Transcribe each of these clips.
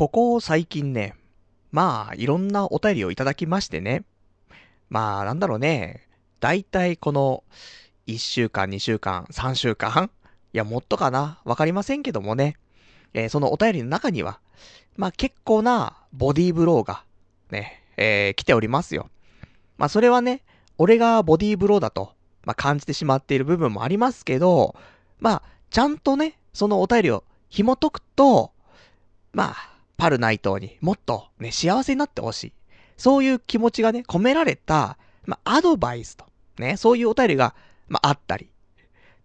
ここ最近ね、まあ、いろんなお便りをいただきましてね。まあ、なんだろうね。だいたいこの、1週間、2週間、3週間？いや、もっとかな？わかりませんけどもね。えー、そのお便りの中には、まあ結構なボディーブローが、ね、えー、来ておりますよ。まあそれはね、俺がボディーブローだと、まあ感じてしまっている部分もありますけど、まあ、ちゃんとね、そのお便りを紐解くと、まあ、パル内藤にもっとね、幸せになってほしい。そういう気持ちがね、込められた、まあ、アドバイスと、ね、そういうお便りが、まあ、あったり。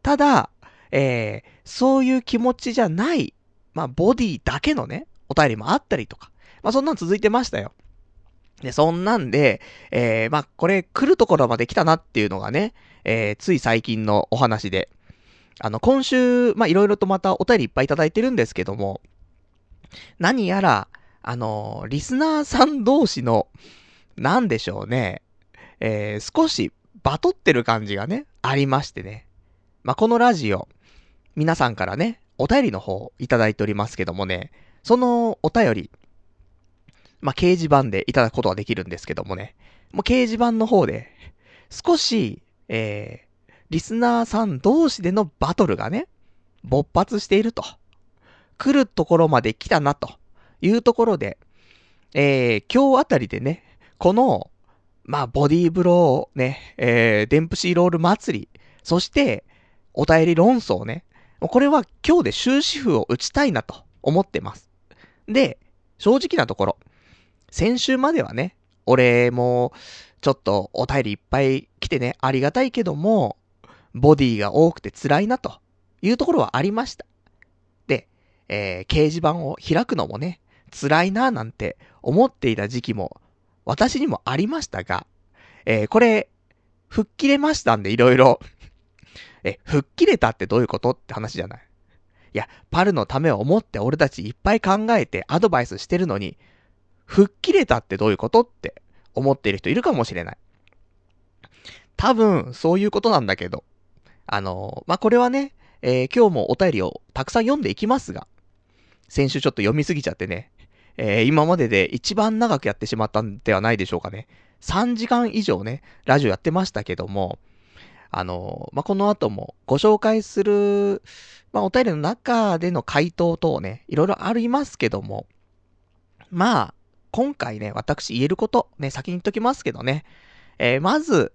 ただ、えー、そういう気持ちじゃない、まあ、ボディだけのね、お便りもあったりとか。まあ、そんなん続いてましたよ。で、そんなんで、えー、まあ、これ来るところまで来たなっていうのがね、えー、つい最近のお話で。あの、今週、まあ、いろいろとまたお便りいっぱいいただいてるんですけども、何やら、あの、リスナーさん同士の、なんでしょうね、えー、少しバトってる感じがね、ありましてね。まあ、このラジオ、皆さんからね、お便りの方いただいておりますけどもね、そのお便り、まあ、掲示板でいただくことができるんですけどもね、もう掲示板の方で、少し、えー、リスナーさん同士でのバトルがね、勃発していると。来るところまで来たなというところで、えー、今日あたりでね、この、まあ、ボディーブローね、えー、デンプシーロール祭り、そして、お便り論争ね、これは今日で終止符を打ちたいなと思ってます。で、正直なところ、先週まではね、俺も、ちょっとお便りいっぱい来てね、ありがたいけども、ボディが多くて辛いなというところはありました。えー、掲示板を開くのもね、辛いなぁなんて思っていた時期も、私にもありましたが、えー、これ、吹っ切れましたんで、いろいろ。え、吹っ切れたってどういうことって話じゃない。いや、パルのためを思って俺たちいっぱい考えてアドバイスしてるのに、吹っ切れたってどういうことって思っている人いるかもしれない。多分、そういうことなんだけど。あの、まあ、これはね、えー、今日もお便りをたくさん読んでいきますが、先週ちょっと読みすぎちゃってね、えー、今までで一番長くやってしまったんではないでしょうかね。3時間以上ね、ラジオやってましたけども、あの、まあ、この後もご紹介する、まあ、お便りの中での回答等ね、いろいろありますけども、まあ、今回ね、私言えること、ね、先に言っときますけどね、えー、まず、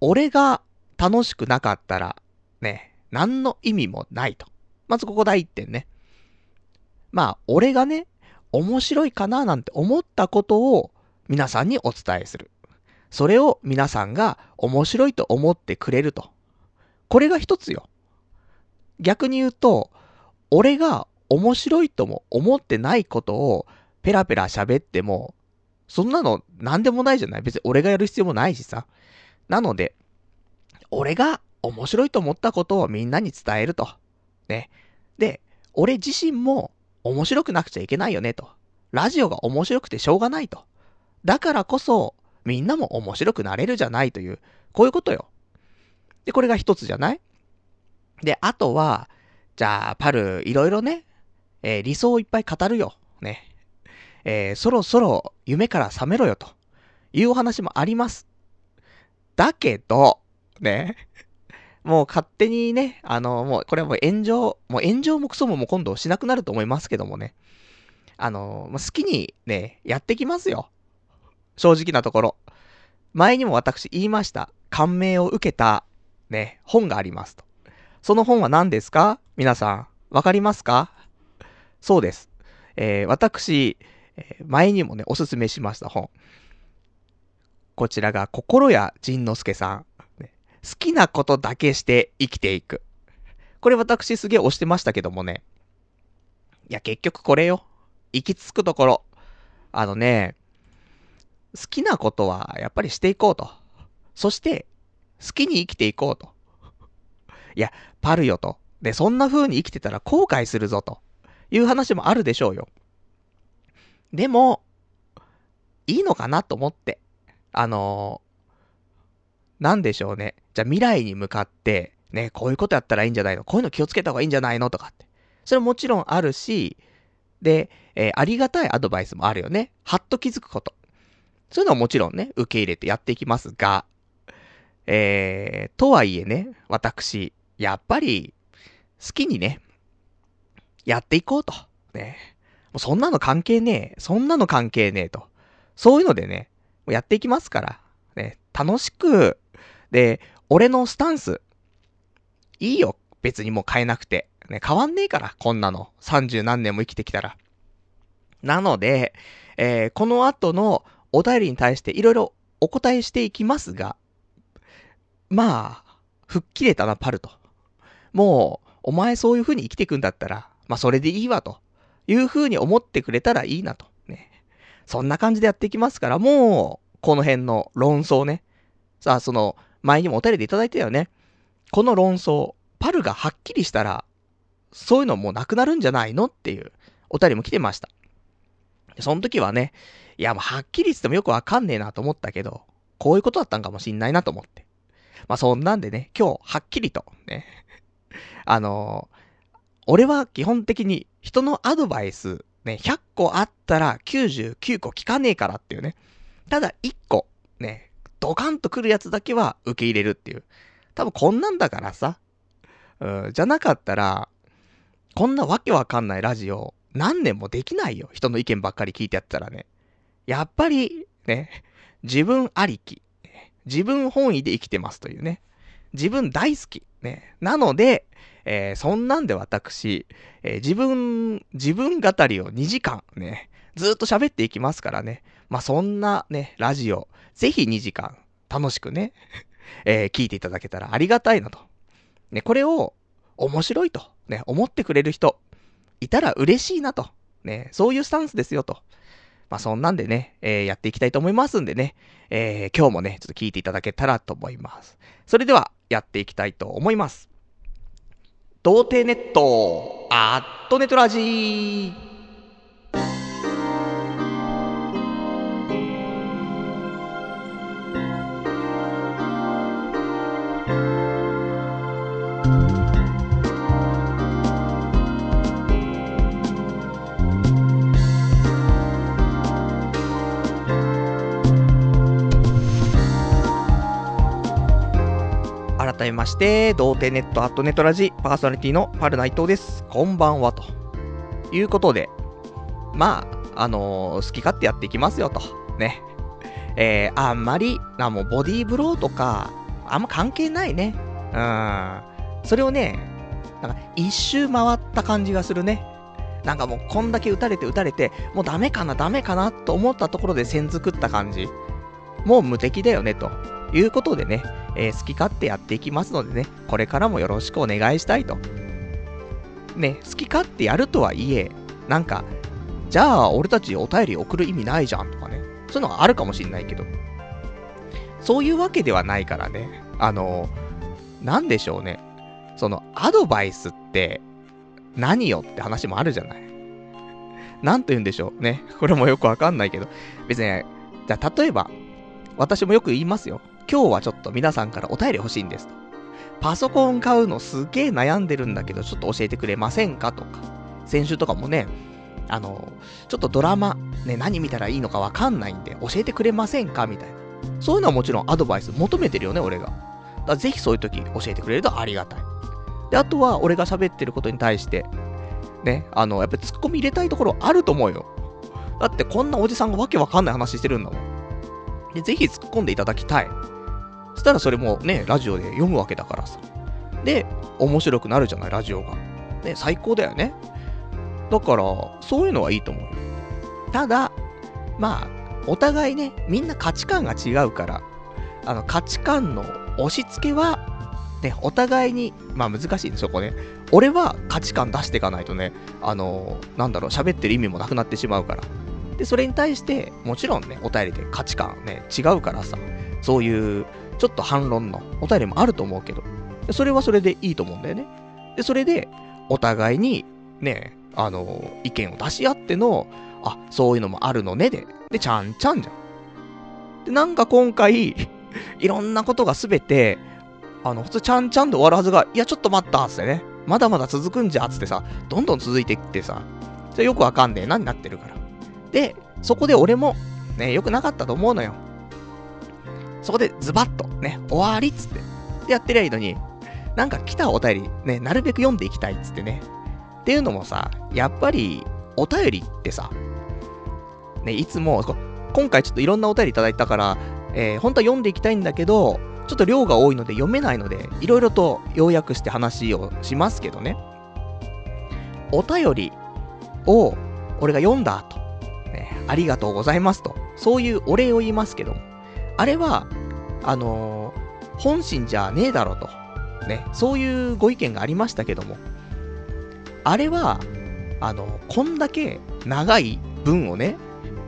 俺が楽しくなかったら、ね、何の意味もないと。まずここ第一点ね。まあ、俺がね、面白いかななんて思ったことを皆さんにお伝えする。それを皆さんが面白いと思ってくれると。これが一つよ。逆に言うと、俺が面白いとも思ってないことをペラペラ喋っても、そんなの何でもないじゃない別に俺がやる必要もないしさ。なので、俺が面白いと思ったことをみんなに伝えると。ね。で、俺自身も面白くなくちゃいけないよねと。ラジオが面白くてしょうがないと。だからこそ、みんなも面白くなれるじゃないという、こういうことよ。で、これが一つじゃない？で、あとは、じゃあ、パル、いろいろね、えー、理想をいっぱい語るよ。ね。えー、そろそろ夢から覚めろよというお話もあります。だけど、ね。もう勝手にね、あの、もう、これはもう炎上、もう炎上もクソももう今度しなくなると思いますけどもね。あの、好きにね、やってきますよ。正直なところ。前にも私言いました。感銘を受けた、ね、本がありますと。その本は何ですか？皆さん、わかりますか？そうです。えー、私、前にもね、おすすめしました本。こちらが、心谷仁之助さん。好きなことだけして生きていく。これ私すげえ押してましたけどもね。いや、結局これよ。行き着くところ。あのね、好きなことはやっぱりしていこうと。そして、好きに生きていこうと。いや、パルよと。で、そんな風に生きてたら後悔するぞと。いう話もあるでしょうよ。でも、いいのかなと思って。あのなんでしょうね。じゃあ未来に向かって、ね、こういうことやったらいいんじゃないの？こういうの気をつけた方がいいんじゃないの？とかって。それもちろんあるし、で、えー、ありがたいアドバイスもあるよね。はっと気づくこと。そういうのはもちろんね、受け入れてやっていきますが、えー、とはいえね、私、やっぱり、好きにね、やっていこうと。ね。もうそんなの関係ねえ。そんなの関係ねえと。そういうのでね、もうやっていきますから。ね。楽しく、で、俺のスタンス、いいよ。別にもう変えなくて。ね、変わんねえから、こんなの。三十何年も生きてきたら。なので、えー、この後のお便りに対していろいろお答えしていきますが、まあ、吹っ切れたな、パルと。もう、お前そういう風に生きていくんだったら、まあそれでいいわ、という風に思ってくれたらいいなと。ね。そんな感じでやっていきますから、もう、この辺の論争ね。さあ、その、前にもお便りでいただいたよね。この論争、パルがはっきりしたら、そういうのもうなくなるんじゃないのっていうお便りも来てました。その時はね、いやもうはっきり言ってもよくわかんねえなと思ったけど、こういうことだったんかもしんないなと思って。まあそんなんでね、今日はっきりと、ね。あのー、俺は基本的に人のアドバイス、ね、100個あったら99個聞かねえからっていうね。ただ1個、ね、ドカンと来るやつだけは受け入れるっていう。多分こんなんだからさ。うん、じゃなかったら、こんなわけわかんないラジオ、何年もできないよ。人の意見ばっかり聞いてやったらね。やっぱり、ね、自分ありき。自分本位で生きてますというね。自分大好き。ね。なので、えー、そんなんで私、えー、自分、自分語りを2時間ね、ずっと喋っていきますからね。まあ、そんなね、ラジオ、ぜひ2時間、楽しくね、えー、聞いていただけたらありがたいなと。ね、これを、面白いと、ね、思ってくれる人、いたら嬉しいなと。ね、そういうスタンスですよと。まあ、そんなんでね、えー、やっていきたいと思いますんでね、えー、今日もね、ちょっと聞いていただけたらと思います。それでは、やっていきたいと思います。童貞ネット、アットネトラジー。改めまして、童貞ネットアットネットラジパーソナリティのパルナイトです。こんばんは、ということで、まあ、あのー、好き勝手やっていきますよ、と。ね。えー、あんまり、あもうボディーブローとか、あんま関係ないね。うん。それをね、なんか一周回った感じがするね。なんかもうこんだけ打たれて打たれて、もうダメかなダメかなと思ったところで線作った感じ。もう無敵だよね、ということでね。えー、好き勝手やっていきますのでね、これからもよろしくお願いしたいと。ね、好き勝手やるとはいえ、なんか、じゃあ俺たちお便り送る意味ないじゃんとかね、そういうのがあるかもしんないけど、そういうわけではないからね、あの、なんでしょうね、そのアドバイスって何よって話もあるじゃない。なんと言うんでしょうね。これもよくわかんないけど、別に、じゃあ例えば、私もよく言いますよ。今日はちょっと皆さんからお便り欲しいんです。パソコン買うのすげえ悩んでるんだけど、ちょっと教えてくれませんかとか。先週とかもね、あの、ちょっとドラマ、ね、何見たらいいのかわかんないんで、教えてくれませんか？みたいな。そういうのはもちろんアドバイス求めてるよね、俺が。だからぜひそういう時教えてくれるとありがたい。で、あとは俺が喋ってることに対して、ね、あの、やっぱりツッコミ入れたいところあると思うよ。だってこんなおじさんがわけわかんない話してるんだもん。で、ぜひ突っ込んでいただきたい。そしたらそれもね、ラジオで読むわけだからさ。で、面白くなるじゃない、ラジオが。ね、最高だよね。だから、そういうのはいいと思う。ただ、まあ、お互いね、みんな価値観が違うから、あの、価値観の押し付けは、ね、お互いに、まあ難しいね、そこれね。俺は価値観出していかないとね、あのなんだろう、喋ってる意味もなくなってしまうから。で、それに対して、もちろんね、お便りで価値観ね、違うからさ、そういうちょっと反論のお便りもあると思うけど、それはそれでいいと思うんだよね。で、それで、お互いに、ね、あの、意見を出し合っての、あ、そういうのもあるのねで、で、ちゃんちゃんじゃん。で、なんか今回、いろんなことがすべて、あの、普通ちゃんちゃんで終わるはずが、いや、ちょっと待ったつってね、まだまだ続くんじゃつってさ、どんどん続いていってさ、それよくわかんねえなになってるから。で、そこで俺も、ね、良くなかったと思うのよ。そこでズバッと、ね、終わりっつって。で、やってりゃいいのに、なんか来たお便り、ね、なるべく読んでいきたいっつってね。っていうのもさ、やっぱり、お便りってさ、ね、いつも、今回ちょっといろんなお便りいただいたから、えー、本当は読んでいきたいんだけど、ちょっと量が多いので読めないので、いろいろと要約して話をしますけどね。お便りを、俺が読んだ後、ね、ありがとうございますと、そういうお礼を言いますけども、あれは、あのー、本心じゃねえだろと、ね、そういうご意見がありましたけども、あれは、あの、こんだけ長い文をね、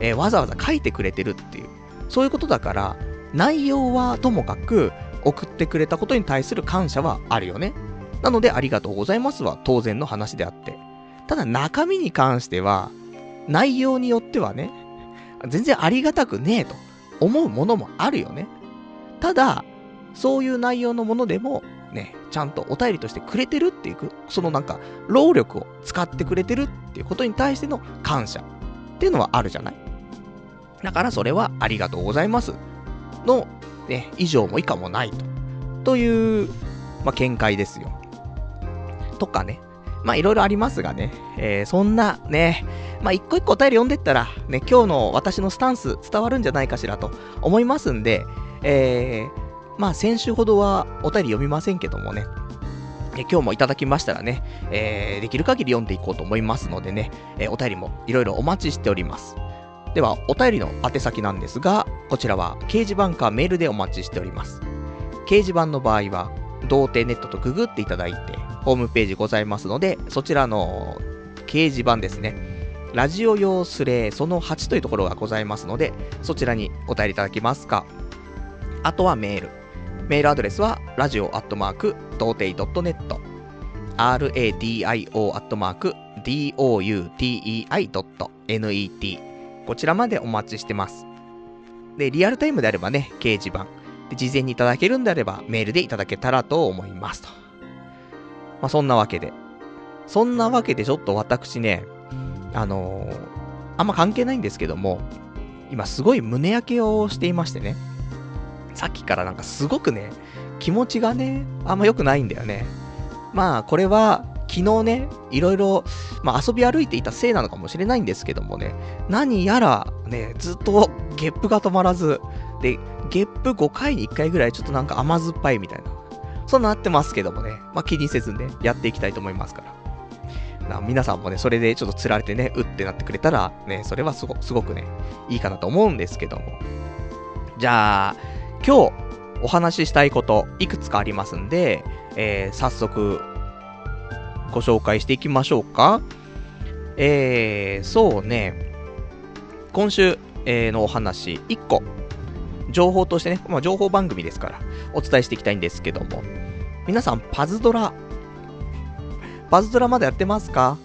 えー、わざわざ書いてくれてるっていう、そういうことだから、内容はともかく送ってくれたことに対する感謝はあるよね。なので、ありがとうございますは当然の話であって。ただ中身に関しては、内容によってはね、全然ありがたくねえと思うものもあるよね。ただ、そういう内容のものでも、ね、ちゃんとお便りとしてくれてるっていう、そのなんか、労力を使ってくれてるっていうことに対しての感謝っていうのはあるじゃない？だからそれはありがとうございますの、ね、以上も以下もないと。という、まあ、見解ですよ。とかね。まあ、いろいろありますがね。えー、そんなね、まあ、一個一個お便り読んでったら、ね、今日の私のスタンス伝わるんじゃないかしらと思いますんで、えー、まあ、先週ほどはお便り読みませんけどもね。今日もいただきましたらね、えー、できる限り読んでいこうと思いますのでね、えー、お便りもいろいろお待ちしております。では、お便りの宛先なんですが、こちらは掲示板かメールでお待ちしております。掲示板の場合は、童貞ネットとググっていただいて、ホームページございますので、そちらの掲示板ですね。ラジオ用スレその8というところがございますので、そちらにお便りいただけますか。あとはメール。メールアドレスは、ラジオアットマーク、童貞 .net、radio アットマーク、doutei.net こちらまでお待ちしてます。で、リアルタイムであればね、掲示板。で、事前にいただけるんであれば、メールでいただけたらと思いますと。まあ、そんなわけで。そんなわけでちょっと私ね、あのー、あんま関係ないんですけども、今すごい胸焼けをしていましてね。さっきからなんかすごくね、気持ちがね、あんま良くないんだよね。まあ、これは、昨日ね、いろいろ、まあ、遊び歩いていたせいなのかもしれないんですけどもね、何やらね、ずっとゲップが止まらず、で、ゲップ5回に1回ぐらいちょっとなんか甘酸っぱいみたいな。そんなってますけどもね、まあ、気にせずね、やっていきたいと思いますから。な皆さんもね、それでちょっと釣られてね、うってなってくれたら、ね、それはすごすごくね、いいかなと思うんですけども。じゃあ、今日お話ししたいこと、いくつかありますんで、えー、早速ご紹介していきましょうか。えー、そうね、今週、えー、のお話、1個、情報としてね、まあ、情報番組ですから、お伝えしていきたいんですけども、皆さん、パズドラ、パズドラまだやってますか？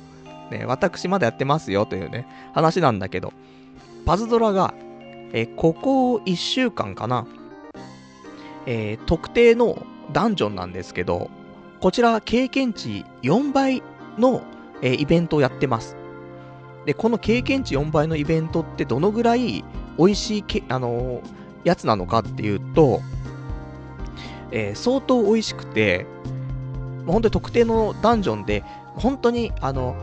ね、私まだやってますよというね、話なんだけど、パズドラが、えー、ここ1週間かな、えー、特定のダンジョンなんですけど、こちら経験値4倍の、えー、イベントをやってます。で、この経験値4倍のイベントってどのぐらい美味しいけ、あのー、やつなのかっていうと、えー、相当美味しくて、もう本当に特定のダンジョンで、本当に、あの、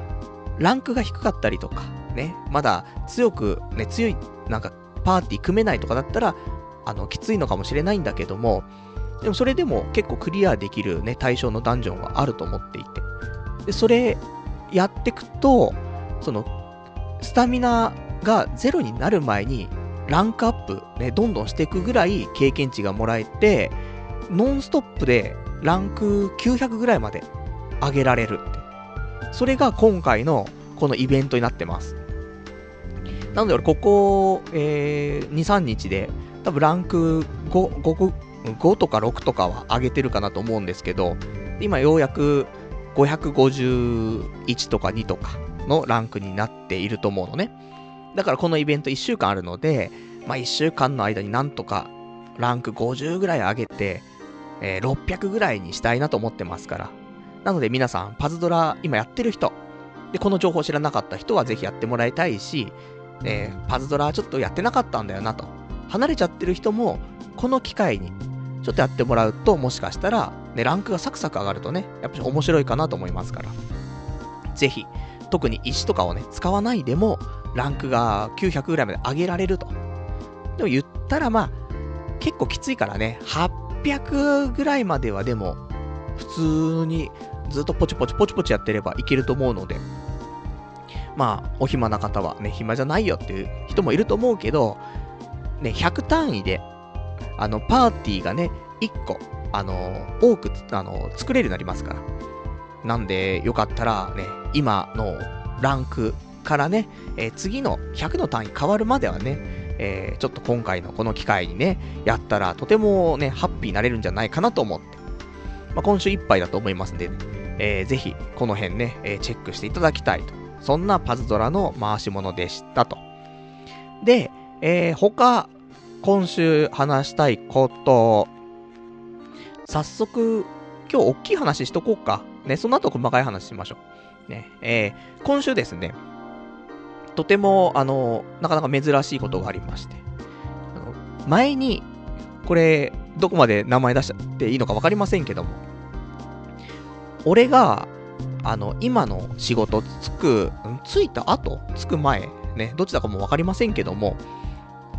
ランクが低かったりとか、ね、まだ強く、ね、強い、なんか、パーティー組めないとかだったら、あの、きついのかもしれないんだけども、でもそれでも結構クリアできるね、対象のダンジョンはあると思っていて。で、それやってくと、その、スタミナがゼロになる前に、ランクアップ、ね、どんどんしていくぐらい経験値がもらえて、ノンストップでランク900ぐらいまで上げられるって。それが今回のこのイベントになってます。なので俺ここ、えー、2、3日で多分ランク5、5, 5とか6とかは上げてるかなと思うんですけど、今ようやく551とか2とかのランクになっていると思うのね。だからこのイベント1週間あるので、まあ1週間の間になんとかランク50ぐらい上げて、えー、600ぐらいにしたいなと思ってますから。なので皆さん、パズドラ今やってる人、で、この情報知らなかった人はぜひやってもらいたいし、ね、パズドラちょっとやってなかったんだよなと。離れちゃってる人も、この機会に、ちょっとやってもらうと、もしかしたら、ね、ランクがサクサク上がるとね、やっぱり面白いかなと思いますから。ぜひ、特に石とかをね、使わないでも、ランクが900ぐらいまで上げられると。でも言ったらまあ、結構きついからね、800ぐらいまではでも、普通にずっとポチポチポチポチやってればいけると思うので、まあ、お暇な方はね、暇じゃないよっていう人もいると思うけど、ね、100単位で、あの、パーティーがね、1個、あの、多く、あの、作れるようになりますから。なんで、よかったらね、今のランクからね、えー、次の100の単位変わるまではね、えー、ちょっと今回のこの機会にね、やったらとてもね、ハッピーになれるんじゃないかなと思って、まあ、今週いっぱいだと思いますんで、えー、ぜひ、この辺ね、えー、チェックしていただきたいと。そんなパズドラの回し物でしたと。で、えー、他、今週話したいこと、早速、今日大きい話しとこうか。ね、その後細かい話しましょう。ね、えー、今週ですね、とても、あの、なかなか珍しいことがありまして、前に、これ、どこまで名前出しちゃっていいのか分かりませんけども、俺が、あの、今の仕事つく、ついた後つく前ね、どっちだかも分かりませんけども、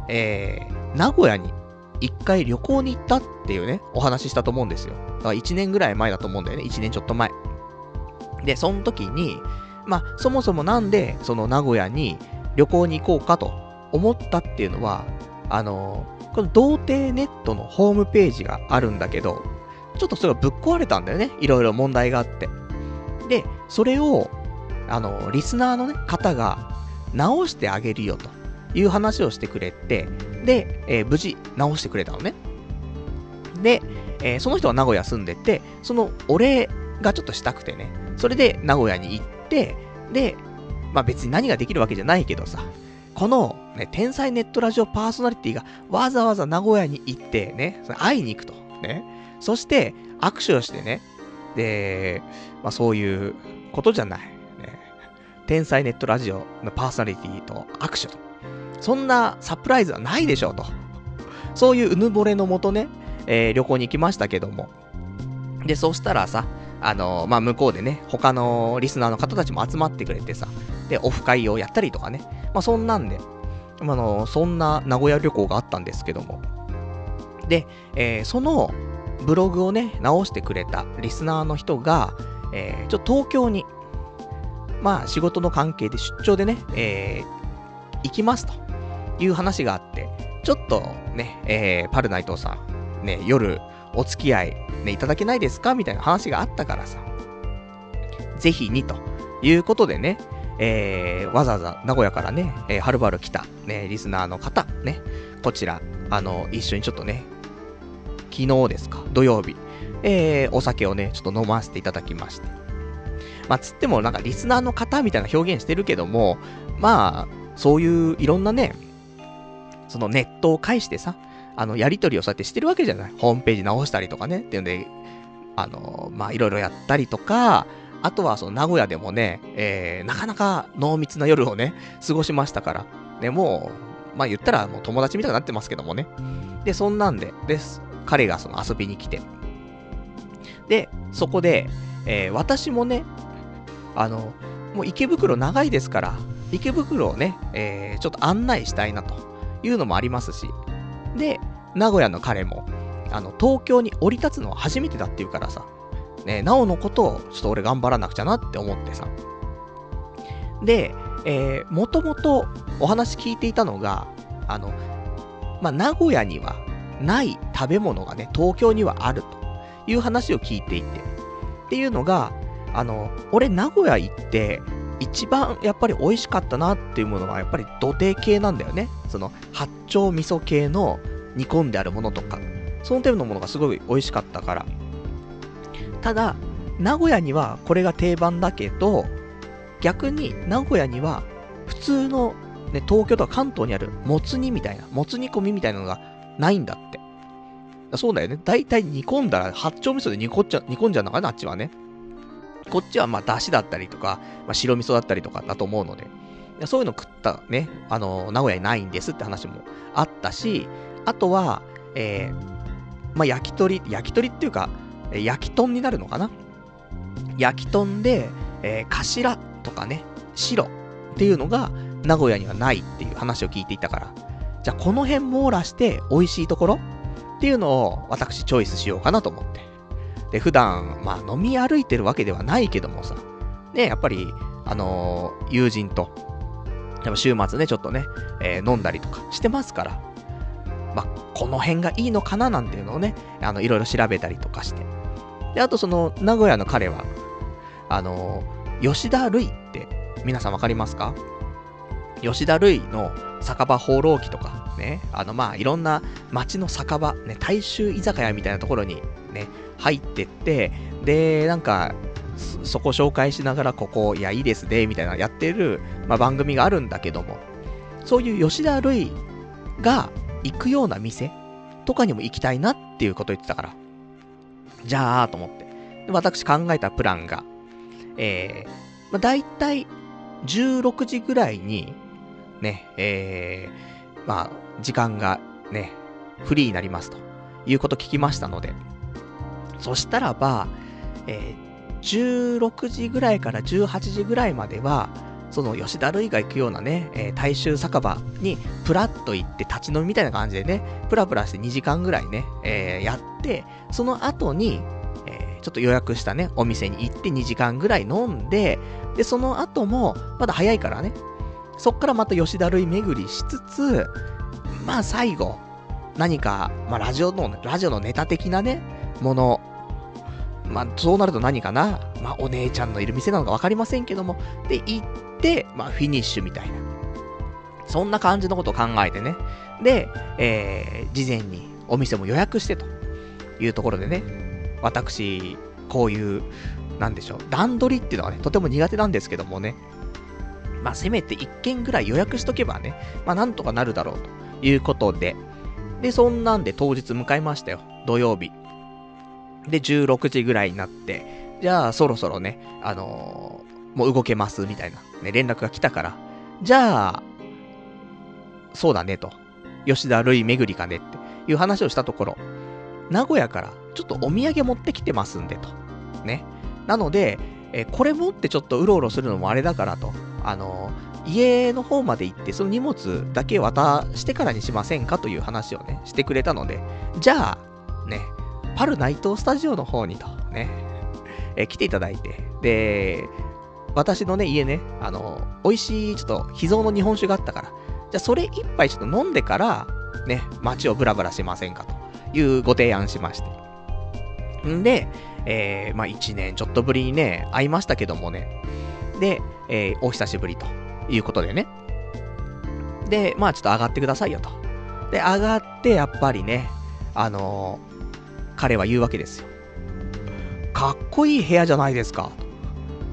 えー、名古屋に一回旅行に行ったっていうね、お話ししたと思うんですよ。だから1年ぐらい前だと思うんだよね。1年ちょっと前。で、その時に、まあ、そもそもなんで、その名古屋に旅行に行こうかと思ったっていうのは、あの、この童貞ネットのホームページがあるんだけど、ちょっとそれがぶっ壊れたんだよね。いろいろ問題があって。で、それを、あの、リスナーのね、方が直してあげるよという話をしてくれて、で、えー、無事直してくれたのね。で、えー、その人は名古屋住んでて、そのお礼がちょっとしたくてね、それで名古屋に行って、で、まあ別に何ができるわけじゃないけどさ、この、ね、天才ネットラジオパーソナリティがわざわざ名古屋に行ってね、会いに行くと。ね。そして握手をしてね、で、まあそういうことじゃない。ね、天才ネットラジオのパーソナリティと握手と。そんなサプライズはないでしょうと。そういううぬぼれのもとね、えー、旅行に行きましたけども。で、そしたらさ、あの、まあ、向こうでね、他のリスナーの方たちも集まってくれてさ、で、オフ会をやったりとかね、まあ、そんなんで、あの、そんな名古屋旅行があったんですけども。で、えー、そのブログをね、直してくれたリスナーの人が、えー、ちょっと東京に、まあ仕事の関係で出張でね、えー、行きますという話があって、ちょっとね、えー、パルナイトさん、ね、夜お付き合い、ね、いただけないですか？みたいな話があったからさ、ぜひにと。いうことでね、えー、わざわざ名古屋からね、えー、はるばる来た、ね、リスナーの方、ね、こちら、あの、一緒にちょっとね、昨日ですか、土曜日、えー、お酒をね、ちょっと飲ませていただきまして。まあ、つってもなんかリスナーの方みたいな表現してるけども、まあ、そういういろんなね、そのネットを介してさ、あの、やりとりをそうやってしてるわけじゃない。ホームページ直したりとかね、っていうんで、あの、まあ、いろいろやったりとか、あとはその名古屋でもね、えー、なかなか濃密な夜をね、過ごしましたから、ね、もう、まあ言ったらもう友達みたいになってますけどもね。で、そんなんで、です。彼がその遊びに来て。で、そこで、えー、私もね、あの、もう池袋長いですから、池袋をね、えー、ちょっと案内したいなというのもありますし、で、名古屋の彼も、あの、東京に降り立つのは初めてだって言うからさ、ね、なおのことをちょっと俺頑張らなくちゃなって思ってさ。で、えー、もともとお話聞いていたのが、あの、まあ、名古屋にはない食べ物がね、東京にはあるという話を聞いていて。っていうのが、あの、俺名古屋行って、一番やっぱり美味しかったなっていうものはやっぱり土手系なんだよね。その八丁味噌系の煮込んであるものとか、その程度のものがすごい美味しかったから。ただ、名古屋にはこれが定番だけど、逆に名古屋には普通の、ね、東京とか関東にあるもつ煮みたいな、もつ煮込みみたいなのがないんだって。そうだよね。だいたい煮込んだら八丁味噌で煮込っちゃ、煮込んじゃうのかな、あっちはね。こっちはまあ、出汁だったりとか、まあ、白味噌だったりとかだと思うので、そういうの食ったね、あの、名古屋にないんですって話もあったし、あとは、えー、まあ、焼き鳥、焼き鳥っていうか、焼き豚になるのかな？焼き豚で、えー、頭とかね、白っていうのが名古屋にはないっていう話を聞いていたから、じゃあこの辺網羅して美味しいところっていうのを私チョイスしようかなと思って。で、普段、まあ飲み歩いてるわけではないけどもさ、ね、やっぱり、あのー、友人と、やっぱ週末ね、ちょっとね、えー、飲んだりとかしてますから、まあ、この辺がいいのかななんていうのをね、あの、いろいろ調べたりとかして。で、あとその、名古屋の彼は、あのー、吉田類って、皆さんわかりますか？吉田類の酒場放浪記とか、ね、あの、まあ、いろんな街の酒場、ね、大衆居酒屋みたいなところにね、入ってって、で、なんか、そこ紹介しながら、ここ、いや、いいですね、みたいなやってる、まあ、番組があるんだけども、そういう吉田類が行くような店とかにも行きたいなっていうこと言ってたから、じゃあ、と思って。で私考えたプランが、えー、まあ、大体16時ぐらいに、ね、えー、まあ、時間がね、フリーになりますということ聞きましたので、そしたらば、えー、16時ぐらいから18時ぐらいまでは、その吉田類が行くようなね、えー、大衆酒場にプラッと行って立ち飲みみたいな感じでね、プラプラして2時間ぐらいね、えー、やって、その後に、えー、ちょっと予約したね、お店に行って2時間ぐらい飲んで、で、その後も、まだ早いからね、そっからまた吉田類巡りしつつ、まあ最後、何か、まあラジオの、ラジオのネタ的なね、もの、まあそうなると何かな、まあお姉ちゃんのいる店なのかわかりませんけども、で、行って、まあフィニッシュみたいな。そんな感じのことを考えてね。で、えー、事前にお店も予約してと。いうところでね、私、こういう、なんでしょう、段取りっていうのはね、とても苦手なんですけどもね、まあ、せめて1件ぐらい予約しとけばね、まあ、なんとかなるだろうと。いうことで、で、そんなんで当日迎えましたよ。土曜日。で、16時ぐらいになって、じゃあ、そろそろね、あのー、もう動けます、みたいな、ね、連絡が来たから、じゃあ、そうだね、と。吉田類巡りかねっていう話をしたところ、名古屋からちょっとお土産持ってきてますんで、と。ね。なので、えこれ持ってちょっとうろうろするのもあれだからと。あの、家の方まで行って、その荷物だけ渡してからにしませんかという話をね、してくれたので、じゃあ、ね、パル内藤スタジオの方にと、ね、え来ていただいて、で、私のね、家ね、あの、美味しい、ちょっと秘蔵の日本酒があったから、じゃあそれ一杯ちょっと飲んでから、ね、街をブラブラしませんかというご提案しまして。んで、えー、まあ1年ちょっとぶりにね、会いましたけどもね、で、えー、お久しぶりということでね。で、まあちょっと上がってくださいよと。で、上がってやっぱりね、あの、彼は言うわけですよ。かっこいい部屋じゃないですか。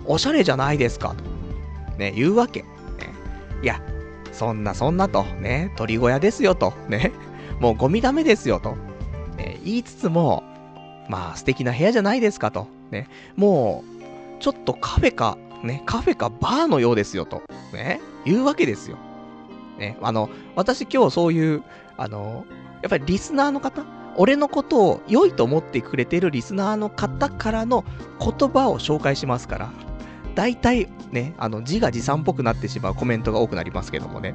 おしゃれじゃないですか。と。ね、言うわけ。ね、いや、そんなそんなと。ね、鳥小屋ですよと。ね、もうゴミダメですよと。ね、言いつつも、まあ素敵な部屋じゃないですかと。ね、もう、ちょっとカフェかね、カフェかバーのようですよと、ね、言うわけですよ。ね、あの、私今日そういう、あの、やっぱりリスナーの方、俺のことを良いと思ってくれてるリスナーの方からの言葉を紹介しますから、大体ね、あの、自画自賛っぽくなってしまうコメントが多くなりますけどもね、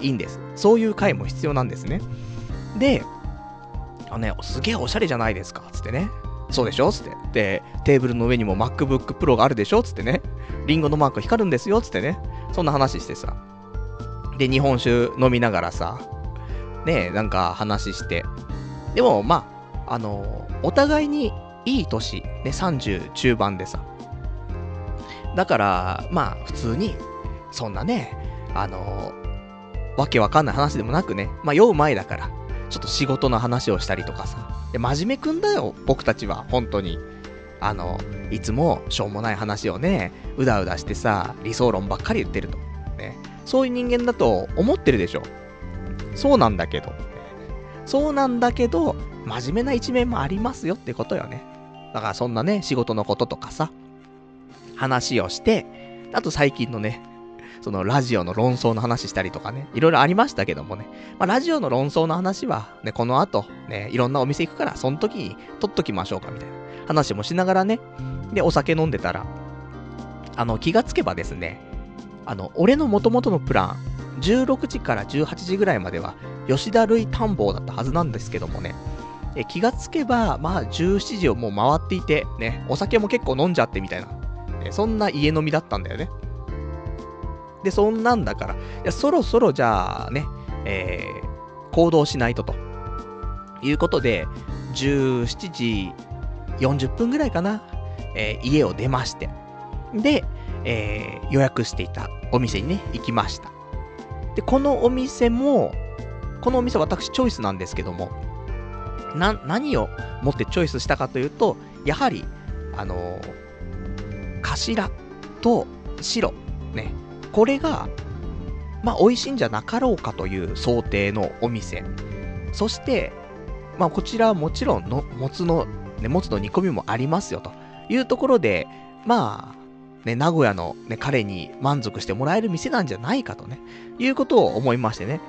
いいんです。そういう回も必要なんですね。で、あのね、すげえおしゃれじゃないですか、つってね。そうでしょつって。で、テーブルの上にも MacBook Pro があるでしょつってね。リンゴのマーク光るんですよつってね。そんな話してさ。で、日本酒飲みながらさ、ねえなんか話して。でも、まあ、あのお互いにいい年、ね、30中盤でさ。だから、まあ、普通に、そんなね、あのわけわかんない話でもなくね、まあ、酔う前だから、ちょっと仕事の話をしたりとかさ。で、真面目くんだよ、僕たちは、本当に。あの、いつもしょうもない話をね、うだうだしてさ、理想論ばっかり言ってると。ね。そういう人間だと思ってるでしょ。そうなんだけど。そうなんだけど、真面目な一面もありますよってことよね。だからそんなね、仕事のこととかさ、話をして、あと最近のね、そのラジオの論争の話したりとかね、いろいろありましたけどもね。まあ、ラジオの論争の話は、ね、この後、ね、いろんなお店行くから、その時に撮っときましょうか、みたいな話もしながらね。で、お酒飲んでたら、あの、気がつけばですね、あの、俺の元々のプラン、16時から18時ぐらいまでは、吉田類探訪だったはずなんですけどもね、え気がつけば、まあ、17時をもう回っていて、ね、お酒も結構飲んじゃってみたいな、ね、そんな家飲みだったんだよね。で、そんなんだから、いやそろそろじゃあね、えー、行動しないとと。いうことで、17時40分ぐらいかな、えー、家を出まして。で、えー、予約していたお店にね、行きました。で、このお店も、このお店私チョイスなんですけども、な、何を持ってチョイスしたかというと、やはり、あのー、頭と白、ね、これが、まあ、美味しいんじゃなかろうかという想定のお店。そして、まあ、こちらはもちろんの、もつの、ね、もつの煮込みもありますよ、というところで、まあ、ね、名古屋の、ね、彼に満足してもらえる店なんじゃないかとね、いうことを思いましてね。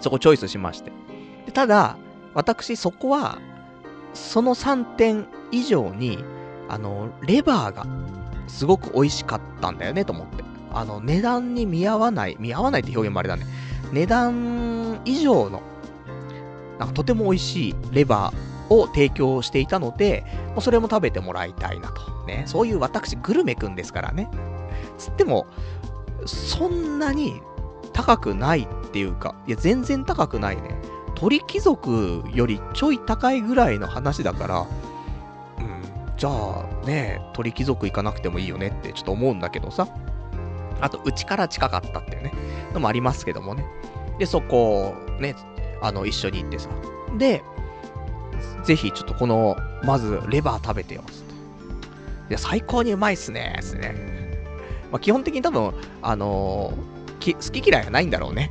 そこチョイスしまして。でただ、私そこは、その3点以上に、あの、レバーがすごく美味しかったんだよね、と思って。あの、値段に見合わない、見合わないって表現もあれだね。値段以上の、なんかとても美味しいレバーを提供していたので、それも食べてもらいたいなと。ね。そういう私、グルメくんですからね。つっても、そんなに高くないっていうか、いや、全然高くないね。鳥貴族よりちょい高いぐらいの話だから、うん、じゃあね、鳥貴族行かなくてもいいよねってちょっと思うんだけどさ。あと、うちから近かったっていうね、のもありますけどもね。で、そこ、ね、あの、一緒に行ってさ。で、ぜひ、ちょっとこの、まず、レバー食べてよ、いや、最高にうまいっすね、つってね。まあ、基本的に多分、あのー、好き嫌いがないんだろうね。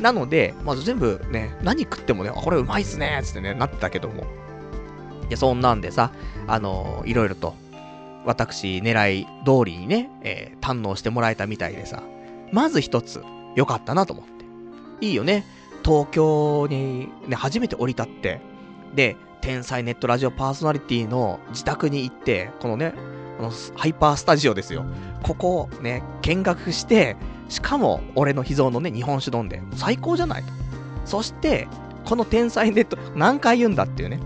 なので、まず全部ね、何食ってもね、これうまいっすね、つってね、なってたけども。いや、そんなんでさ、あのー、いろいろと、私、狙い通りにね、えー、堪能してもらえたみたいでさ、まず一つ、良かったなと思って。いいよね。東京にね、初めて降り立って、で、天才ネットラジオパーソナリティの自宅に行って、このね、このハイパースタジオですよ。ここをね、見学して、しかも俺の秘蔵のね、日本酒飲んで、最高じゃないと。そして、この天才ネット、何回言うんだっていうね、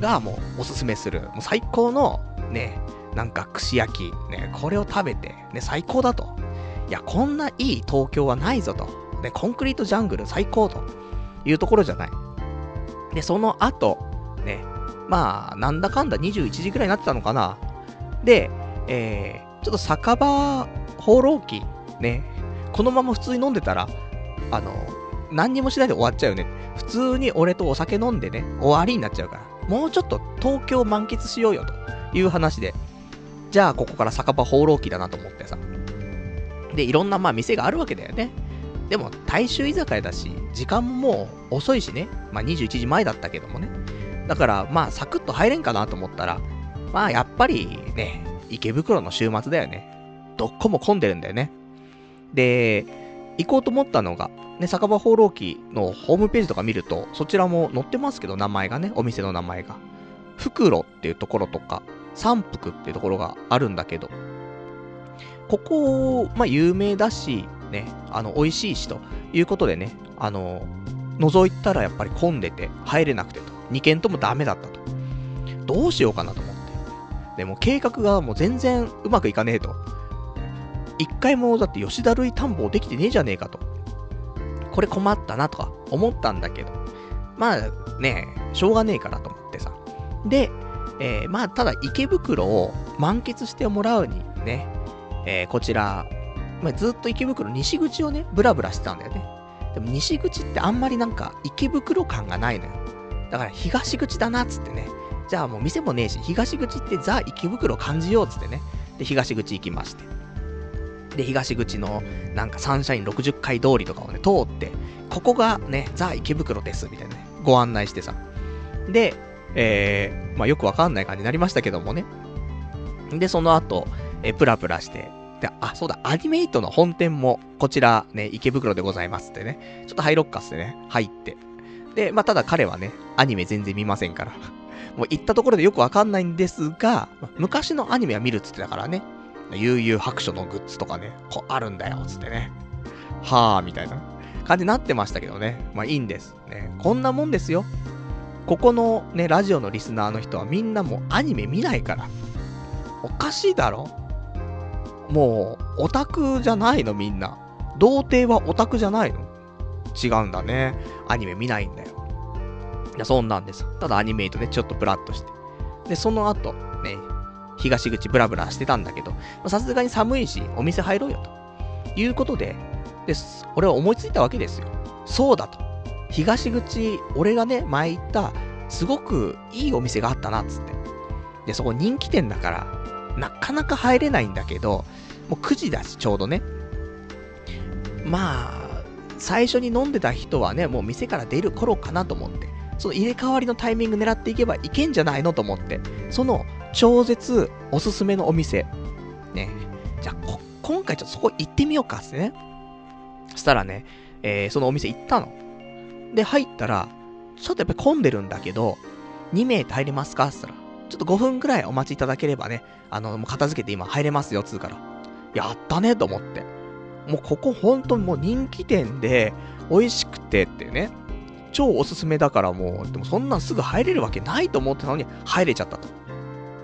がもうおすすめする、もう最高のね、なんか串焼き、ね、これを食べて、ね、最高だと。いや、こんないい東京はないぞと。ね、コンクリートジャングル最高というところじゃない。で、その後、ね、まあ、なんだかんだ21時くらいになってたのかな。で、えー、ちょっと酒場放浪記、ね、このまま普通に飲んでたら、あの、何にもしないで終わっちゃうよね。普通に俺とお酒飲んでね、終わりになっちゃうから。もうちょっと東京満喫しようよという話で、じゃあここから酒場放浪記だなと思ってさ。で、いろんなまあ店があるわけだよね。でも、大衆居酒屋だし、時間ももう遅いしね。まあ21時前だったけどもね。だから、まあサクッと入れんかなと思ったら、まあやっぱりね、池袋の週末だよね。どこも混んでるんだよね。で、行こうと思ったのが、ね、酒場放浪記のホームページとか見ると、そちらも載ってますけど、名前がね、お店の名前が。袋っていうところとか、三福っていうところがあるんだけど、ここ、まあ、有名だし、ね、あの、美味しいしということでね、あの、覗いたらやっぱり混んでて入れなくてと。2軒ともダメだったと。どうしようかなと思って。でも計画がもう全然うまくいかねえと。一回もだって吉田類探訪できてねえじゃねえかと。これ困ったなとか思ったんだけど。まあね、しょうがねえからと思ってさ。で、えー、まあ、ただ池袋を満喫してもらうにね、えー、こちら、まあ、ずっと池袋西口をね、ブラブラしてたんだよね。でも西口ってあんまりなんか池袋感がないのよ。だから東口だなっつってね。じゃあもう店もねえし、東口ってザ池袋感じようっつってね。で、東口行きまして。で、東口のなんかサンシャイン60階通りとかをね、通って、ここがね、ザ池袋です、みたいなね、ご案内してさ。で、えー、まあ、よくわかんない感じになりましたけどもね。で、その後、えプラプラして、で、あ、そうだ、アニメイトの本店も、こちら、ね、池袋でございますってね、ちょっとハイロッカスでね、入って。で、まあ、ただ彼はね、アニメ全然見ませんから。もう行ったところでよくわかんないんですが、昔のアニメは見るっつってたからね、悠々白書のグッズとかね、こうあるんだよ、つってね。はぁ、みたいな感じになってましたけどね。まあいいんです。ね、こんなもんですよ。ここのね、ラジオのリスナーの人はみんなもうアニメ見ないから。おかしいだろもう、オタクじゃないのみんな。童貞はオタクじゃないの違うんだね。アニメ見ないんだよ。いや、そんなんです。ただアニメイトでちょっとブラッとして。で、その後、ね、東口ブラブラしてたんだけど、さすがに寒いし、お店入ろうよと。いうことで、で、俺は思いついたわけですよ。そうだと。東口、俺がね、前行った、すごくいいお店があったな、つって。で、そこ人気店だから、なかなか入れないんだけど、もう9時だし、ちょうどね。まあ、最初に飲んでた人はね、もう店から出る頃かなと思って、その入れ替わりのタイミング狙っていけばいけんじゃないのと思って、その超絶おすすめのお店、ね、じゃあ今回ちょっとそこ行ってみようかってね。そしたらね、えー、そのお店行ったの。で、入ったら、ちょっとやっぱ混んでるんだけど、2名入れますかって言ったら、ちょっと5分くらいお待ちいただければね、あの、もう片付けて今入れますよ、つうから。やったね、と思って。もうここほんともう人気店で、美味しくてってね、超おすすめだからもう、でもそんなんすぐ入れるわけないと思ってたのに、入れちゃったと。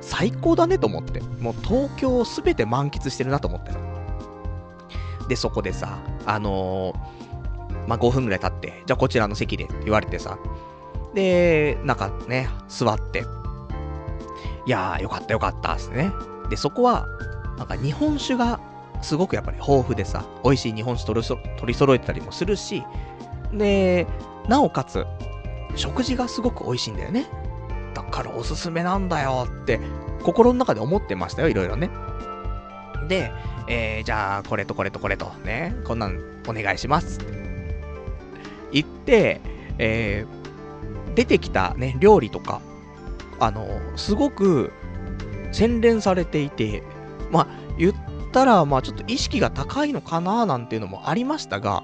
最高だねと思って。もう東京をすべて満喫してるなと思ってで、そこでさ、あのー、まあ、5分ぐらい経って、じゃあこちらの席でって言われてさ、で、なんかね、座って、いやー、よかったよかったですね。で、そこは、なんか日本酒がすごくやっぱり豊富でさ、美味しい日本酒取りそ取り揃えてたりもするし、で、なおかつ、食事がすごく美味しいんだよね。だからおすすめなんだよって、心の中で思ってましたよ、いろいろね。で、えー、じゃあ、これとこれとこれと、ね、こんなんお願いしますって。言って、えー、出てきたね、料理とか、あの、すごく洗練されていて、まあ、言ったら、まあ、ちょっと意識が高いのかななんていうのもありましたが、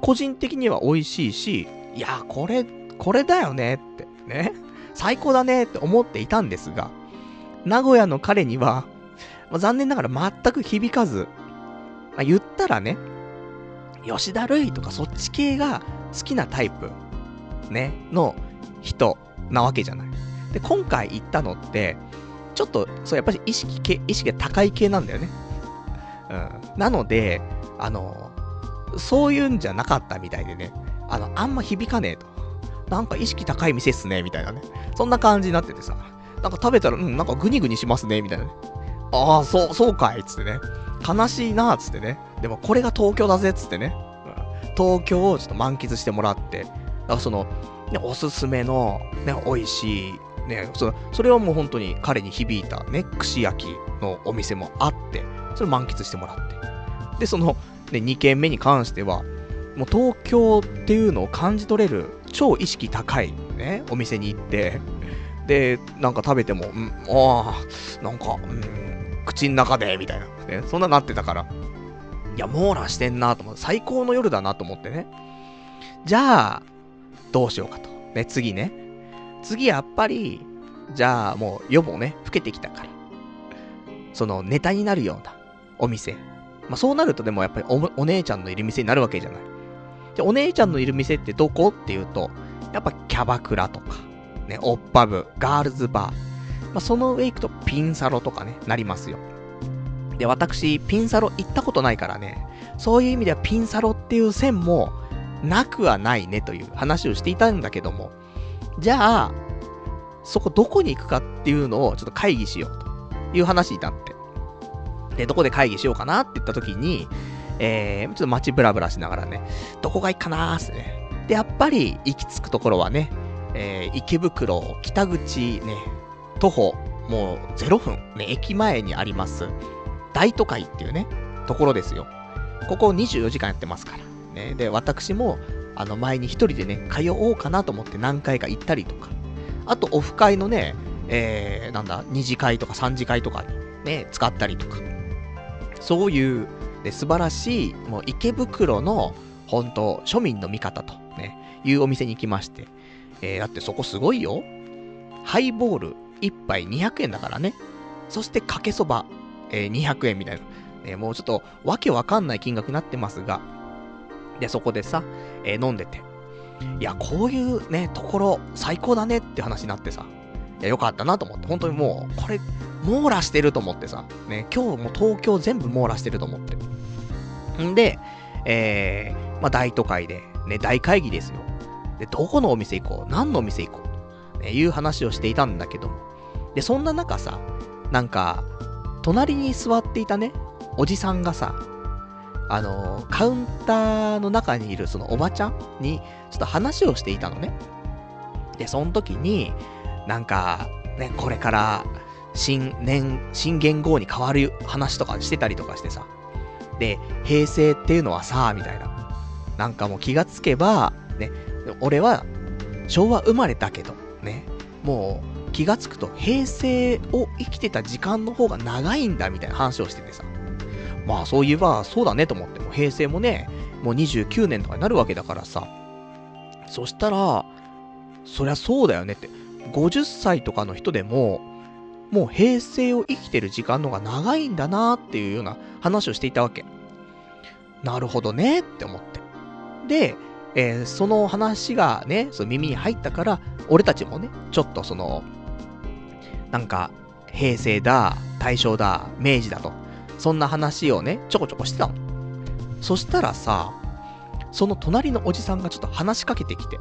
個人的には美味しいし、いや、これ、これだよねって、ね。最高だねって思っていたんですが、名古屋の彼には、まあ、残念ながら全く響かず、まあ、言ったらね、吉田類とかそっち系が好きなタイプ、ね、の人なわけじゃない。で、今回行ったのって、ちょっと、そう、やっぱり意識系、意識が高い系なんだよね。うん。なので、あの、そういうんじゃなかったみたいでね、あの、あんま響かねえと。なんか意識高い店っすね、みたいなね。そんな感じになっててさ。なんか食べたら、うん、なんかグニグニしますね、みたいなね。ああ、そう、そうかい、つってね。悲しいな、つってね。でもこれが東京だぜ、つってね。うん、東京をちょっと満喫してもらって。だからその、ね、おすすめの、ね、美味しい、ね、そそれはもう本当に彼に響いたね、串焼きのお店もあって、それ満喫してもらって。で、その、ね、2軒目に関しては、もう東京っていうのを感じ取れる超意識高いね、お店に行って、で、なんか食べても、うん、ああ、なんか、うん、口の中で、みたいな、ね、そんななってたから、いや、網羅してんなと思って、最高の夜だなと思ってね。じゃあ、どうしようかと。ね、次ね。次やっぱり、じゃあもう夜もね、更けてきたから。そのネタになるようなお店。まあそうなるとでもやっぱりお姉ちゃんのいる店になるわけじゃない。で、お姉ちゃんのいる店ってどこっていうと、やっぱキャバクラとか、ね、オッパブ、ガールズバー。まあその上行くとピンサロとかね、なりますよ。で、私、ピンサロ行ったことないからね、そういう意味ではピンサロっていう線もなくはないねという話をしていたんだけども、じゃあ、そこどこに行くかっていうのをちょっと会議しようという話になって。で、どこで会議しようかなって言った時に、えー、ちょっと街ブラブラしながらね、どこがいいかなーってね。で、やっぱり行き着くところはね、えー、池袋、北口ね、徒歩、もう0分、ね、駅前にあります、大都会っていうね、ところですよ。ここ24時間やってますから。ね、で、私も、あの、前に一人でね、通おうかなと思って何回か行ったりとか。あと、オフ会のね、えー、なんだ、2次会とか3次会とかね、使ったりとか。そういう、ね、素晴らしい、もう池袋の、本当庶民の味方と、ね、いうお店に行きまして。えー、だってそこすごいよ。ハイボール1杯200円だからね。そしてかけそば、えー、200円みたいな。ね、もうちょっとわけわかんない金額になってますが。で、そこでさ、えー、飲んでて。いや、こういうね、ところ最高だねって話になってさ。いや、よかったなと思って。本当にもう、これ、網羅してると思ってさ。ね、今日も東京全部網羅してると思って。んで、えー、まあ、大都会で、ね、大会議ですよ。で、どこのお店行こう？何のお店行こう？と、ね、いう話をしていたんだけど。で、そんな中さ、なんか、隣に座っていたね、おじさんがさ、あの、カウンターの中にいるそのおばちゃんに、ちょっと話をしていたのね。で、その時に、なんか、ね、これから、新年、新元号に変わる話とかしてたりとかしてさ。で、平成っていうのはさ、みたいな。なんかもう気がつけば、ね、俺は昭和生まれだけど、ね、もう気がつくと平成を生きてた時間の方が長いんだみたいな話をしててさ。まあそういえばそうだねと思って、も平成もね、もう29年とかになるわけだからさ。そしたら、そりゃそうだよねって。50歳とかの人でも、もう平成を生きてる時間の方が長いんだなっていうような話をしていたわけ。なるほどねって思って。で、えー、その話がね、その耳に入ったから、俺たちもね、ちょっとその、なんか、平成だ、大正だ、明治だと、そんな話をね、ちょこちょこしてたの。そしたらさ、その隣のおじさんがちょっと話しかけてきて、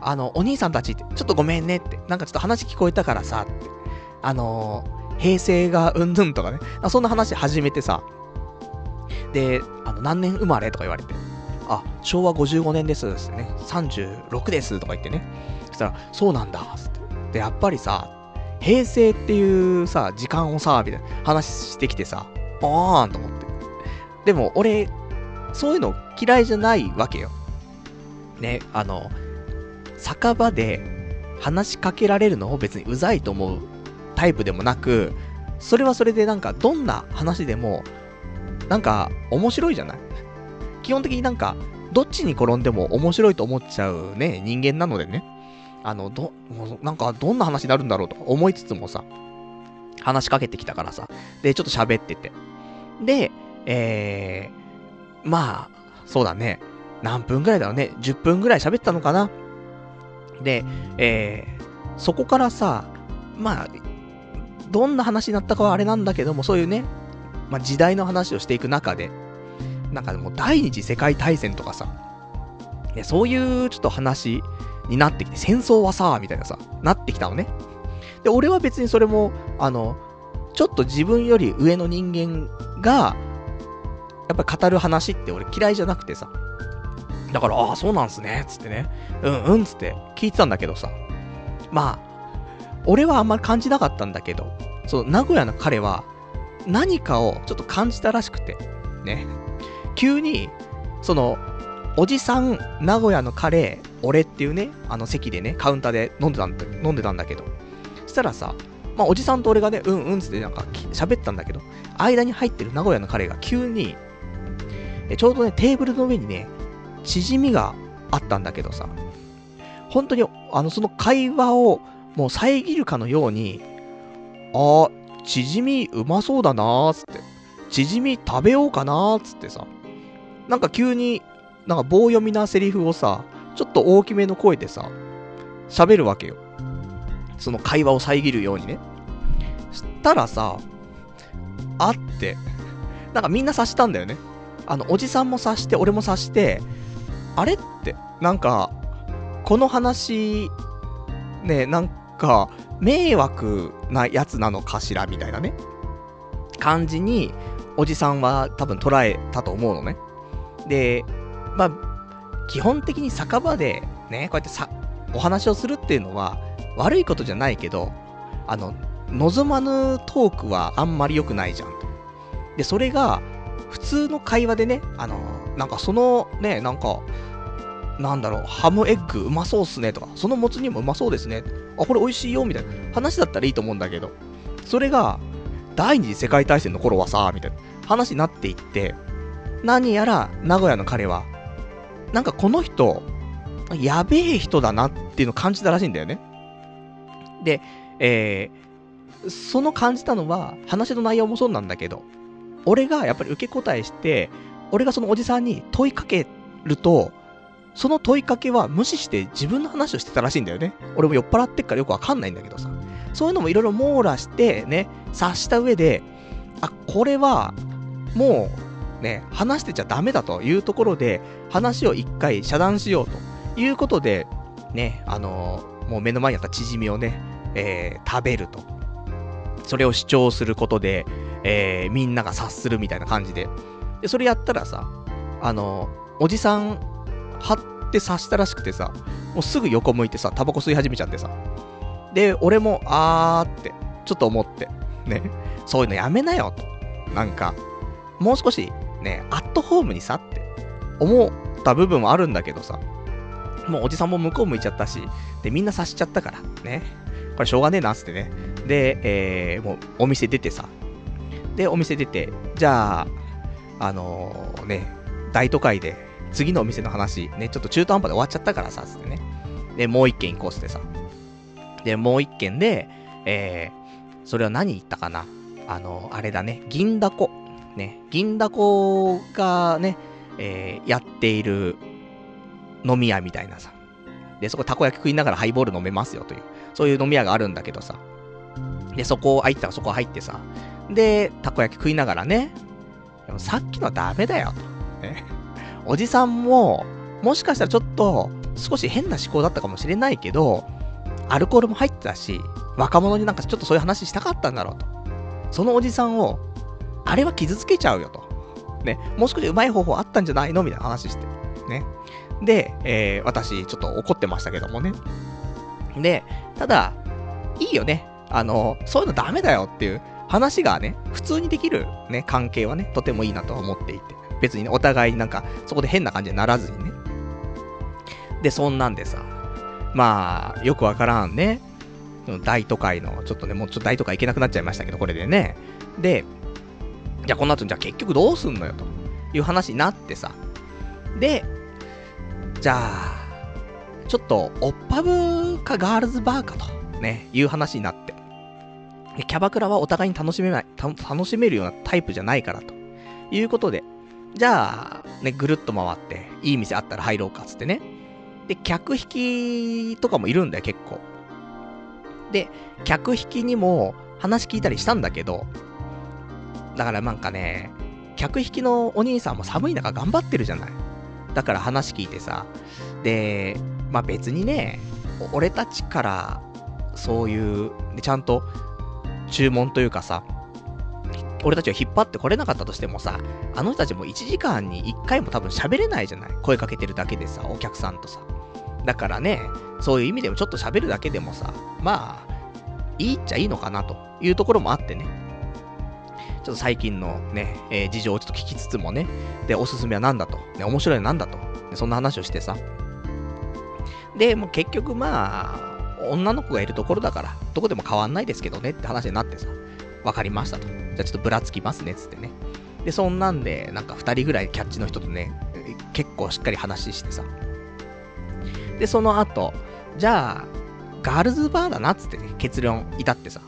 あの、お兄さんたちって、ちょっとごめんねって、なんかちょっと話聞こえたからさ、って、あのー、平成がうんぬんとかね、そんな話始めてさ、で、あの、何年生まれとか言われて、あ、昭和55年ですですね、36ですとか言ってね、そしたら、そうなんだ、って。で、やっぱりさ、平成っていうさ、時間をさ、みたいな話してきてさ、あーんと思って。でも、俺、そういうの嫌いじゃないわけよ。ね、あの、酒場で話しかけられるのを別にうざいと思うタイプでもなく、それはそれでなんかどんな話でも、なんか面白いじゃない？基本的になんか、どっちに転んでも面白いと思っちゃうね、人間なのでね。あの、ど、なんかどんな話になるんだろうとか思いつつもさ、話しかけてきたからさ、で、ちょっと喋ってて。で、えー、まあ、そうだね。何分ぐらいだろうね。10分ぐらい喋ったのかな。で、えー、そこからさ、まあ、どんな話になったかはあれなんだけども、そういうね、まあ時代の話をしていく中で、なんかもう第二次世界大戦とかさ、ね、そういうちょっと話になってきて、戦争はさ、みたいなさ、なってきたのね。で、俺は別にそれも、あの、ちょっと自分より上の人間が、やっぱ語る話って俺嫌いじゃなくてさ。だから、ああ、そうなんすね、つってね。うんうん、つって聞いてたんだけどさ。まあ、俺はあんまり感じなかったんだけど、その名古屋の彼は、何かをちょっと感じたらしくて、ね。急に、その、おじさん、名古屋のカレー、俺っていうね、あの席でね、カウンターで飲んでたんだ飲んでたんだけど、そしたらさ、まあ、おじさんと俺がね、うんうんつってなんか喋ったんだけど、間に入ってる名古屋のカレーが急に、えちょうどね、テーブルの上にね、縮みがあったんだけどさ、本当に、あの、その会話をもう遮るかのように、あー、縮みうまそうだなーつって、縮み食べようかなーつってさ、なんか急に、なんか棒読みなセリフをさ、ちょっと大きめの声でさ、喋るわけよ。その会話を遮るようにね。したらさ、あって、なんかみんな察したんだよね。あの、おじさんも察して、俺も察して、あれって、なんか、この話、ね、なんか、迷惑なやつなのかしらみたいなね。感じに、おじさんは多分捉えたと思うのね。で、まあ、基本的に酒場でね、こうやってさ、お話をするっていうのは悪いことじゃないけど、あの、望まぬトークはあんまり良くないじゃん。で、それが、普通の会話でね、あの、なんかそのね、なんか、なんだろう、ハムエッグうまそうっすねとか、そのもつ煮もうまそうですね。あ、これ美味しいよみたいな話だったらいいと思うんだけど、それが、第二次世界大戦の頃はさ、みたいな話になっていって、何やら名古屋の彼は、なんかこの人、やべえ人だなっていうのを感じたらしいんだよね。で、えー、その感じたのは、話の内容もそうなんだけど、俺がやっぱり受け答えして、俺がそのおじさんに問いかけると、その問いかけは無視して自分の話をしてたらしいんだよね。俺も酔っ払ってっからよくわかんないんだけどさ。そういうのもいろいろ網羅してね、察した上で、あ、これは、もう、ね、話してちゃダメだというところで、話を一回遮断しようということで、ね、あのー、もう目の前にあったチヂミをね、えー、食べると。それを主張することで、えー、みんなが察するみたいな感じで。で、それやったらさ、あのー、おじさん、はって察したらしくてさ、もうすぐ横向いてさ、タバコ吸い始めちゃってさ。で、俺も、あーって、ちょっと思って、ね、そういうのやめなよと。なんか、もう少し、ね、アットホームにさって思った部分はあるんだけどさ、もうおじさんも向こう向いちゃったし、で、みんな察しちゃったから、ね。これしょうがねえな、つってね。で、えー、もうお店出てさ。で、お店出て、じゃあ、あのー、ね、大都会で、次のお店の話、ね、ちょっと中途半端で終わっちゃったからさ、つってね。で、もう一軒行こうっつってさ。で、もう一軒で、えー、それは何言ったかなあの、あれだね、銀だこ。ね、銀だこがね、えー、やっている飲み屋みたいなさ。で、そこたこ焼き食いながらハイボール飲めますよという、そういう飲み屋があるんだけどさ。で、そこ入ったらそこ入ってさ。で、たこ焼き食いながらね、でもさっきのダメだよと。ね、おじさんも、もしかしたらちょっと、少し変な思考だったかもしれないけど、アルコールも入ってたし、若者になんかちょっとそういう話したかったんだろうと。そのおじさんを、あれは傷つけちゃうよと。ね、もう少し上手い方法あったんじゃないの？みたいな話して。ね。で、えー、私、ちょっと怒ってましたけどもね。で、ただ、いいよね。あの、そういうのダメだよっていう話がね、普通にできるね、関係はね、とてもいいなと思っていて。別にね、お互いなんか、そこで変な感じにならずにね。で、そんなんでさ、まあ、よくわからんね。大都会の、ちょっとね、もうちょっと大都会行けなくなっちゃいましたけど、これでね。で、じゃあこの後、じゃあ結局どうすんのよ、という話になってさ。で、じゃあ、ちょっと、オッパブかガールズバーかと、ね、いう話になって。キャバクラはお互いに楽しめない、楽しめるようなタイプじゃないからと。いうことで、じゃあ、ね、ぐるっと回って、いい店あったら入ろうか、つってね。で、客引きとかもいるんだよ、結構。で、客引きにも話聞いたりしたんだけど、だからなんかね、客引きのお兄さんも寒い中頑張ってるじゃない。だから話聞いてさ、で、まあ別にね、俺たちからそういう、ちゃんと注文というかさ、俺たちを引っ張ってこれなかったとしてもさ、あの人たちも1時間に1回も多分喋れないじゃない声かけてるだけでさ、お客さんとさ。だからね、そういう意味でもちょっと喋るだけでもさ、まあ、いいっちゃいいのかなというところもあってね。ちょっと最近のね、えー、事情をちょっと聞きつつもね、で、おすすめは何だと、ね、面白いのは何だと、そんな話をしてさ。で、もう結局まあ、女の子がいるところだから、どこでも変わんないですけどねって話になってさ、わかりましたと。じゃあちょっとぶらつきますねっ、つってね。で、そんなんで、なんか2人ぐらいキャッチの人とね、結構しっかり話してさ。で、その後、じゃあ、ガールズバーだなっつってね、結論至ってさ。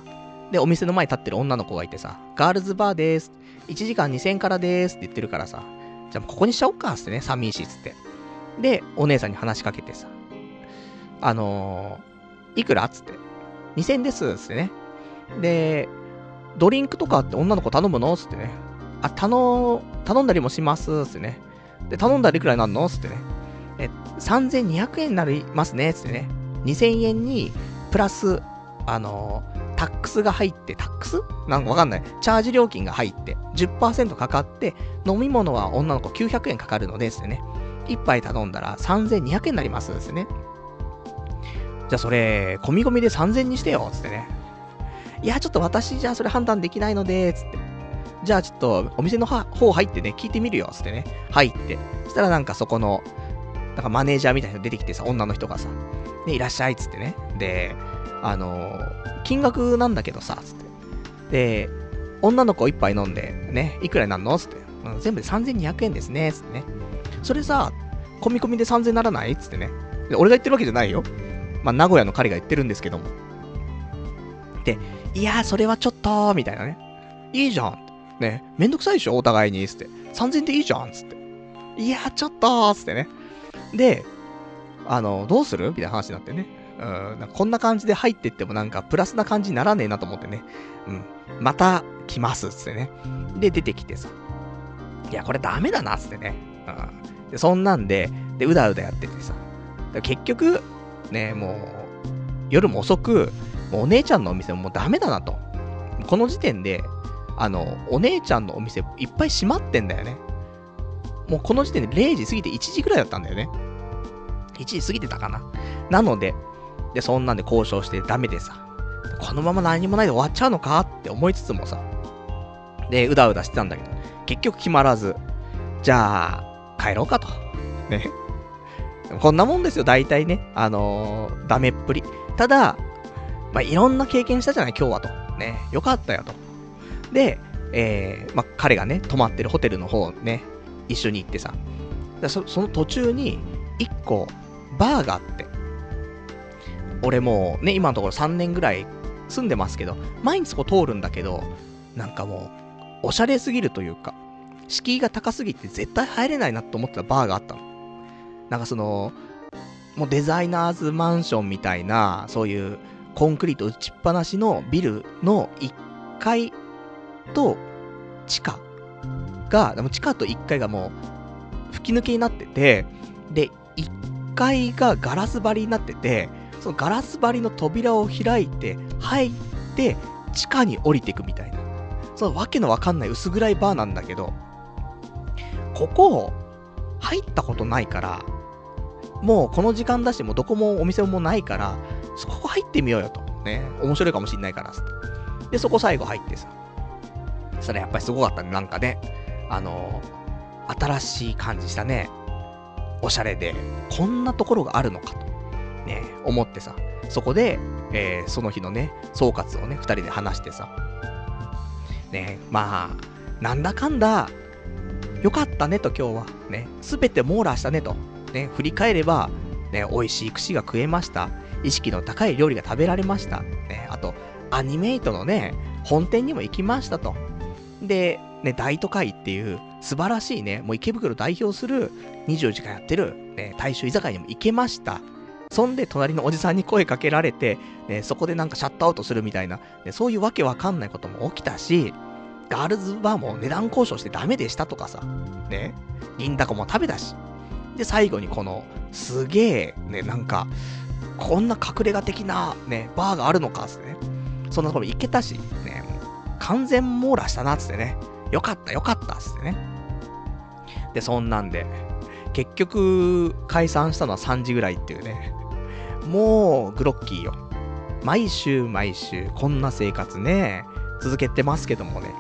で、お店の前に立ってる女の子がいてさ、ガールズバーでーす。1時間2000円からでーすって言ってるからさ、じゃあここにしちゃおっかっつってね、寂しいっつって。で、お姉さんに話しかけてさ、あのー、いくら？っつって。2000円ですっつってね。で、ドリンクとかって女の子頼むの？っつってね。あ、頼、頼んだりもします？っつってね。で、頼んだらいくらになるの？っつってね。え、3200円になりますね？っつってね。2000円に、プラス、あの、タックスが入って、タックス？なんかわかんない。チャージ料金が入って、10%かかって、飲み物は女の子900円かかるのでですね。1杯頼んだら3200円になりますですね。じゃあそれ、込み込みで3000にしてよ、つってね。いや、ちょっと私じゃあそれ判断できないので、つって。じゃあちょっとお店の方入ってね、聞いてみるよ、つってね。入って。そしたらなんかそこの、なんかマネージャーみたいなの出てきてさ、女の人がさ、ね、いらっしゃいつってね。で、あの、金額なんだけどさ、つって。で、女の子一杯飲んで、ね、いくらになるの？つって、全部で3200円ですね、つってね。それさ、込み込みで3000ならない？つってね。俺が言ってるわけじゃないよ。まあ、名古屋の彼が言ってるんですけども。で、いやー、それはちょっと、みたいなね。いいじゃん。ね、めんどくさいでしょ？お互いに、つって。3000でいいじゃん、つって。いやー、ちょっと、つってね。で、あの、どうする？みたいな話になってね。うん、こんな感じで入ってってもなんかプラスな感じにならねえなと思ってね。うん。また来ますっ、つってね。で、出てきてさ。いや、これダメだなっ、つってね。うん。で、そんなんで、で、うだうだやっててさ。結局、ね、もう、夜も遅く、もうお姉ちゃんのお店ももうダメだなと。この時点で、あの、お姉ちゃんのお店いっぱい閉まってんだよね。もうこの時点で0時過ぎて1時くらいだったんだよね。1時過ぎてたかな。なので、で、そんなんで交渉してダメでさ、このまま何もないで終わっちゃうのかって思いつつもさ、で、うだうだしてたんだけど、結局決まらず、じゃあ、帰ろうかと。ね。こんなもんですよ、大体ね。あのー、ダメっぷり。ただ、まあ、いろんな経験したじゃない、今日はと。ね。よかったよと。で、えー、まあ、彼がね、泊まってるホテルの方ね、一緒に行ってさ。そその途中に、一個、バーがあって。俺もうね、今のところ3年ぐらい住んでますけど、毎日そこ通るんだけど、なんかもう、おしゃれすぎるというか、敷居が高すぎて絶対入れないなと思ってたバーがあったの。なんかその、もうデザイナーズマンションみたいな、そういうコンクリート打ちっぱなしのビルの1階と地下が、でも地下と1階がもう吹き抜けになってて、で、1階がガラス張りになってて、そのガラス張りの扉を開いて、入って、地下に降りていくみたいな。そのわけのわかんない薄暗いバーなんだけど、ここ、入ったことないから、もうこの時間だし、もうどこもお店もないから、そこ入ってみようよと。ね。面白いかもしんないから、で、そこ最後入ってさ。それやっぱりすごかったね。なんかね、あの、新しい感じしたね。おしゃれで、こんなところがあるのかと。ね、思ってさ。そこで、えー、その日のね、総括をね、二人で話してさ。ね、まあ、なんだかんだ、よかったねと今日は。ね、すべて網羅したねと。ね、振り返れば、ね、美味しい串が食えました。意識の高い料理が食べられました。ね、あと、アニメイトのね、本店にも行きましたと。で、ね、大都会っていう素晴らしいね、もう池袋代表する24時間やってる、ね、大衆居酒屋にも行けました。そんで隣のおじさんに声かけられて、ね、そこでなんかシャットアウトするみたいな、ね、そういうわけわかんないことも起きたし、ガールズバーも値段交渉してダメでしたとかさ、ね、銀だこも食べたし、で、最後にこの、すげえ、ね、なんか、こんな隠れ家的な、ね、バーがあるのか、つってね。そんなところ行けたし、ね、完全網羅したな、つってね。よかった、よかった、つってね。で、そんなんで、結局、解散したのは3時ぐらいっていうね。もう、グロッキーよ。毎週毎週、こんな生活ね、続けてますけどもね。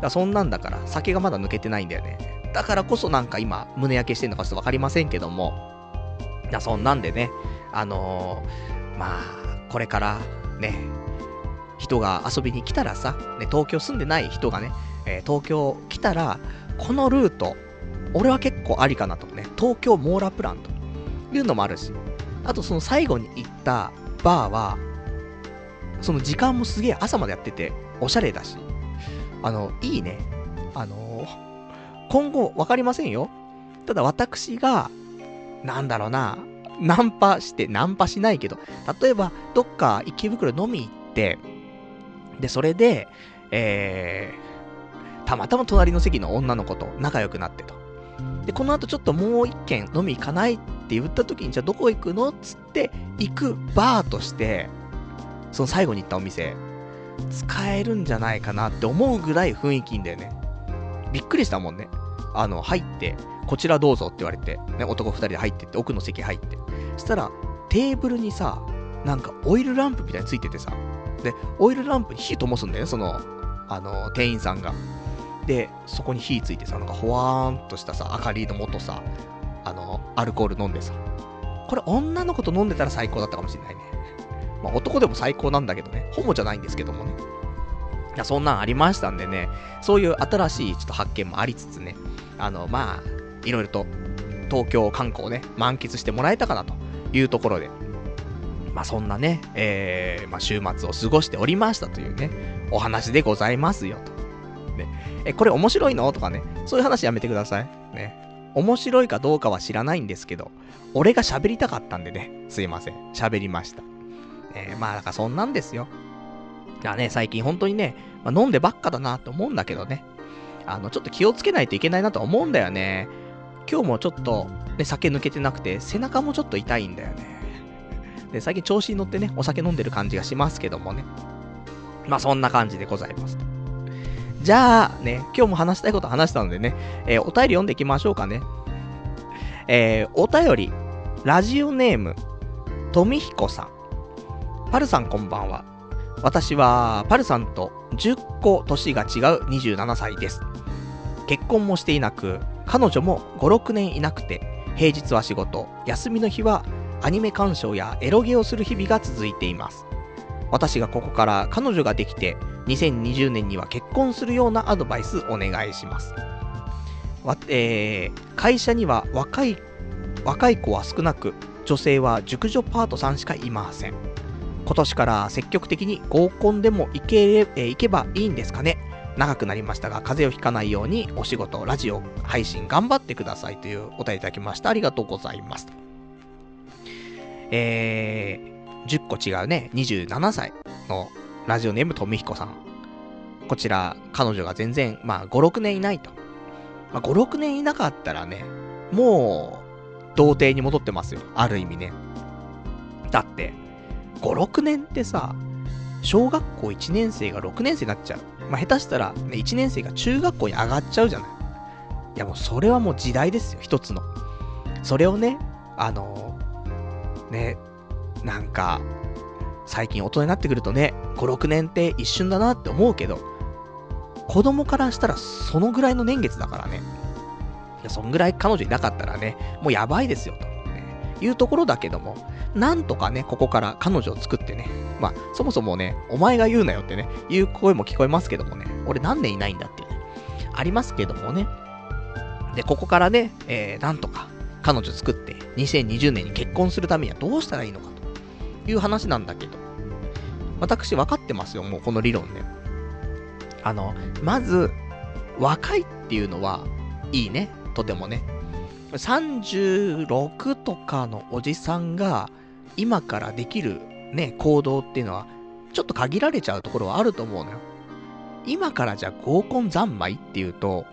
だそんなんだから、酒がまだ抜けてないんだよね。だからこそなんか今、胸焼けしてんのかちょっとわかりませんけども、いや、そんなんでね、あのー、まあ、これからね、人が遊びに来たらさ、ね、東京住んでない人がね、えー、東京来たら、このルート、俺は結構ありかなとね、東京モーラプランというのもあるし、あとその最後に行ったバーは、その時間もすげえ朝までやってて、おしゃれだし、あの、いいね。あのー今後わかりませんよ。ただ私が、なんだろうな、ナンパして、ナンパしないけど、例えば、どっか池袋飲み行って、で、それで、えー、たまたま隣の席の女の子と仲良くなってと。で、この後ちょっともう一軒飲み行かないって言った時に、じゃあどこ行くの？っつって、行くバーとして、その最後に行ったお店、使えるんじゃないかなって思うぐらい雰囲気いいんだよね。びっくりしたもんね。あの、入って、こちらどうぞって言われて、ね、男二人で入ってって、奥の席入って。そしたら、テーブルにさ、なんかオイルランプみたいについててさ、で、オイルランプに火灯すんだよね、その、あの、店員さんが。で、そこに火ついてさ、なんかほわーんとしたさ、明かりのもとさ、あの、アルコール飲んでさ。これ女の子と飲んでたら最高だったかもしれないね。まあ男でも最高なんだけどね。ホモじゃないんですけどもね。いやそんなんありましたんでね、そういう新しいちょっと発見もありつつね、あの、まあ、いろいろと東京観光をね、満喫してもらえたかなというところで、まあそんなね、えー、まあ週末を過ごしておりましたというね、お話でございますよと。ね、え、これ面白いの？とかね、そういう話やめてください。ね。面白いかどうかは知らないんですけど、俺が喋りたかったんでね、すいません。喋りました。えー、まあだからそんなんですよ。だね、最近本当にね、まあ、飲んでばっかだなと思うんだけどね。あの、ちょっと気をつけないといけないなと思うんだよね。今日もちょっと、ね、酒抜けてなくて、背中もちょっと痛いんだよね。で、最近調子に乗ってね、お酒飲んでる感じがしますけどもね。まあそんな感じでございます。じゃあ、ね、今日も話したいこと話したのでね、えー、お便り読んでいきましょうかね。えー、お便り、ラジオネーム、とみひこさん。パルさんこんばんは。私は、パルさんと10個年が違う27歳です。結婚もしていなく、彼女も5、6年いなくて、平日は仕事、休みの日はアニメ鑑賞やエロゲをする日々が続いています。私がここから彼女ができて、2020年には結婚するようなアドバイスお願いします。わえー、会社には若い、若い子は少なく、女性は熟女パートさんしかいません。今年から積極的に合コンでも行けえー、行けばいいんですかね長くなりましたが、風邪をひかないようにお仕事、ラジオ、配信頑張ってくださいというお便りいただきました。ありがとうございます。えー、10個違うね、27歳のラジオネームとみひこさん。こちら、彼女が全然、まあ、5、6年いないと。まあ、5、6年いなかったらね、もう、童貞に戻ってますよ。ある意味ね。だって、5、6年ってさ、小学校1年生が6年生になっちゃう。まあ、下手したら、ね、1年生が中学校に上がっちゃうじゃない。いやもうそれはもう時代ですよ、一つの。それをね、あのー、ね、なんか、最近大人になってくるとね、5、6年って一瞬だなって思うけど、子供からしたらそのぐらいの年月だからね。いや、そんぐらい彼女いなかったらね、もうやばいですよ、と、ね、いうところだけども、なんとかね、ここから彼女を作ってね、まあ、そもそもね、お前が言うなよってね、いう声も聞こえますけどもね、俺何年いないんだってね、ありますけどもね。で、ここからね、えー、なんとか彼女作って、2020年に結婚するためにはどうしたらいいのかという話なんだけど、私分かってますよ、もうこの理論ね。あの、まず、若いっていうのはいいね、とてもね。36とかのおじさんが今からできるね、行動っていうのは、ちょっと限られちゃうところはあると思うのよ。今からじゃあ合コン三昧っていうと、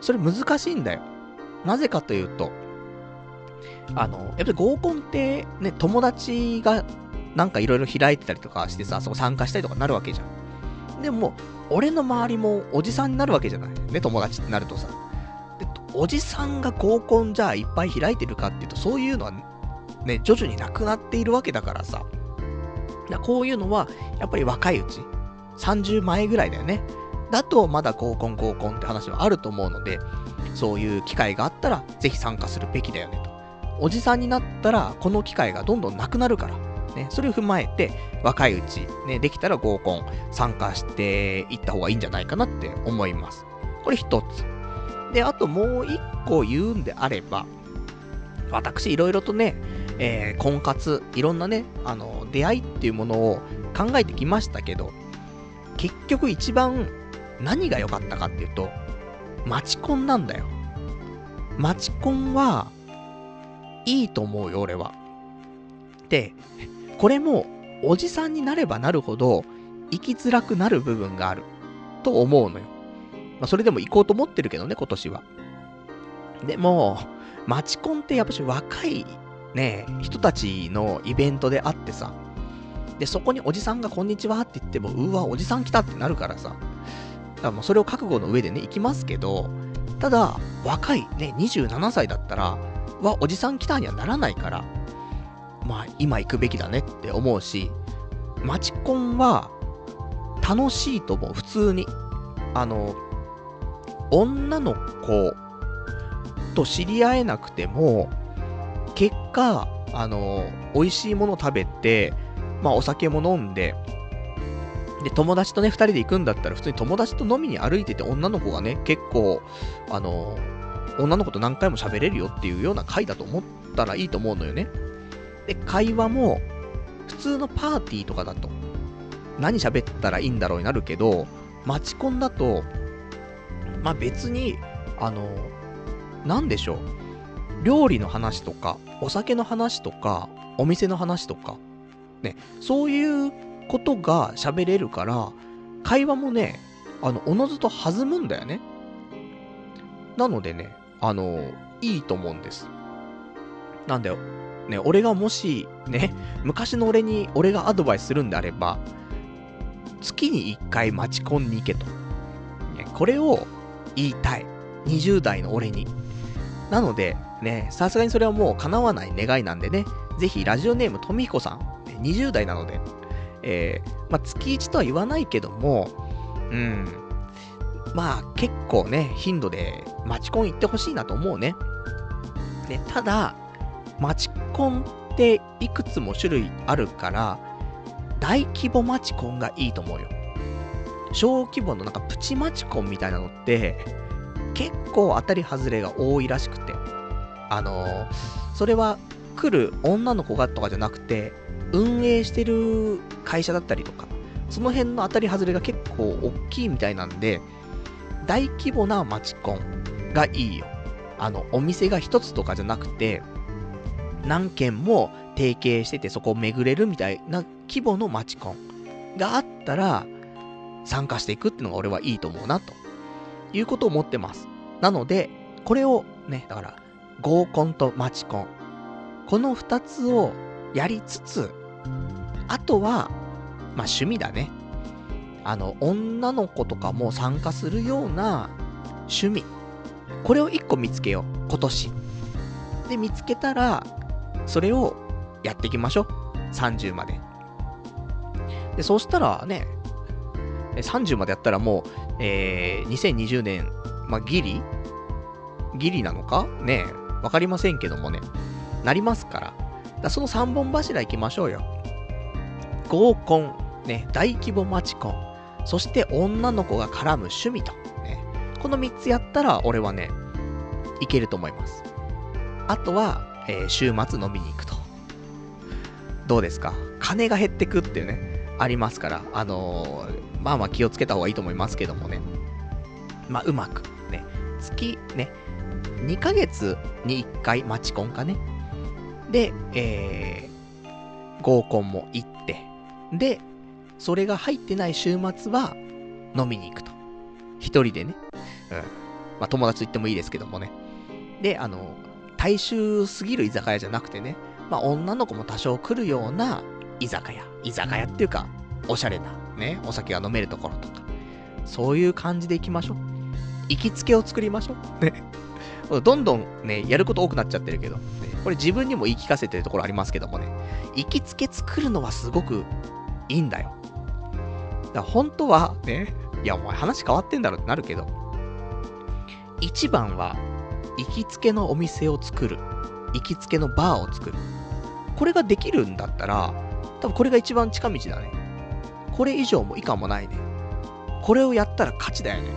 それ難しいんだよ。なぜかというと、あの、やっぱり合コンってね、友達がなんかいろいろ開いてたりとかしてさ、そこ参加したりとかなるわけじゃん。でも、俺の周りもおじさんになるわけじゃない。ね、友達ってなるとさ。で、おじさんが合コンじゃあいっぱい開いてるかっていうと、そういうのはね、徐々になくなっているわけだからさ。こういうのは、やっぱり若いうち、30前ぐらいだよね。だと、まだ合コン合コンって話はあると思うので、そういう機会があったら、ぜひ参加するべきだよねと。おじさんになったら、この機会がどんどんなくなるから。ね、それを踏まえて、若いうち、ね、できたら合コン参加していった方がいいんじゃないかなって思います。これ一つ。で、あともう一個言うんであれば、私いろいろとね、えー、婚活、いろんなね、あの、出会いっていうものを考えてきましたけど、結局一番何が良かったかっていうと、マチコンなんだよ。マチコンは、いいと思うよ、俺は。で、これも、おじさんになればなるほど、生きづらくなる部分がある、と思うのよ。まあ、それでも行こうと思ってるけどね、今年は。でも、マチコンってやっぱし若いね、人たちのイベントであってさ、で、そこにおじさんがこんにちはって言っても、うわ、おじさん来たってなるからさ、だからもうそれを覚悟の上でね、行きますけど、ただ、若いね、27歳だったら、わ、おじさん来たにはならないから、まあ、今行くべきだねって思うし、マチコンは、楽しいと思う、普通に。あの、女の子と知り合えなくても、結果、あの、美味しいもの食べて、まあお酒も飲んで、で、友達とね、二人で行くんだったら、普通に友達と飲みに歩いてて、女の子がね、結構、あの、女の子と何回も喋れるよっていうような回だと思ったらいいと思うのよね。で、会話も、普通のパーティーとかだと、何喋ったらいいんだろうになるけど、マチコンだと、まあ別に、あの、なんでしょう。料理の話とか、お酒の話とか、お店の話とか、ね、そういうことが喋れるから、会話もね、あの、おのずと弾むんだよね。なのでね、あの、いいと思うんです。なんだよ。ね、俺がもし、ね、昔の俺に、俺がアドバイスするんであれば、月に1回待ち込んに行けと。ね、これを言いたい。20代の俺に。なので、ね、さすがにそれはもう叶わない願いなんでね、ぜひラジオネームとみひこさん、20代なので、えー、まあ、月1とは言わないけども、うん、まあ結構ね、頻度でマチコン行ってほしいなと思うね。で、ただ、マチコンっていくつも種類あるから、大規模マチコンがいいと思うよ。小規模のなんかプチマチコンみたいなのって、結構当たり外れが多いらしくて。あの、それは来る女の子がとかじゃなくて、運営してる会社だったりとか、その辺の当たり外れが結構大きいみたいなんで、大規模なマチコンがいいよ。あの、お店が一つとかじゃなくて、何軒も提携しててそこを巡れるみたいな規模のマチコンがあったら、参加していくっていうのが俺はいいと思うな、ということを思ってます。なので、これをね、だから、合コンとマチコン。この二つをやりつつ、あとは、まあ趣味だね。あの、女の子とかも参加するような趣味。これを一個見つけよう。今年。で、見つけたら、それをやっていきましょう。30まで。で、そうしたらね、30までやったらもう、えー、2020年、まあ、ギリ？ギリなのか？ねわかりませんけどもね。なりますから。だその3本柱行きましょうよ。合コン、ね、大規模マチコン、そして女の子が絡む趣味と、ね、この3つやったら俺はね、いけると思います。あとは、えー、週末飲みに行くと。どうですか？金が減ってくっていうね、ありますから、あのー、まあまあ気をつけた方がいいと思いますけどもね。まあうまく、ね、月ね、2ヶ月に1回マチコンかね。で、えー、合コンも行って、で、それが入ってない週末は飲みに行くと。一人でね。うん。まあ友達と言ってもいいですけどもね。で、あの、大衆すぎる居酒屋じゃなくてね、まあ女の子も多少来るような居酒屋。居酒屋っていうか、おしゃれな、ね、お酒が飲めるところとか。そういう感じで行きましょう。行きつけを作りましょう。ね。どんどんね、やること多くなっちゃってるけど、ね、これ自分にも言い聞かせてるところありますけどもね、行きつけ作るのはすごくいいんだよ。だ本当は、ね、いやお前話変わってんだろってなるけど、一番は、行きつけのお店を作る。行きつけのバーを作る。これができるんだったら、多分これが一番近道だね。これ以上も以下もないね。これをやったら勝ちだよね。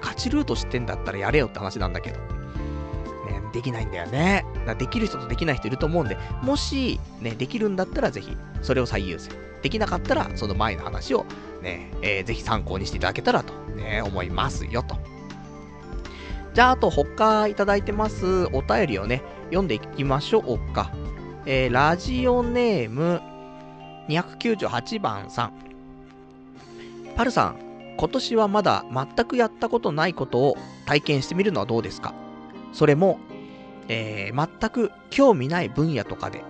勝ちルート知ってんだったらやれよって話なんだけど。ね、できないんだよね。できる人とできない人いると思うんで、もし、ね、できるんだったらぜひ、それを最優先。できなかったら、その前の話をね、えー、ぜひ参考にしていただけたらと、ね、思いますよと。じゃあ、あと他いただいてますお便りをね、読んでいきましょうか。えー、ラジオネーム298番さん。パルさん、今年はまだ全くやったことないことを体験してみるのはどうですか？それも、えー、全く興味ない分野とかで、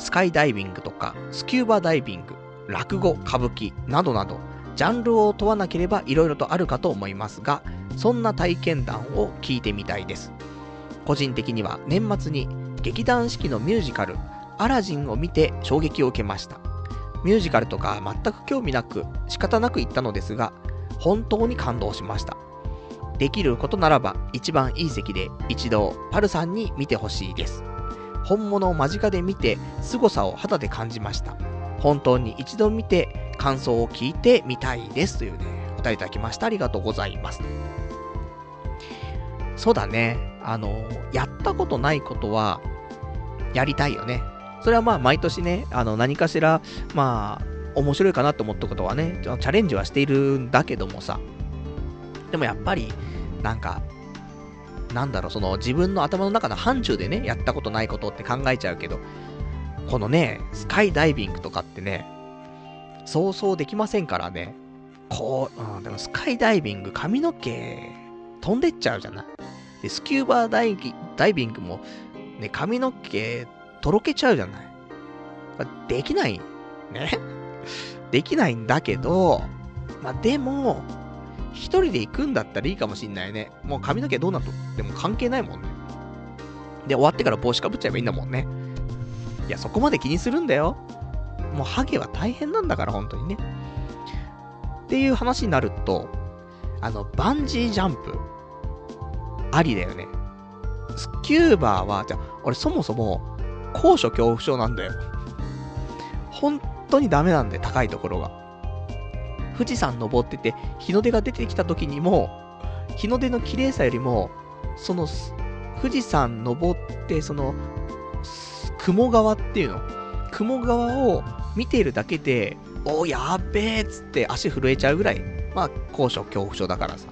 スカイダイビングとか、スキューバダイビング、落語、歌舞伎などなど、ジャンルを問わなければ色々とあるかと思いますが、そんな体験談を聞いてみたいです。個人的には年末に劇団四季のミュージカル、アラジンを見て衝撃を受けました。ミュージカルとか全く興味なく仕方なく行ったのですが、本当に感動しました。できることならば一番いい席で一度パルさんに見てほしいです。本物を間近で見て凄さを肌で感じました。本当に一度見て感想を聞いてみたいですというね、お便りいただきました。ありがとうございます。そうだね。あの、やったことないことは、やりたいよね。それはまあ、毎年ね、あの、何かしら、まあ、面白いかなと思ったことはね、チャレンジはしているんだけどもさ。でもやっぱり、なんか、なんだろう、その自分の頭の中の範疇でね、やったことないことって考えちゃうけど、このね、スカイダイビングとかってね、そうそうできませんからね。こう、うん、でもスカイダイビング、髪の毛、飛んでっちゃうじゃない？で、スキューバーダイダイビングも、ね、髪の毛、とろけちゃうじゃない？できない。ね？できないんだけど、まあ、でも、一人で行くんだったらいいかもしんないね。もう髪の毛どうなっとっても関係ないもんね。で、終わってから帽子かぶっちゃえばいいんだもんね。いや、そこまで気にするんだよ。もうハゲは大変なんだから、本当にね。っていう話になると、あの、バンジージャンプ、ありだよね。スキューバーは、じゃ俺そもそも、高所恐怖症なんだよ。本当にダメなんだよ、高いところが。富士山登ってて、日の出が出てきた時にも、日の出の綺麗さよりも、その、富士山登って、その、雲側っていうの雲側を見ているだけで、おやっべえっつって足震えちゃうぐらい、まあ、高所恐怖症だからさ。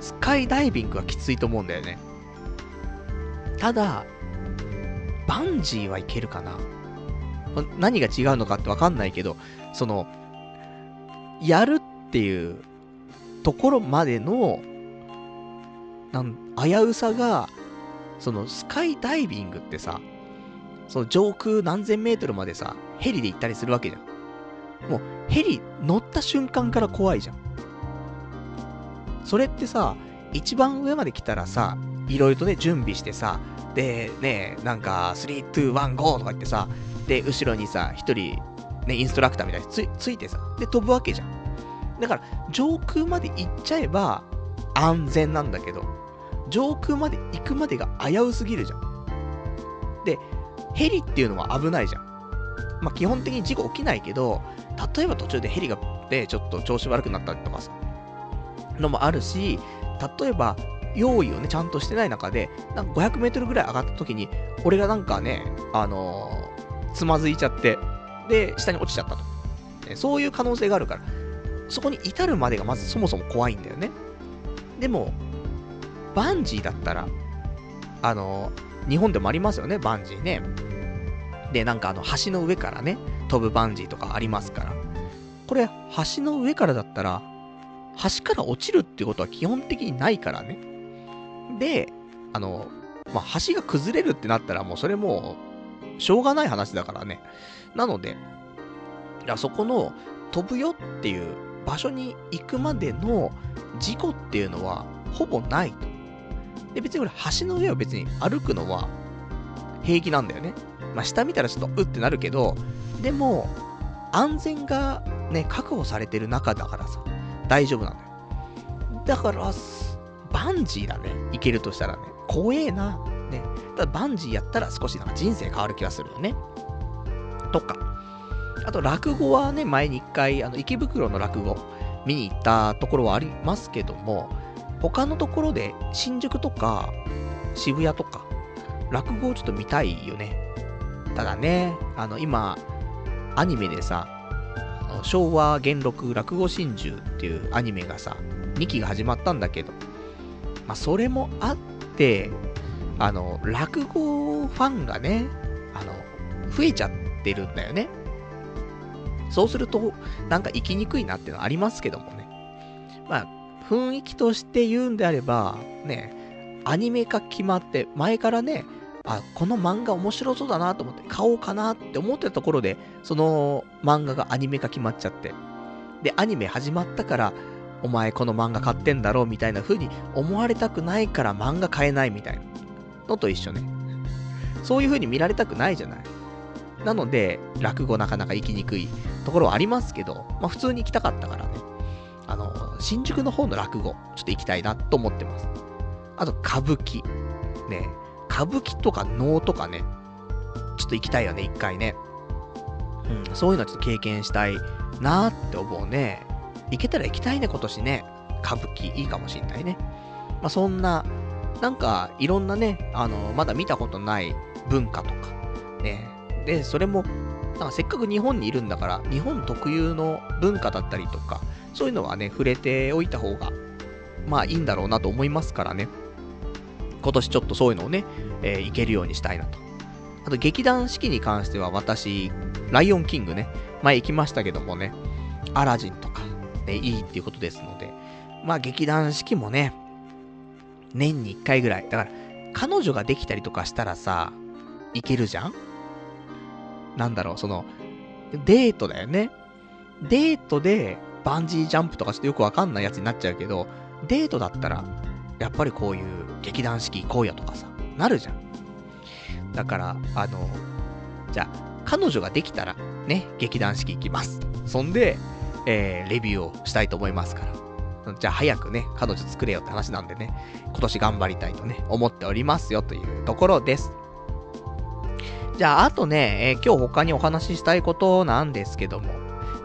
スカイダイビングはきついと思うんだよね。ただ、バンジーはいけるかな。何が違うのかってわかんないけど、その、やるっていうところまでの、なん、危うさが、そのスカイダイビングってさ、その上空何千メートルまでさ、ヘリで行ったりするわけじゃん。もう、ヘリ乗った瞬間から怖いじゃん。それってさ、一番上まで来たらさ、いろいろとね、準備してさ、で、ね、なんか、3、2、1、GO! とか言ってさ、で、後ろにさ、一人、ね、インストラクターみたいにつついてさ、で、飛ぶわけじゃん。だから、上空まで行っちゃえば、安全なんだけど、上空まで行くまでが危うすぎるじゃん。で、ヘリっていうのは危ないじゃん。まあ、基本的に事故起きないけど、例えば途中でヘリが、ね、ちょっと調子悪くなったりとかさ、のもあるし、例えば、用意をね、ちゃんとしてない中で、なんか500メートルぐらい上がった時に、俺がなんかね、あのー、つまずいちゃって、で、下に落ちちゃったと。ね、そういう可能性があるから、そこに至るまでがまずそもそも怖いんだよね。でも、バンジーだったら、あの、日本でもありますよね、バンジーね。で、なんかあの、橋の上からね、飛ぶバンジーとかありますから。これ、橋の上からだったら、橋から落ちるってことは基本的にないからね。で、あの、まあ、橋が崩れるってなったらもうそれもう、しょうがない話だからね。なので、いそこの飛ぶよっていう場所に行くまでの事故っていうのはほぼないと。で、別に俺橋の上を別に歩くのは平気なんだよね。まあ、下見たらちょっとうってなるけど、でも、安全がね、確保されてる中だからさ、大丈夫なんだよ。だから、バンジーだね。いけるとしたらね。怖えな。ね。ただバンジーやったら少しなんか人生変わる気がするよね。とか。あと、落語はね、前に一回、あの、池袋の落語、見に行ったところはありますけども、他のところで、新宿とか、渋谷とか、落語をちょっと見たいよね。ただね、あの、今、アニメでさ、昭和元禄落語真珠っていうアニメがさ、2期が始まったんだけど、まあ、それもあって、あの、落語ファンがね、あの、増えちゃってるんだよね。そうすると、なんか生きにくいなっていうのはありますけどもね。まあ、雰囲気として言うんであれば、ね、アニメ化決まって、前からね、あ、この漫画面白そうだなと思って買おうかなって思ってたところで、その漫画がアニメ化決まっちゃって。で、アニメ始まったから、お前この漫画買ってんだろうみたいな風に思われたくないから漫画買えないみたいなのと一緒ね。そういう風に見られたくないじゃない。なので、落語なかなか行きにくいところはありますけど、まあ普通に行きたかったからね。あの、新宿の方の落語、ちょっと行きたいなと思ってます。あと、歌舞伎。ね歌舞伎とか能とかね、ちょっと行きたいよね、一回ね。うん、そういうのはちょっと経験したいなって思うね。行けたら行きたいね、今年ね。歌舞伎いいかもしんないね。まあ、そんな、なんか、いろんなね、あの、まだ見たことない文化とか、ね。で、それも、なんかせっかく日本にいるんだから、日本特有の文化だったりとか、そういうのはね、触れておいた方が、まあいいんだろうなと思いますからね。今年ちょっとそういうのをね、えー、いけるようにしたいなと。あと劇団四季に関しては私、ライオンキングね、前行きましたけどもね、アラジンとか、ね、いいっていうことですので、まあ劇団四季もね、年に1回ぐらい。だから、彼女ができたりとかしたらさ、いけるじゃん？なんだろう、その、デートだよね。デートで、バンジージャンプとかちょっとよくわかんないやつになっちゃうけど、デートだったら、やっぱりこういう劇団四季行こうよとかさ、なるじゃん。だから、あの、じゃあ、彼女ができたら、ね、劇団四季行きます。そんで、えー、レビューをしたいと思いますから。じゃあ早くね、彼女作れよって話なんでね、今年頑張りたいとね、思っておりますよというところです。じゃあ、あとね、えー、今日他にお話ししたいことなんですけども、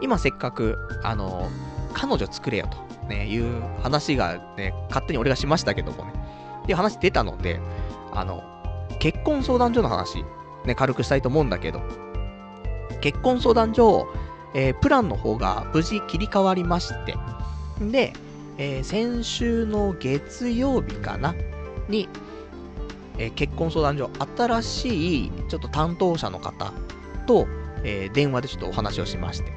今せっかく、あの、彼女作れよと、ね、いう話がね、勝手に俺がしましたけどもね、っていう話出たので、あの、結婚相談所の話、ね、軽くしたいと思うんだけど、結婚相談所、えー、プランの方が無事切り替わりまして、で、えー、先週の月曜日かな？に、えー、結婚相談所、新しいちょっと担当者の方と、えー、電話でちょっとお話をしまして。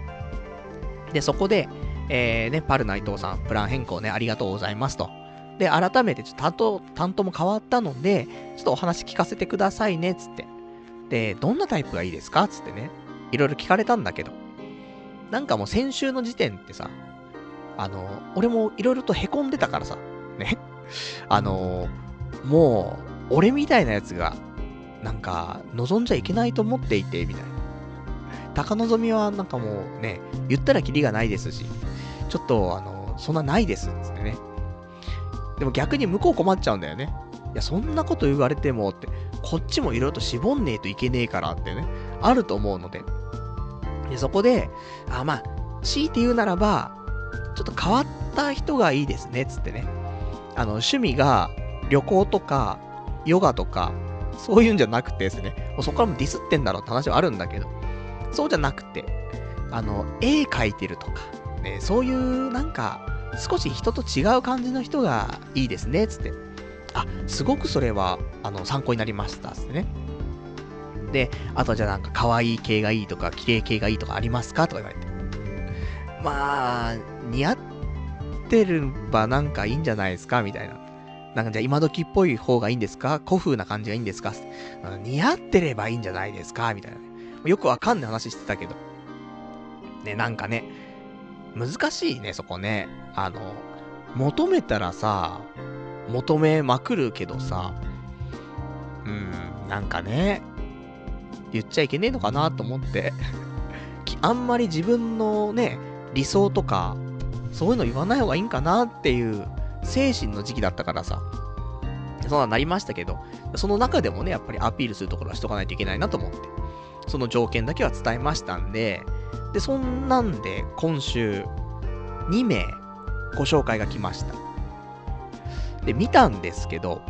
で、そこで、えー、ね、パルナイトさん、プラン変更ね、ありがとうございますと。で、改めてちょっと担当、担当も変わったので、ちょっとお話聞かせてくださいね、つって。で、どんなタイプがいいですか？つってね、いろいろ聞かれたんだけど。なんかもう先週の時点ってさ、あの、俺もいろいろと凹んでたからさ、ね。あの、もう、俺みたいなやつが、なんか、望んじゃいけないと思っていて、みたいな。高望みはなんかもうね、言ったらキリがないですし、ちょっと、あの、そんなないです、つってね。でも逆に向こう困っちゃうんだよね。いや、そんなこと言われてもって、こっちもいろいろと絞んねえといけねえからってね、あると思うので。で、そこで、あ、まあ、強いて言うならば、ちょっと変わった人がいいですね、つってね。あの、趣味が旅行とか、ヨガとか、そういうんじゃなくてですね、もうそこからもディスってんだろうって話はあるんだけど、そうじゃなくて、あの、絵描いてるとか、ね、そういうなんか、少し人と違う感じの人がいいですね、つって。あ、すごくそれは、あの、参考になりました、つってね。で、あとじゃあなんか可愛い系がいいとか、綺麗系がいいとかありますか？とか言われて。まあ、似合ってればなんかいいんじゃないですか？みたいな。なんかじゃあ今時っぽい方がいいんですか？古風な感じがいいんですか？似合ってればいいんじゃないですか？みたいな、よくわかんない話してたけど。ね、なんかね、難しいね、そこね。あの、求めたらさ、求めまくるけどさ、うん、なんかね、言っちゃいけねえのかなと思って。あんまり自分のね、理想とか、そういうの言わない方がいいんかなっていう精神の時期だったからさ、そんななりましたけど、その中でもね、やっぱりアピールするところはしとかないといけないなと思って、その条件だけは伝えましたんで、で、そんなんで今週2名ご紹介が来ました。で、見たんですけど、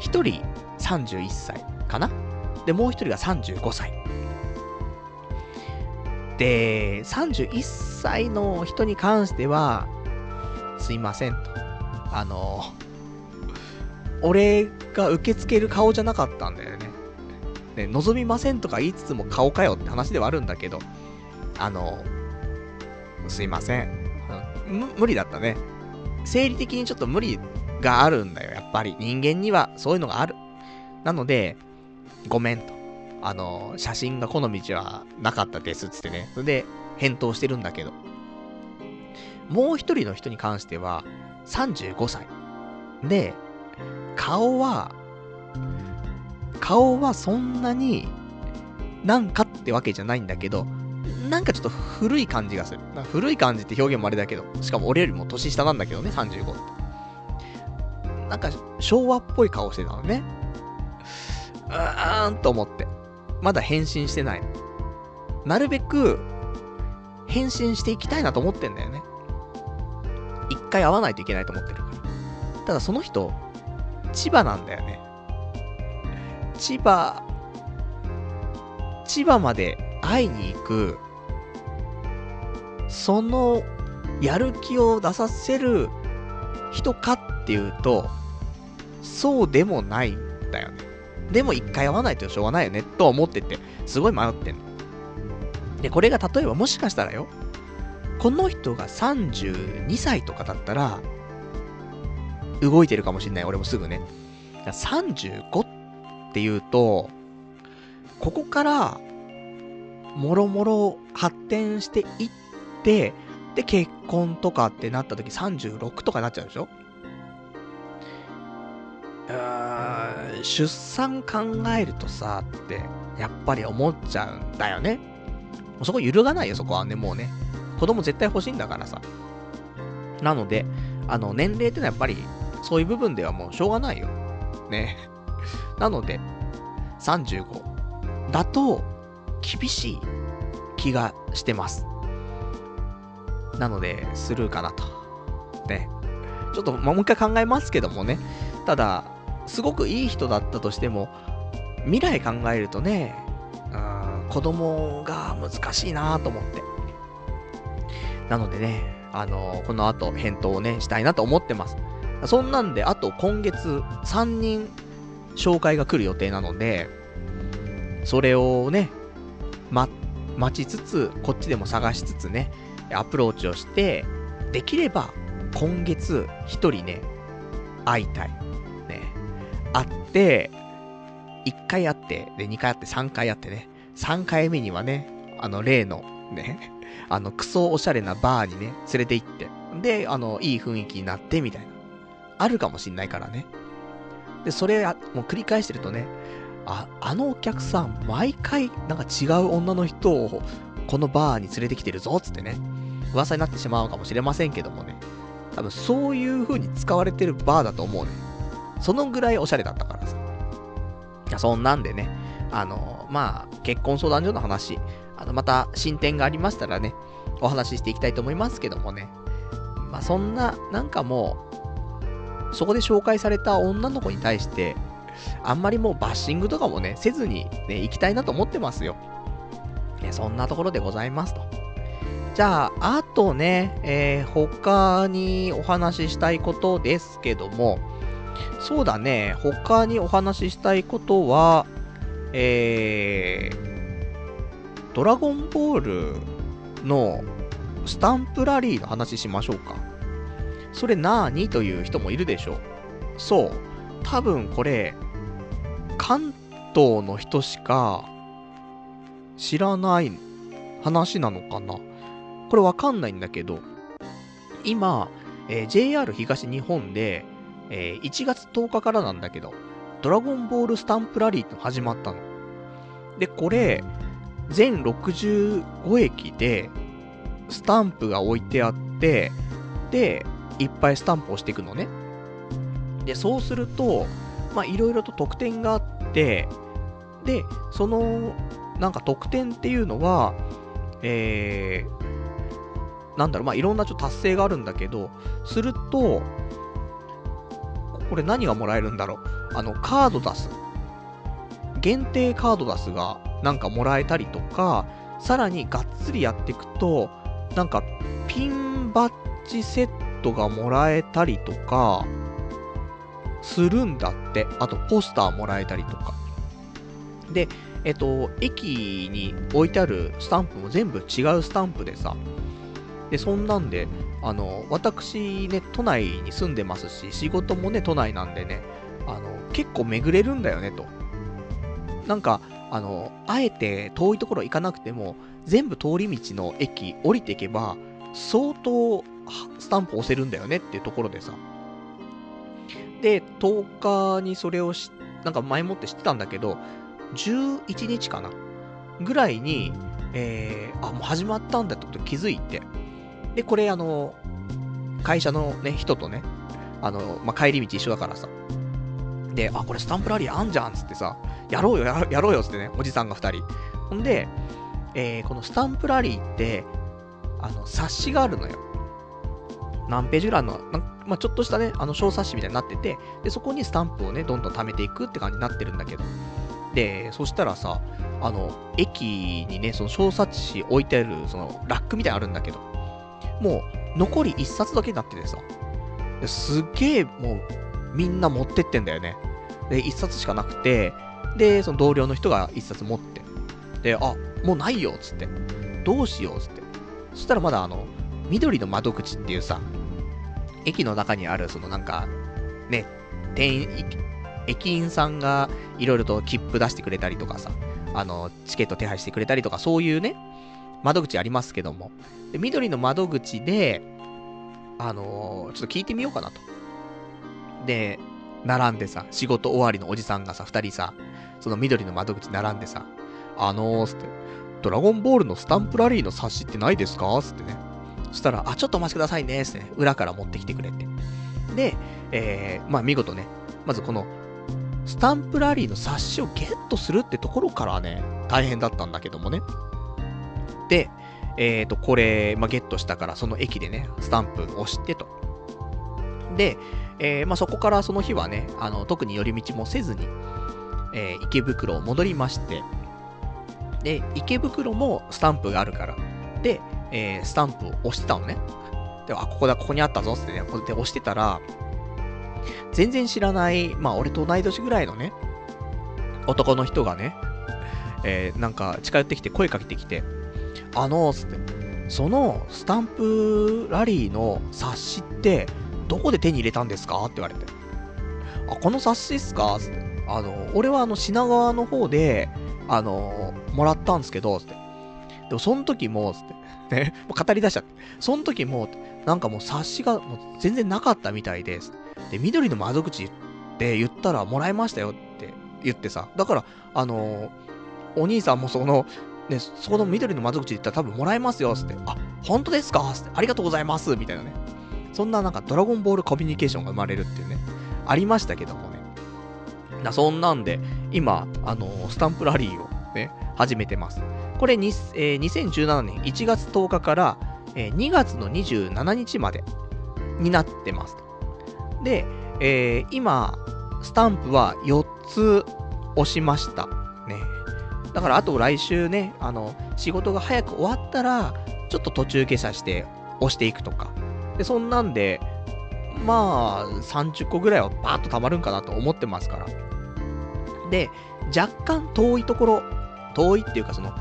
1人31歳かな？で、もう1人が35歳。で、31歳の人に関しては、すいませんと。あの、俺が受け付ける顔じゃなかったんだよね。ね、望みませんとか言いつつも顔かよって話ではあるんだけど、あの、すいません。無理だったね。生理的にちょっと無理があるんだよ、やっぱり。人間にはそういうのがある。なので、ごめんと。あの、写真が好みじゃなかったですっつってね。それで、返答してるんだけど。もう一人の人に関しては、35歳。で、顔は、顔はそんなになんかってわけじゃないんだけど、なんかちょっと古い感じがする。古い感じって表現もあれだけど、しかも俺よりも年下なんだけどね、35って。なんか昭和っぽい顔してたのね。うーんと思って。まだ返信してない。なるべく、返信していきたいなと思ってんだよね。一回会わないといけないと思ってるから。ただその人、千葉なんだよね。千葉、千葉まで会いに行く、その、やる気を出させる人かっていうと、そうでもないんだよね。でも一回会わないとしょうがないよね、と思ってて、すごい迷ってんの。で、これが例えばもしかしたらよ、この人が32歳とかだったら、動いてるかもしんない、俺もすぐね。35っていうと、ここから、もろもろ発展していって、で、結婚とかってなった時36とかになっちゃうでしょ？ー、出産考えるとさ、って、やっぱり思っちゃうんだよね。そこ揺るがないよ、そこはね、もうね。子供絶対欲しいんだからさ。なので、あの、年齢ってのはやっぱり、そういう部分ではもうしょうがないよ。ね。なので、35だと、厳しい気がしてます。なので、スルーかなと。ね。ちょっと、まもう一回考えますけどもね。ただ、すごくいい人だったとしても、未来考えるとね、うん、子供が難しいなと思って。なのでね、あのこの後返答をね、したいなと思ってます。そんなんで、あと今月3人紹介が来る予定なので、それをね、ま、待ちつつ、こっちでも探しつつね、アプローチをして、できれば今月1人ね、会いたい。ね。会って、1回会って、で、2回会って、3回会ってね、3回目にはね、あの、例の、ね、あの、クソおしゃれなバーにね、連れて行って、で、あの、いい雰囲気になって、みたいな。あるかもしんないからね。で、それ、もう繰り返してるとね、あ、あのお客さん、毎回、なんか違う女の人を、このバーに連れてきてるぞ、つってね、噂になってしまうかもしれませんけどもね。多分、そういう風に使われてるバーだと思うね。そのぐらいおしゃれだったからさ。いや、そんなんでね、あの、まあ、結婚相談所の話、あの、また進展がありましたらね、お話ししていきたいと思いますけどもね。まあ、そんな、なんかもう、そこで紹介された女の子に対して、あんまりもうバッシングとかもね、せずにね、行きたいなと思ってますよ。ね、そんなところでございますと。じゃあ、あとね、えー、他にお話ししたいことですけども、そうだね、他にお話ししたいことは、えー、ドラゴンボールのスタンプラリーの話しましょうか。それなーにという人もいるでしょう。そう。多分これ、関東の人しか知らない話なのかな。これわかんないんだけど、今、えー、JR 東日本で、えー、1月10日からなんだけど、ドラゴンボールスタンプラリーって始まったの。で、これ、全65駅で、スタンプが置いてあって、で、いっぱいスタンプをしていくのね。で、そうすると、まあ、いろいろと得点があって、で、その、なんか得点っていうのは、えー、なんだろう、まあ、いろんなちょっと達成があるんだけど、すると、これ何がもらえるんだろう。あの、カード出す。限定カード出すが、なんかもらえたりとか、さらにがっつりやっていくと、なんか、ピンバッジセットがもらえたりとか、するんだって。あと、ポスターもらえたりとか。で、えっと、駅に置いてあるスタンプも全部違うスタンプでさ。で、そんなんで、あの、私ね、都内に住んでますし、仕事もね、都内なんでね、あの、結構巡れるんだよね、と。なんか、あの、あえて遠いところ行かなくても、全部通り道の駅降りていけば、相当スタンプ押せるんだよねっていうところでさ。で、10日にそれをし、なんか前もって知ってたんだけど、11日かなぐらいに、えー、あ、もう始まったんだってこと気づいて。で、これあの、会社のね、人とね、あの、まあ、帰り道一緒だからさ。で、あ、これスタンプラリーあんじゃんつってさ、やろうよ、やろうよつってね、おじさんが2人。ほんで、えー、このスタンプラリーって、あの、冊子があるのよ。何ページぐらいの、まあ、ちょっとしたね、あの小冊子みたいになってて、で、そこにスタンプをね、どんどん貯めていくって感じになってるんだけど。で、そしたらさ、あの、駅にね、その小冊子置いてある、その、ラックみたいなのあるんだけど、もう、残り1冊だけになっててさ、すっげえ、もう、みんな持ってってんだよね。で、1冊しかなくて、で、その同僚の人が1冊持って、で、あ、もうないよ、つって。どうしよう、つって。そしたらまだあの、緑の窓口っていうさ、駅の中にある、そのなんか、ね、店員、駅員さんがいろいろと切符出してくれたりとかさ、あの、チケット手配してくれたりとか、そういうね、窓口ありますけども、で緑の窓口で、あのー、ちょっと聞いてみようかなと。で、並んでさ、仕事終わりのおじさんがさ、二人さ、その緑の窓口並んでさ、あのー、つって、ドラゴンボールのスタンプラリーの冊子ってないですか？つってね。そしたら、あ、ちょっとお待ちくださいね、つってね、裏から持ってきてくれて。で、えー、まあ見事ね、まずこの、スタンプラリーの冊子をゲットするってところからね、大変だったんだけどもね。で、えっ、ー、と、これ、まあ、ゲットしたから、その駅でね、スタンプ押してと。で、えー、まあ、そこからその日はね、あの、特に寄り道もせずに、えー、池袋を戻りまして、で、池袋もスタンプがあるから、で、えー、スタンプを押してたのね。で、あ、ここだ、ここにあったぞってね、こうやって押してたら、全然知らない、まあ、俺と同い年ぐらいのね、男の人がね、えー、なんか近寄ってきて声かけてきて、あのー、つって、そのスタンプラリーの冊子って、どこで手に入れたんですか？って言われて。あ、この冊子っすか？つって。あの、俺はあの品川の方で、あのもらったんですけど、つって。でもその時も、つって。ね、もう語り出しちゃって。その時も、なんかもう冊子がもう全然なかったみたいです。で、緑の窓口って言ったらもらいましたよって言ってさ。だから、あのお兄さんもその、ね、そこの緑の窓口で言ったら多分もらえますよ、つって。あ、本当ですか？つって。ありがとうございますみたいなね。そんななんかドラゴンボールコミュニケーションが生まれるっていうね、ありましたけどもね。なそんなんで、今、あのー、スタンプラリーをね、始めてます。これに、えー、2017年1月10日から、えー、2月の27日までになってます。で、えー、今、スタンプは4つ押しました。だからあと来週ね、あの、仕事が早く終わったら、ちょっと途中下車して押していくとか。で、そんなんで、まあ、30個ぐらいはバーッと溜まるんかなと思ってますから。で、若干遠いところ、遠いっていうかその、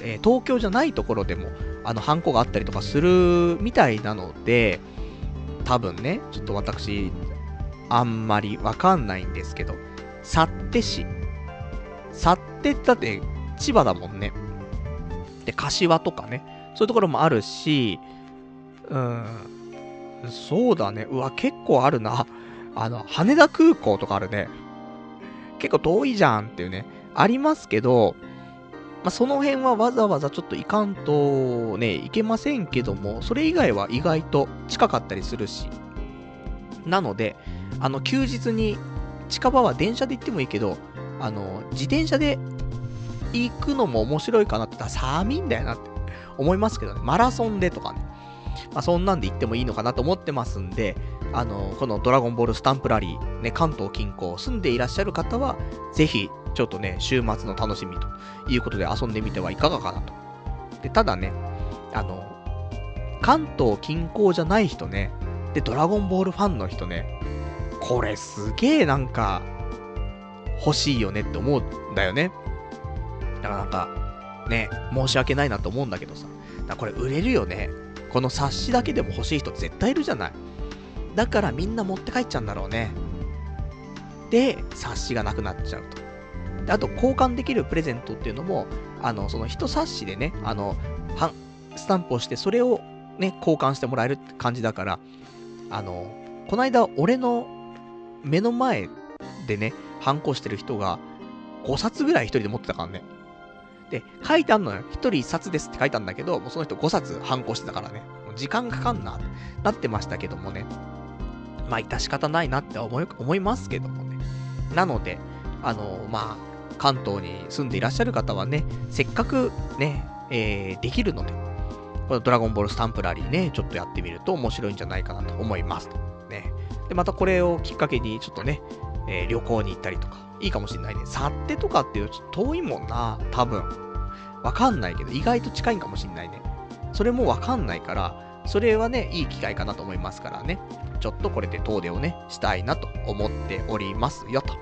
えー、東京じゃないところでも、あの、ハンコがあったりとかするみたいなので、多分ね、ちょっと私、あんまりわかんないんですけど、幸手市。幸手ってだって千葉だもんね。で、柏とかね、そういうところもあるし、うん、そうだね。うわ、結構あるな。あの、羽田空港とかあるね。結構遠いじゃんっていうね。ありますけど、まあ、その辺はわざわざちょっと行かんとね、行けませんけども、それ以外は意外と近かったりするし。なので、あの、休日に近場は電車で行ってもいいけど、あの、自転車で行くのも面白いかなって言ったら寒いんだよなって思いますけどね。マラソンでとかね。まあ、そんなんで行ってもいいのかなと思ってますんで、あの、このドラゴンボールスタンプラリー、ね、関東近郊住んでいらっしゃる方は、ぜひ、ちょっとね、週末の楽しみということで遊んでみてはいかがかなと。で、ただね、あの、関東近郊じゃない人ね、で、ドラゴンボールファンの人ね、これすげえなんか、欲しいよねって思うんだよね。だからなんか、ね、申し訳ないなと思うんだけどさ。だこれ売れるよね。この冊子だけでも欲しい人絶対いるじゃない。だからみんな持って帰っちゃうんだろうね。で、冊子がなくなっちゃうと。であと、交換できるプレゼントっていうのも、あの、その人冊子でね、あの、はスタンプをして、それをね、交換してもらえるって感じだから、あの、この間、俺の目の前でね、ハンコしてる人が、5冊ぐらい一人で持ってたからね。で、書いてあんのよ。一人一冊ですって書いたんだけど、もうその人5冊反抗してたからね。もう時間かかんな、なってましたけどもね。まあ、致し方ないなって思い、思いますけどもね。なので、あの、まあ、関東に住んでいらっしゃる方はね、せっかくね、えー、できるので、このドラゴンボールスタンプラリーね、ちょっとやってみると面白いんじゃないかなと思います。ね。で、またこれをきっかけに、ちょっとね、えー、旅行に行ったりとか、いいかもしんないね。去ってとかっていうちょっと遠いもんな、多分。わかんないけど、意外と近いんかもしんないね。それもわかんないから、それはね、いい機会かなと思いますからね。ちょっとこれで遠出をね、したいなと思っておりますよと。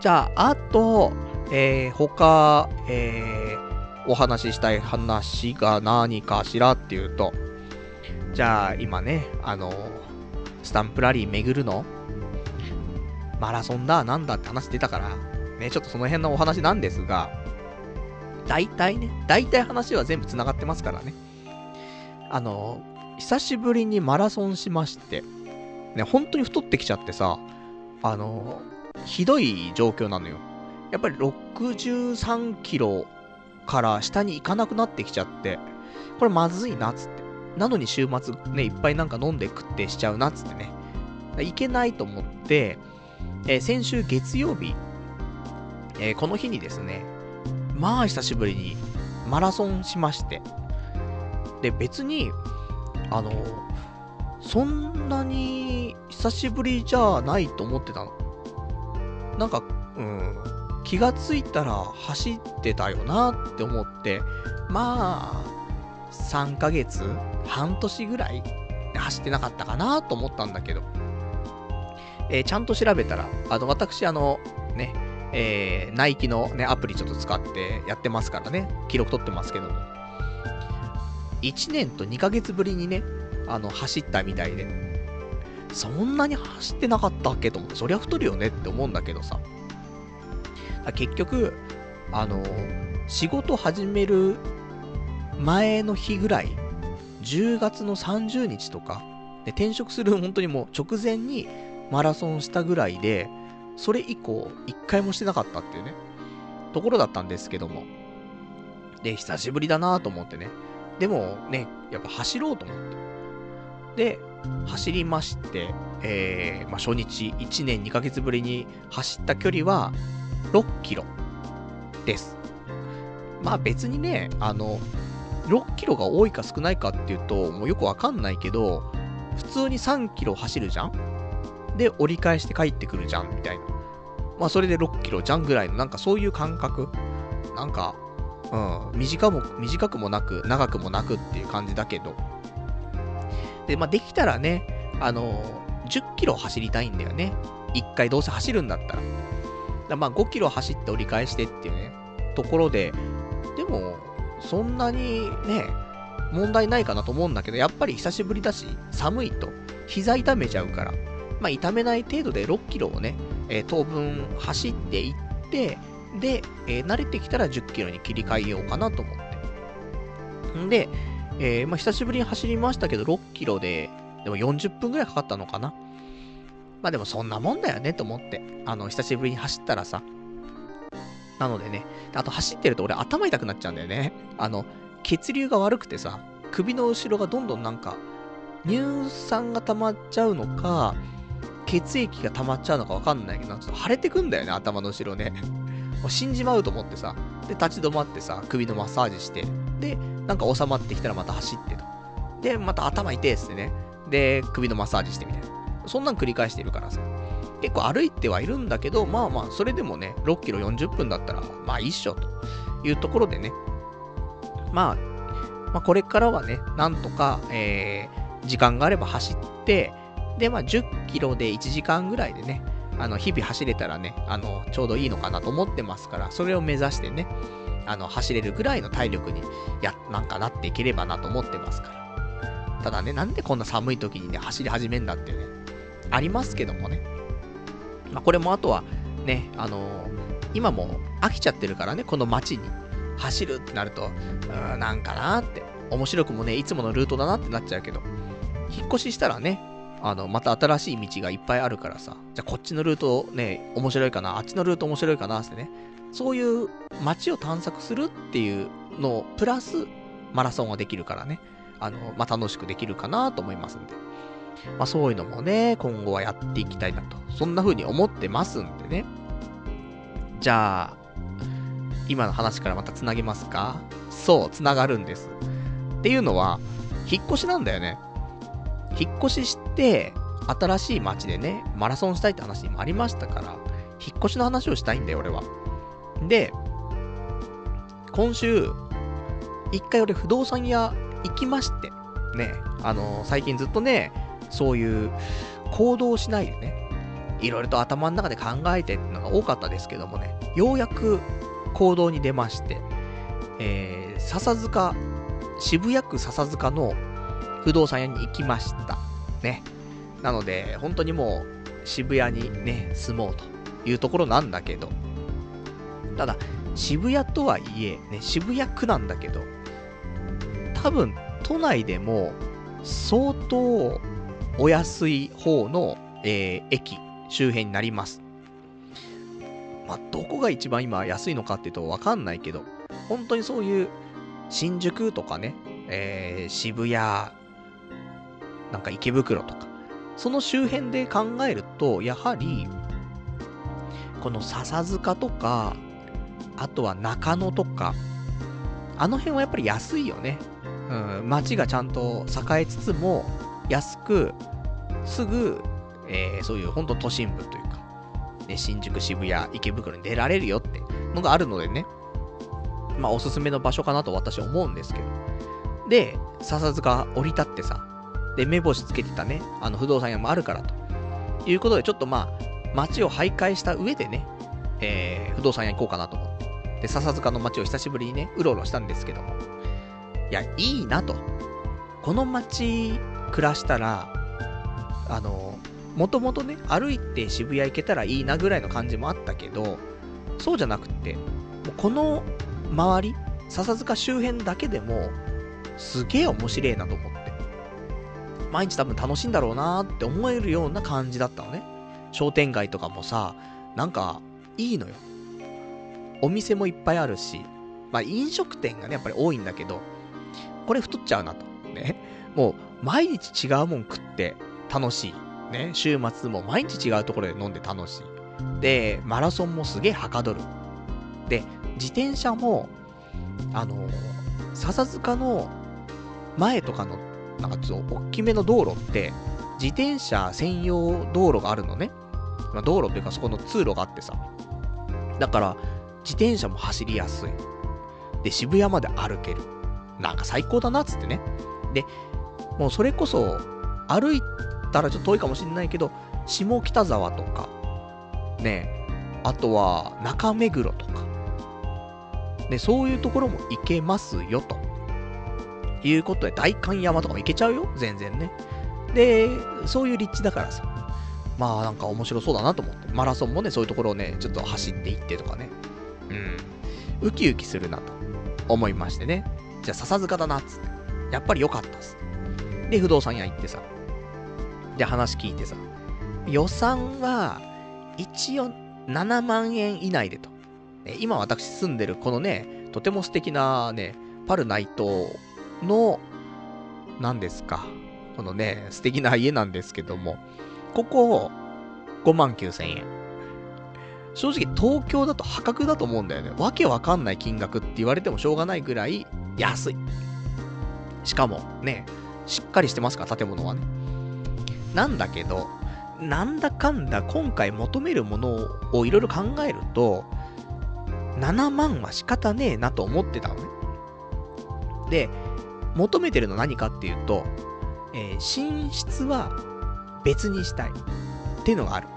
じゃあ、あと、えー、他、えー、お話ししたい話が何かしらっていうと、じゃあ、今ね、あの、スタンプラリー巡るの？マラソンだ、なんだって話出たから、ね、ちょっとその辺のお話なんですが、大体ね、大体話は全部繋がってますからね。あの、久しぶりにマラソンしまして、ね、本当に太ってきちゃってさ、あの、ひどい状況なのよ。やっぱり63キロから下に行かなくなってきちゃって、これまずいなっつって。なのに週末ね、いっぱいなんか飲んで食ってしちゃうなっつってね。いけないと思って、えー、先週月曜日、えー、この日にですね、まあ久しぶりにマラソンしまして。で、別に、あの、そんなに久しぶりじゃないと思ってたの。なんか、うん、気がついたら走ってたよなって思って、まあ、3ヶ月半年ぐらい走ってなかったかなと思ったんだけど、えー、ちゃんと調べたら、あの、私、あの、ね、えー、ナイキのね、アプリちょっと使ってやってますからね、記録取ってますけども、1年と2ヶ月ぶりにね、あの、走ったみたいで、そんなに走ってなかったっけと思って、そりゃ太るよねって思うんだけどさ。結局、あの、仕事始める前の日ぐらい、10月の30日とか、で転職する本当にもう直前にマラソンしたぐらいで、それ以降、一回もしてなかったっていうね、ところだったんですけども。で、久しぶりだなと思ってね。でもね、やっぱ走ろうと思って。で、走りまして、えー、まあ、初日、1年2ヶ月ぶりに走った距離は、6キロです。まあ別にね、あの、6キロが多いか少ないかっていうと、もうよくわかんないけど、普通に3キロ走るじゃんで、折り返して帰ってくるじゃんみたいな。まあそれで6キロじゃんぐらいの、なんかそういう感覚。なんか、うん、短も、短くもなく、長くもなくっていう感じだけど。で、まあできたらね、あの10キロ走りたいんだよね。1回どうせ走るんだったら。だまあ5キロ走って折り返してっていうね、ところで、でも、そんなにね、問題ないかなと思うんだけど、やっぱり久しぶりだし、寒いと、膝痛めちゃうから、まあ痛めない程度で6キロをね、えー、当分走っていって、で、えー、慣れてきたら10キロに切り替えようかなと思って。んで、えー、まあ久しぶりに走りましたけど、6キロで、でも40分くらいかかったのかな。まあでもそんなもんだよねと思って。あの、久しぶりに走ったらさ。なのでね、あと走ってると俺頭痛くなっちゃうんだよね。あの、血流が悪くてさ、首の後ろがどんどんなんか、乳酸が溜まっちゃうのか、血液が溜まっちゃうのかわかんないけど、ちょっと腫れてくんだよね、頭の後ろね。もう死んじまうと思ってさ、で、立ち止まってさ、首のマッサージして、で、なんか収まってきたらまた走ってと。で、また頭痛いっすね。で、首のマッサージしてみたいな。そんなん繰り返してるからさ。結構歩いてはいるんだけど、まあまあ、それでもね、6キロ40分だったら、まあいいっしょ、というところでね。まあ、まあこれからはね、なんとか、えー、時間があれば走って、で、まあ10キロで1時間ぐらいでね、あの、日々走れたらね、あの、ちょうどいいのかなと思ってますから、それを目指してね、あの、走れるぐらいの体力に、や、なんかなっていければなと思ってますから。ただね、なんでこんな寒い時にね、走り始めんだってね、ありますけどもね。まあ、これもあとは、ね、あのー、今も飽きちゃってるからね、この街に走るってなると、うーん、なんかなって、面白くもね、いつものルートだなってなっちゃうけど、引っ越ししたらね、あの、また新しい道がいっぱいあるからさ、じゃあこっちのルートね、面白いかな、あっちのルート面白いかなってね、そういう街を探索するっていうのをプラス、マラソンができるからね、あの、まあ、楽しくできるかなと思いますんで。まあそういうのもね、今後はやっていきたいなと。そんな風に思ってますんでね。じゃあ、今の話からまた繋げますかそう、繋がるんです。っていうのは、引っ越しなんだよね。引っ越しして、新しい街でね、マラソンしたいって話にもありましたから、引っ越しの話をしたいんだよ、俺は。で、今週、一回俺不動産屋行きまして、ね、あの最近ずっとね、そういう行動しないでね、いろいろと頭の中で考えてってのが多かったですけどもね、ようやく行動に出まして、えー、笹塚、渋谷区笹塚の不動産屋に行きました。ね。なので、本当にもう渋谷にね、住もうというところなんだけど、ただ、渋谷とはいえ、ね、渋谷区なんだけど、多分、都内でも相当お安い方の、えー、駅周辺になります。まあ、どこが一番今安いのかっていうとわかんないけど、本当にそういう新宿とかね、えー、渋谷、なんか池袋とか、その周辺で考えると、やはり、この笹塚とか、あとは中野とか、あの辺はやっぱり安いよね。うん、街がちゃんと栄えつつも、安く、すぐ、えー、そういう本当都心部というか、ね、新宿、渋谷、池袋に出られるよってのがあるのでね、まあおすすめの場所かなと私は思うんですけど。で、笹塚降り立ってさ、で、目星つけてたね、あの不動産屋もあるからと。いうことで、ちょっとまあ、街を徘徊した上でね、えー、不動産屋行こうかなと思って。で、笹塚の街を久しぶりにね、うろうろしたんですけども。いや、いいなと。この街、暮らしたら、あの、もともとね、歩いて渋谷行けたらいいなぐらいの感じもあったけど、そうじゃなくて、この周り、笹塚周辺だけでも、すげえ面白いなと思って。毎日多分楽しいんだろうなーって思えるような感じだったのね。商店街とかもさ、なんか、いいのよ。お店もいっぱいあるし、まあ飲食店がね、やっぱり多いんだけど、これ太っちゃうなと。ね。もう、毎日違うもん食って楽しい。ね。週末も毎日違うところで飲んで楽しい。で、マラソンもすげえはかどる。で、自転車も、あの、笹塚の前とかの、なんかちょっと大きめの道路って、自転車専用道路があるのね。まあ、道路っていうかそこの通路があってさ。だから、自転車も走りやすい。で、渋谷まで歩ける。なんか最高だなっつってね。で、もうそれこそ、歩いたらちょっと遠いかもしれないけど、下北沢とか、ね、あとは中目黒とか、ね、そういうところも行けますよ、ということで、代官山とかも行けちゃうよ、全然ね。で、そういう立地だからさ、まあなんか面白そうだなと思って、マラソンもね、そういうところをね、ちょっと走っていってとかね、うん、ウキウキするなと思いましてね。じゃあ笹塚だなっつって。やっぱり良かったっす。で、不動産屋行ってさ。で、話聞いてさ。予算は、一応7万円以内でと。今私住んでるこのね、とても素敵なね、パルナイトの、何ですか。このね、素敵な家なんですけども、ここ、5万9千円。正直東京だと破格だと思うんだよね。わけわかんない金額って言われてもしょうがないぐらい安い。しかもね、しっかりしてますか、建物はね。なんだけど、なんだかんだ今回求めるものをいろいろ考えると、7万は仕方ねえなと思ってたのね。で、求めてるの何かっていうと、えー、寝室は別にしたいっていうのがある。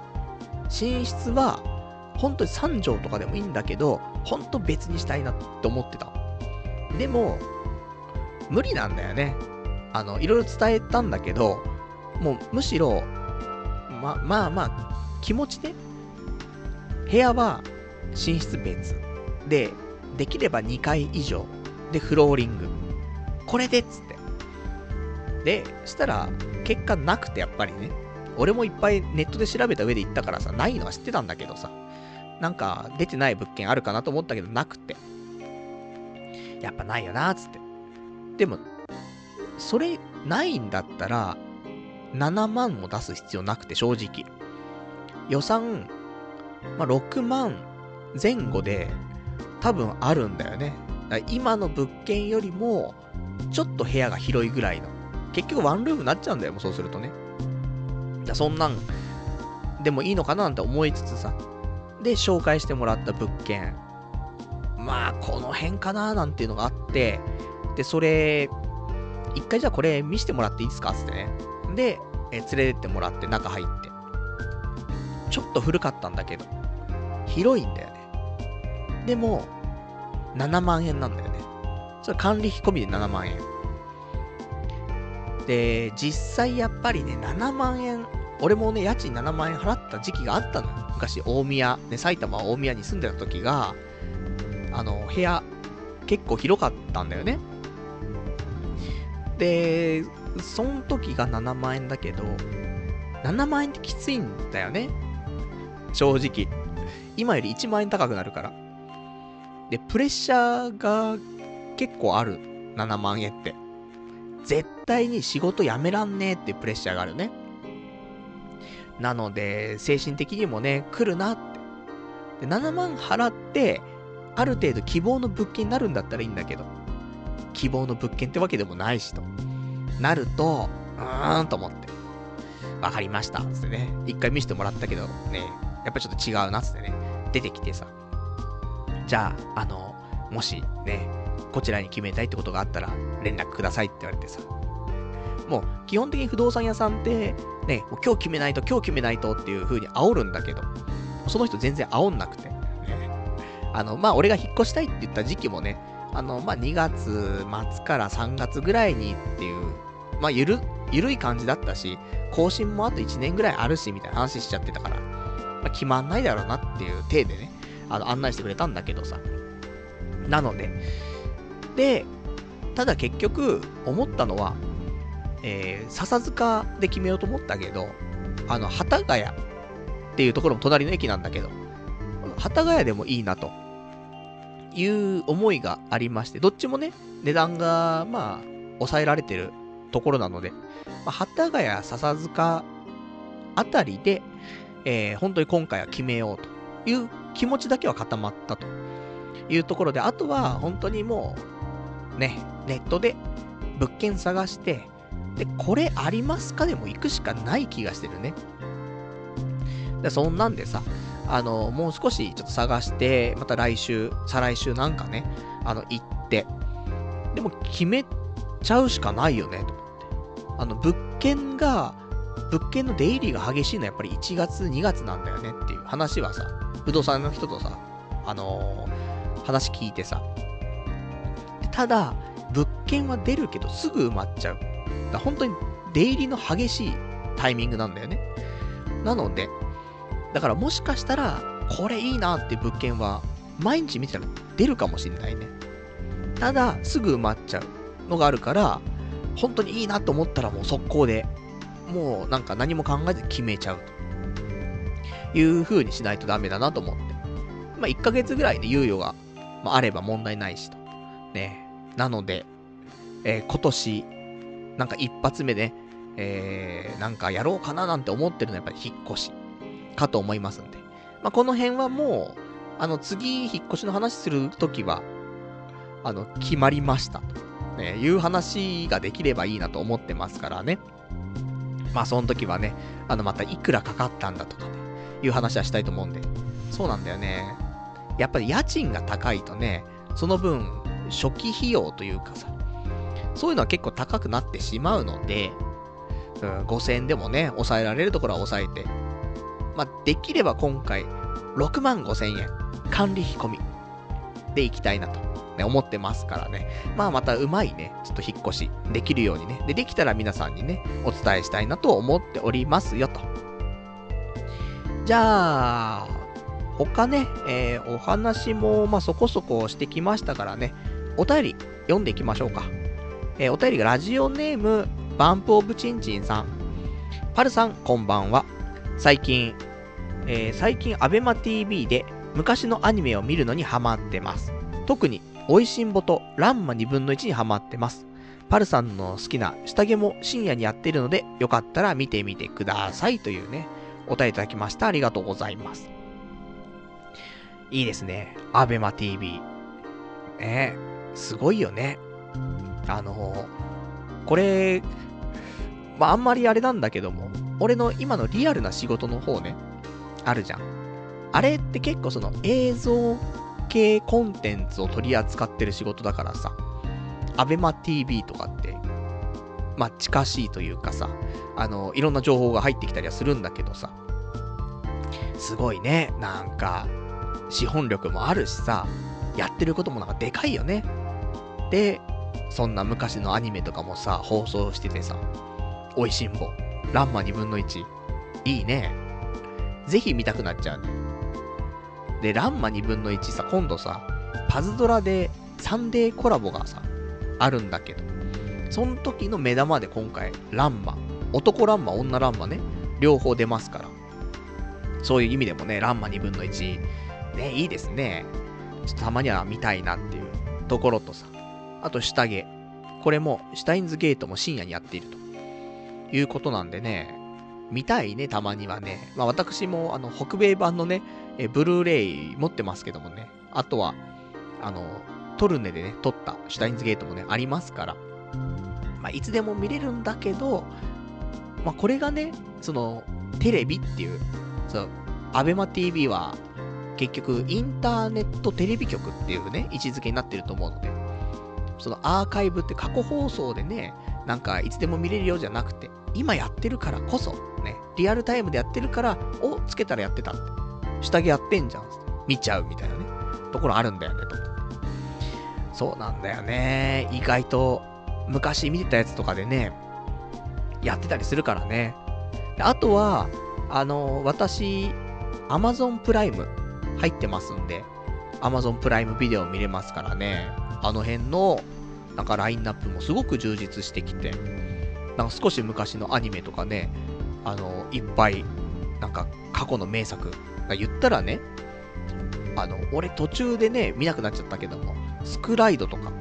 寝室は本当に3畳とかでもいいんだけど、本当別にしたいなって思ってた。でも、無理なんだよね。あの、いろいろ伝えたんだけど、もうむしろ、ま、まあまあ、気持ちで、部屋は寝室別。で、できれば2階以上。で、フローリング。これでっつって。で、したら、結果なくてやっぱりね。俺もいっぱいネットで調べた上で行ったからさ、ないのは知ってたんだけどさ。なんか出てない物件あるかなと思ったけどなくて。やっぱないよな、つって。でも、それないんだったら、7万も出す必要なくて、正直。予算、まあ、6万前後で多分あるんだよね。今の物件よりも、ちょっと部屋が広いぐらいの。結局ワンルームになっちゃうんだよ、もうそうするとね。だそんなん、でもいいのかななんて思いつつさ。で、紹介してもらった物件。まあ、この辺かななんていうのがあって、で、それ、一回じゃあこれ見せてもらっていいですか？つってね。で、え連れてってもらって中入って。ちょっと古かったんだけど、広いんだよね。でも、7万円なんだよね。それ管理費込みで7万円。で、実際やっぱりね、7万円、俺もね、家賃7万円払った時期があったの。昔、大宮、ね、埼玉大宮に住んでた時が、あの、部屋、結構広かったんだよね。で、その時が7万円だけど、7万円ってきついんだよね。正直。今より1万円高くなるから。で、プレッシャーが結構ある。7万円って。絶対に仕事辞めらんねえっていうプレッシャーがあるね。なので、精神的にもね、来るなって。で、7万払って、ある程度希望の物件になるんだったらいいんだけど、希望の物件ってわけでもないしと。なると、うーんと思って。わかりました。つってね。一回見せてもらったけど、ね、やっぱちょっと違うな、つってね。出てきてさ。じゃあ、あの、もしね、こちらに決めたいってことがあったら、連絡くださいって言われてさ。もう、基本的に不動産屋さんって、ね、もう今日決めないと、今日決めないとっていう風に煽るんだけど、その人全然煽んなくて。あの、まあ、俺が引っ越したいって言った時期もね、あの、まあ、2月末から3月ぐらいにっていう、まあ、ゆる、ゆるい感じだったし、更新もあと1年ぐらいあるし、みたいな話しちゃってたから、まあ、決まんないだろうなっていう体でね、あの、案内してくれたんだけどさ。なので、で、ただ結局、思ったのは、えー、笹塚で決めようと思ったけど、あの、幡ヶ谷っていうところも隣の駅なんだけど、幡ヶ谷でもいいなと、いう思いがありまして、どっちもね、値段が、まあ、抑えられてるところなので、まあ、幡ヶ谷、笹塚あたりで、えー、本当に今回は決めようという気持ちだけは固まったというところで、あとは本当にもう、ね、ネットで物件探して、で、これありますかでも行くしかない気がしてるね。で、そんなんでさ、あの、もう少しちょっと探して、また来週、再来週なんかね、あの、行って、でも決めちゃうしかないよね、と思って。あの、物件が、物件の出入りが激しいのはやっぱり1月、2月なんだよねっていう話はさ、不動産の人とさ、あのー、話聞いてさ、ただ、物件は出るけどすぐ埋まっちゃう。だ本当に出入りの激しいタイミングなんだよね。なので、だからもしかしたら、これいいなって物件は、毎日見てたら出るかもしれないね。ただ、すぐ埋まっちゃうのがあるから、本当にいいなと思ったらもう速攻で、もうなんか何も考えず決めちゃうという風にしないとダメだなと思って。まあ、1ヶ月ぐらいで猶予が、まあ、あれば問題ないしと。ね。なので、えー、今年、なんか一発目で、えー、なんかやろうかななんて思ってるのはやっぱり引っ越しかと思いますんで。まあ、この辺はもう、あの、次、引っ越しの話するときは、あの、決まりましたと、ね、いう話ができればいいなと思ってますからね。まあ、その時はね、あの、またいくらかかったんだとかね、いう話はしたいと思うんで。そうなんだよね。やっぱり家賃が高いとね、その分、初期費用というかさ、そういうのは結構高くなってしまうので、うん、5000円でもね、抑えられるところは抑えて、まあ、できれば今回、6万5000円、管理費込みでいきたいなと、ね、思ってますからね。まあまたうまいね、ちょっと引っ越しできるようにね。で、できたら皆さんにね、お伝えしたいなと思っておりますよと。じゃあ、他ね、えー、お話も、まあ、そこそこしてきましたからね、お便り読んでいきましょうか。えー、お便りがラジオネーム、バンプオブチンチンさん。パルさん、こんばんは。最近、えー、最近アベマ TV で昔のアニメを見るのにハマってます。特に、おいしんぼとランマ2分の1にハマってます。パルさんの好きな下着も深夜にやってるので、よかったら見てみてくださいというね、お答えいただきました。ありがとうございます。いいですね。アベマ TV。ねすごいよね。あのこれ、まあ、あんまりあれなんだけども、俺の今のリアルな仕事の方ね、あるじゃん。あれって結構その映像系コンテンツを取り扱ってる仕事だからさ、アベマ TV とかって、まあ、近しいというかさ、あの、いろんな情報が入ってきたりはするんだけどさ、すごいね、なんか、資本力もあるしさ、やってることもなんかでかいよね。で、そんな昔のアニメとかもさ、放送しててさ、おいしんぼ、ランマ2分の1、いいね。ぜひ見たくなっちゃうね。で、ランマ2分の1さ、今度さ、パズドラでサンデーコラボがさ、あるんだけど、その時の目玉で今回、ランマ、男ランマ、女ランマね、両方出ますから。そういう意味でもね、ランマ2分の1、ね、いいですね。ちょっとたまには見たいなっていうところとさ、あと下着。これも、シュタインズゲートも深夜にやっているということなんでね、見たいね、たまにはね。まあ私も、あの、北米版のね、えブルーレイ持ってますけどもね。あとは、あの、トルネでね、撮ったシュタインズゲートもね、ありますから。まあ、いつでも見れるんだけど、まあ、これがね、その、テレビっていう、そう、アベマ TV は、結局、インターネットテレビ局っていうね、位置づけになってると思うので、そのアーカイブって過去放送でね、なんかいつでも見れるようじゃなくて、今やってるからこそ、ね、リアルタイムでやってるから、をつけたらやってたって。下着やってんじゃん。見ちゃうみたいなね、ところあるんだよね、と。そうなんだよね。意外と、昔見てたやつとかでね、やってたりするからね。あとは、あの、私、Amazon プライム入ってますんで、Amazon プライムビデオ見れますからね。あの辺の、なんかラインナップもすごく充実してきて、なんか少し昔のアニメとかね、あの、いっぱい、なんか過去の名作言ったらね、あの、俺途中でね、見なくなっちゃったけども、スクライドとか、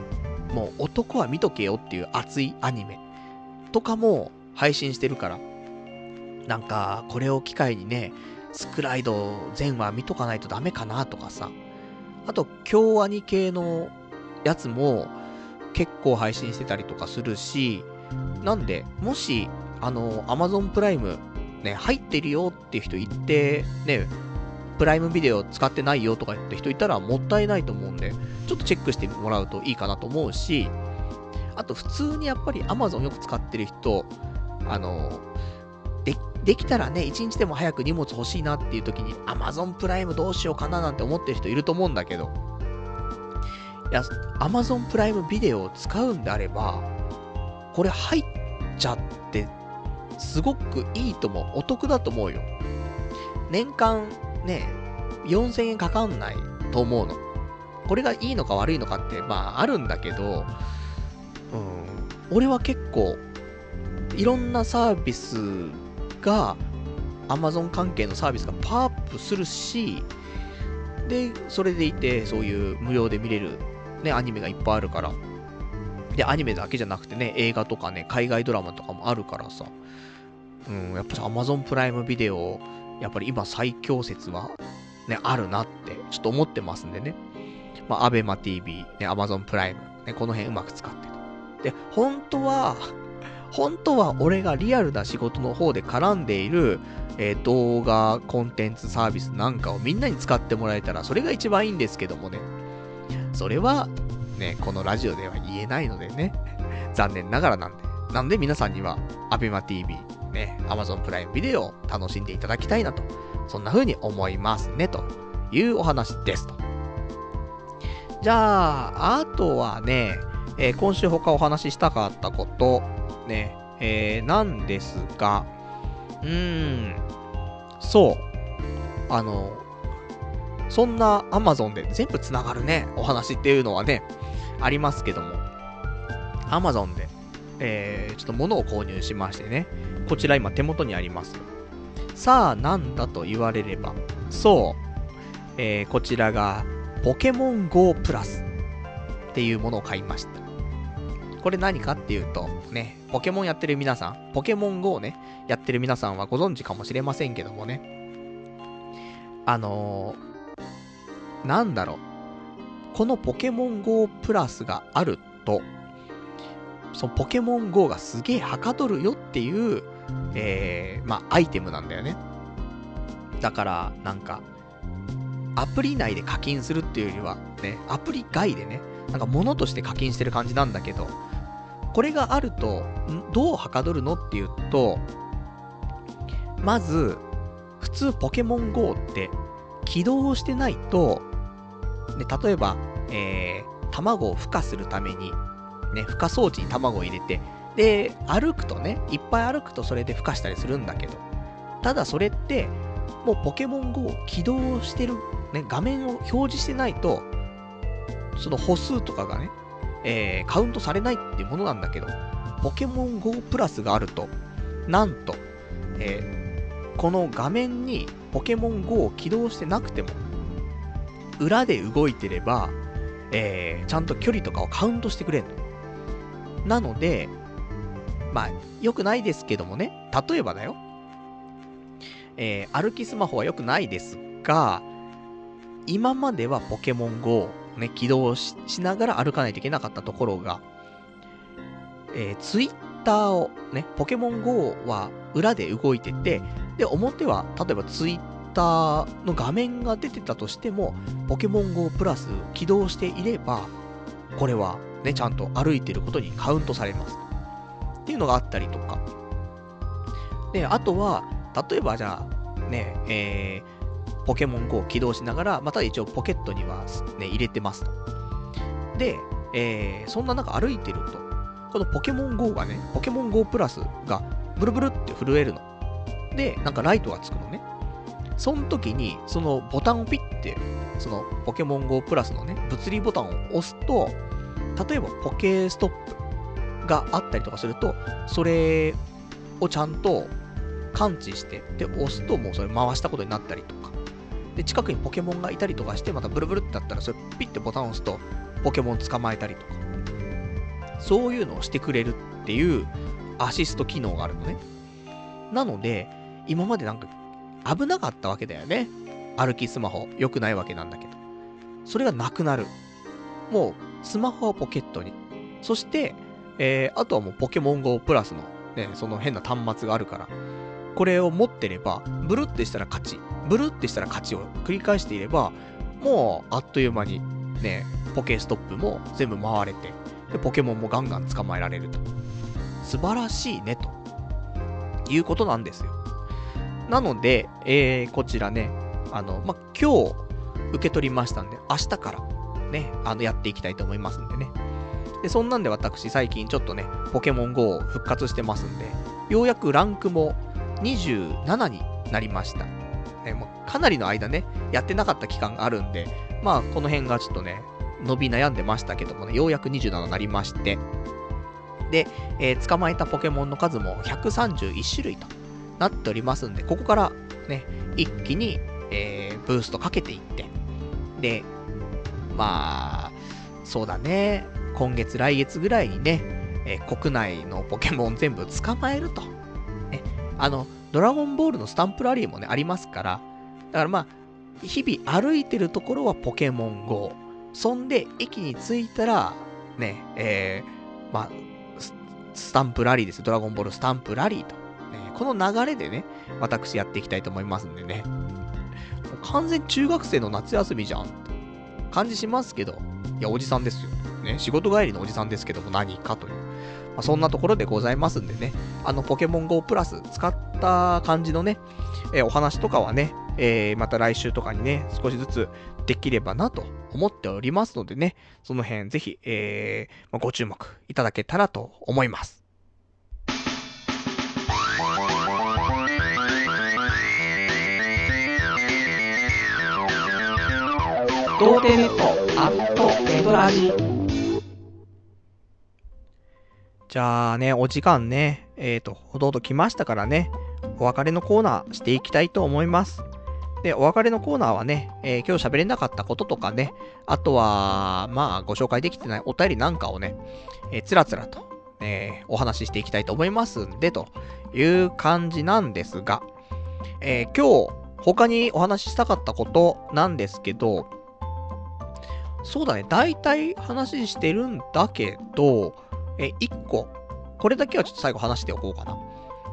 もう男は見とけよっていう熱いアニメとかも配信してるから、なんか、これを機会にね、スクライド全話見とかないとダメかなとかさ、あと、京アニ系のやつも結構配信してたりとかするし、なんで、もし、あの、Amazon プライム、ね、入ってるよっていう人言って、ね、プライムビデオ使ってないよとか言って人いたらもったいないと思うんで、ちょっとチェックしてもらうといいかなと思うし、あと普通にやっぱり Amazon よく使ってる人、あの、で、できたらね、一日でも早く荷物欲しいなっていう時に Amazon プライムどうしようかななんて思ってる人いると思うんだけど、いや、Amazon プライムビデオを使うんであれば、これ入っちゃって、すごくいいと思う。お得だと思うよ。年間ね、4000円かかんないと思うの。これがいいのか悪いのかって、まああるんだけど、うん、俺は結構、いろんなサービスが、Amazon 関係のサービスがパワーアップするし、で、それでいて、そういう無料で見れるね、アニメがいっぱいあるから。で、アニメだけじゃなくてね、映画とかね、海外ドラマとかもあるからさ。うん、やっぱり Amazon プライムビデオ、やっぱり今最強説は、ね、あるなって、ちょっと思ってますんでね。まあ、アベマ TV、ね、Amazon プライム、ね、この辺うまく使ってる。で、本当は、本当は俺がリアルな仕事の方で絡んでいる、えー、動画、コンテンツサービスなんかをみんなに使ってもらえたら、それが一番いいんですけどもね。それは、ね、このラジオでは言えないのでね、残念ながらなんで。なんで皆さんには、ABEMATV、ね、Amazon プライムビデオを楽しんでいただきたいなと、そんな風に思いますね、というお話ですと。じゃあ、あとはね、えー、今週他お話ししたかったこと、ね、えー、なんですが、うーん、そう、あの、そんな Amazon で全部繋がるね、お話っていうのはね、ありますけども、Amazon で、えー、ちょっと物を購入しましてね、こちら今手元にあります。さあ、なんだと言われれば、そう、えー、こちらが、ポケモン GO プラスっていうものを買いました。これ何かっていうと、ね、ポケモンやってる皆さん、ポケモン GO ね、やってる皆さんはご存知かもしれませんけどもね、あのなんだろう。このポケモン GO プラスがあると、そのポケモン GO がすげえはかどるよっていう、えー、まあ、アイテムなんだよね。だから、なんか、アプリ内で課金するっていうよりは、ね、アプリ外でね、なんか物として課金してる感じなんだけど、これがあると、どうはかどるのっていうと、まず、普通ポケモン GO って起動してないと、ね、例えば、えー、卵を孵化するために、ね、孵化装置に卵を入れて、で、歩くとね、いっぱい歩くとそれで孵化したりするんだけど、ただそれって、もうポケモン GO を起動してる、ね、画面を表示してないと、その歩数とかがね、えー、カウントされないっていうものなんだけど、ポケモン GO プラスがあると、なんと、えーこの画面にポケモン GO を起動してなくても、裏で動いてれば、えー、ちゃんと距離とかをカウントしてくれるの。なので、まあ、良くないですけどもね、例えばだよ。えー、歩きスマホは良くないですが、今まではポケモン GO をね、起動しながら歩かないといけなかったところが、えー、ツイッターをね、ポケモン GO は裏で動いてて、で、表は、例えばツイッターの画面が出てたとしても、ポケモン GO プラス起動していれば、これはね、ちゃんと歩いてることにカウントされます。っていうのがあったりとか。で、あとは、例えばじゃあ、ね、えー、ポケモン GO を起動しながら、また一応ポケットにはね、入れてますと。で、えー、そんな中歩いてると、このポケモン GO がね、ポケモン GO プラスがブルブルって震えるの。で、なんかライトがつくのね。その時に、そのボタンをピッて、そのポケモン GO プラスのね、物理ボタンを押すと、例えばポケストップがあったりとかすると、それをちゃんと感知して、で、押すともうそれ回したことになったりとか。で、近くにポケモンがいたりとかして、またブルブルってなったら、それピッてボタンを押すと、ポケモン捕まえたりとか。そういうのをしてくれるっていうアシスト機能があるのね。なので、今までなんか危なかったわけだよね。歩きスマホ。良くないわけなんだけど。それがなくなる。もう、スマホはポケットに。そして、えー、あとはもうポケモン GO プラスの、ね、その変な端末があるから、これを持ってれば、ブルってしたら勝ち、ブルってしたら勝ちを繰り返していれば、もう、あっという間に、ね、ポケストップも全部回れて、で、ポケモンもガンガン捕まえられると。素晴らしいね、ということなんですよ。なので、えー、こちらね、あの、ま、今日受け取りましたんで、明日からね、あの、やっていきたいと思いますんでね。で、そんなんで私最近ちょっとね、ポケモン GO 復活してますんで、ようやくランクも27になりました。ね、もうかなりの間ね、やってなかった期間があるんで、まあ、この辺がちょっとね、伸び悩んでましたけどもね、ようやく27になりまして、で、えー、捕まえたポケモンの数も131種類となっておりますんで、ここからね、一気に、えー、ブーストかけていって、で、まあ、そうだね、今月来月ぐらいにね、えー、国内のポケモン全部捕まえると。ね、あの、ドラゴンボールのスタンプラリーもね、ありますから、だからまあ、日々歩いてるところはポケモン GO。そんで、駅に着いたら、ね、えー、まあ、スタンプラリーです。ドラゴンボールスタンプラリーと。ね、この流れでね、私やっていきたいと思いますんでね。完全中学生の夏休みじゃん。感じしますけど、いや、おじさんですよ。ね、仕事帰りのおじさんですけども何かという。まあ、そんなところでございますんでね、あの、ポケモン GO プラス使った感じのね、えー、お話とかはね、えー、また来週とかにね、少しずつできればなと思っておりますのでね、その辺ぜひ、えー、まあ、ご注目いただけたらと思います。童貞ネットアットネトラジじゃあね、お時間ね、えっ、ー、と、ほどほど来ましたからね、お別れのコーナーしていきたいと思います。で、お別れのコーナーはね、えー、今日喋れなかったこととかね、あとは、まあ、ご紹介できてないお便りなんかをね、えー、つらつらと、えー、お話ししていきたいと思いますんで、という感じなんですが、え今日、他にお話ししたかったことなんですけど、そうだね、大体話してるんだけど、え、一個、これだけはちょっと最後話しておこうかな。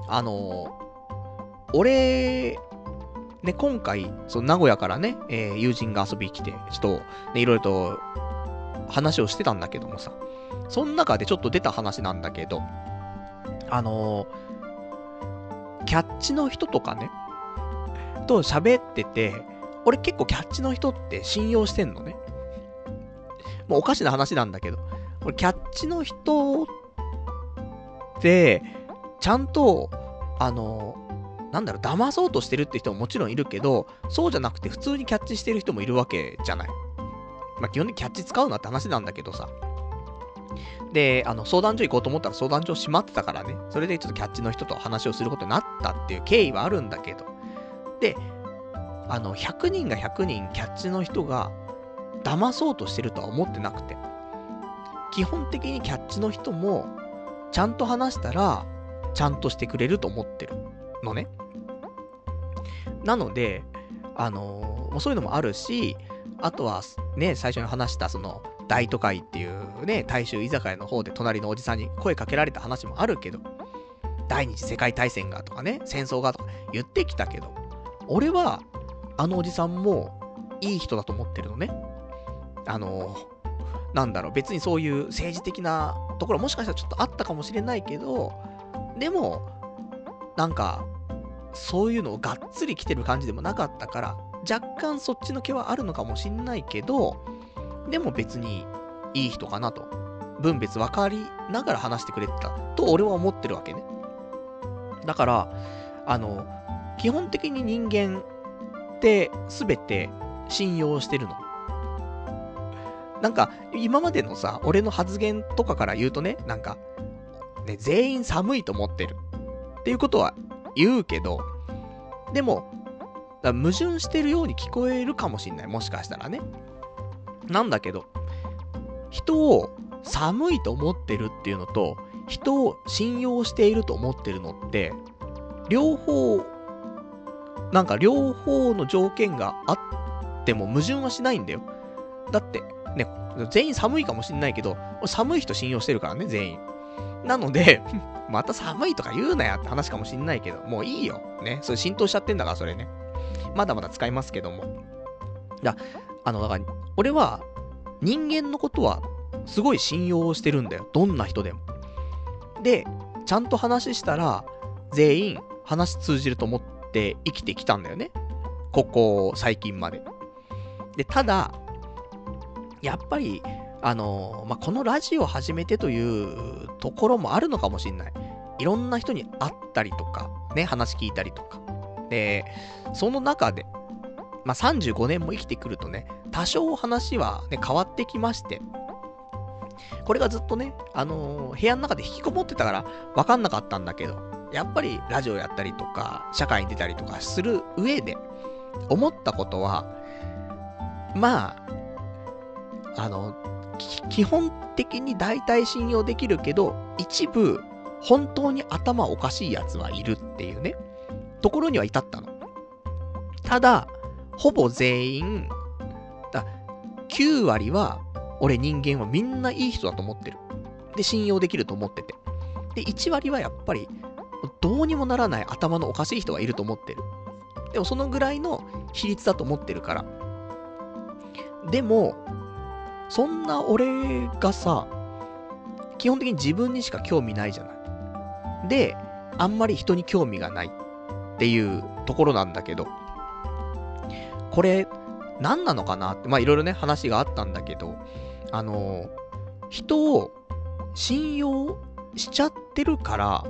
あの俺、ね、今回、その名古屋からね、えー、友人が遊びに来て、ちょっと、ね、いろいろと話をしてたんだけどもさ、その中でちょっと出た話なんだけど、あのー、キャッチの人とかね、と喋ってて、俺結構キャッチの人って信用してんのね。もうおかしな話なんだけど、俺キャッチの人って、ちゃんと、あの、なんだろう、騙そうとしてるって人ももちろんいるけど、そうじゃなくて普通にキャッチしてる人もいるわけじゃない。まあ、基本的にキャッチ使うなって話なんだけどさ。で、あの、相談所行こうと思ったら相談所閉まってたからね、それでちょっとキャッチの人と話をすることになったっていう経緯はあるんだけど、で、あの、100人が100人キャッチの人が騙そうとしてるとは思ってなくて、基本的にキャッチの人も、ちゃんと話したら、ちゃんとしてくれると思ってるのね。なので、あのー、そういうのもあるし、あとは、ね、最初に話した、その、大都会っていうね、大衆居酒屋の方で隣のおじさんに声かけられた話もあるけど、第二次世界大戦がとかね、戦争がとか言ってきたけど、俺は、あのおじさんもいい人だと思ってるのね。あの、なんだろう、別にそういう政治的なところもしかしたらちょっとあったかもしれないけど、でも、なんか、そういうのをがっつり来てる感じでもなかったから、若干そっちの毛はあるのかもしんないけど、でも別にいい人かなと。分別分かりながら話してくれてたと俺は思ってるわけね。だから、あの、基本的に人間って全て信用してるの。なんか、今までのさ、俺の発言とかから言うとね、なんか、ね、全員寒いと思ってる。っていうことは言うけど、でも、矛盾してるように聞こえるかもしんない。もしかしたらね。なんだけど、人を寒いと思ってるっていうのと、人を信用していると思ってるのって、両方なんか両方の条件があっても矛盾はしないんだよ。だって、ね、全員寒いかもしんないけど、寒い人信用してるからね、全員。なので また寒いとか言うなやって話かもしんないけど、もういいよ。ね、それ浸透しちゃってんだから、それね。まだまだ使いますけども。だ、あの、だから、俺は、人間のことは、すごい信用してるんだよ。どんな人でも。で、ちゃんと話したら、全員話通じると思って生きてきたんだよね。ここ最近まで。で、ただ、やっぱり、あのまあ、このラジオを始めてというところもあるのかもしんない。いろんな人に会ったりとか、ね、話聞いたりとか。で、その中で、まあ、35年も生きてくるとね、多少話はね、変わってきまして、これがずっとね、あのー、部屋の中で引きこもってたから分かんなかったんだけど、やっぱりラジオやったりとか、社会に出たりとかする上で、思ったことは、まあ、あの、基本的に大体信用できるけど、一部、本当に頭おかしい奴はいるっていうね、ところには至ったの。ただ、ほぼ全員、だ9割は、俺人間はみんないい人だと思ってる。で、信用できると思ってて。で、1割はやっぱり、どうにもならない頭のおかしい人がいると思ってる。でもそのぐらいの比率だと思ってるから。でも、そんな俺がさ、基本的に自分にしか興味ないじゃない。で、あんまり人に興味がないっていうところなんだけど、これ、何なのかなって、まあいろいろね、話があったんだけど、あの、人を信用しちゃってるから、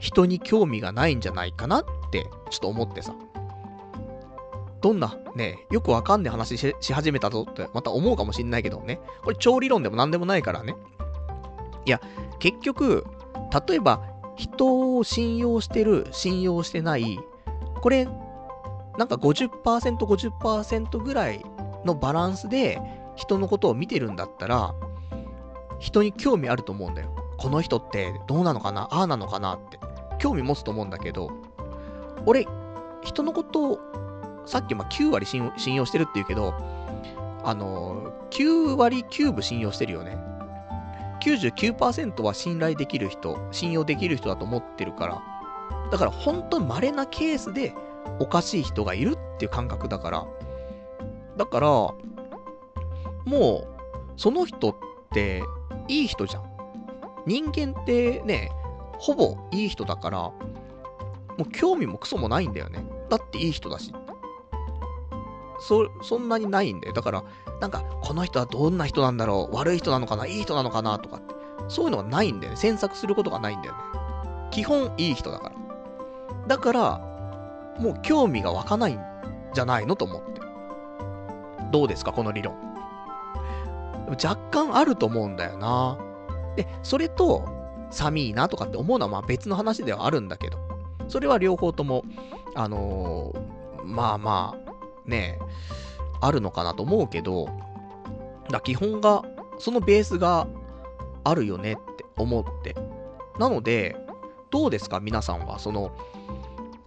人に興味がないんじゃないかなって、ちょっと思ってさ。どんな、ね、よくわかんない話し始めたぞって、また思うかもしんないけどね。これ超理論でも何でもないからね。いや、結局、例えば、人を信用してる、信用してない、これ、なんか50%、50%ぐらいのバランスで人のことを見てるんだったら、人に興味あると思うんだよ。この人ってどうなのかなああなのかなって。興味持つと思うんだけど、俺、人のことを、さっきま9割信用してるって言うけど、あの、9割9分信用してるよね。99%は信頼できる人、信用できる人だと思ってるから、だから本当に稀なケースでおかしい人がいるっていう感覚だから、だから、もう、その人っていい人じゃん。人間ってね、ほぼいい人だから、もう興味もクソもないんだよね。だっていい人だし。そ、そんなにないんだよ。だから、なんか、この人はどんな人なんだろう悪い人なのかないい人なのかなとかって。そういうのがないんだよね。詮索することがないんだよね。基本いい人だから。だから、もう興味が湧かないんじゃないのと思って。どうですか、この理論。若干あると思うんだよな。で、それと、寒いなとかって思うのはまあ別の話ではあるんだけど、それは両方とも、あのー、まあまあ、ねあるのかなと思うけど、だ基本が、そのベースがあるよねって思って。なので、どうですか？皆さんは、その、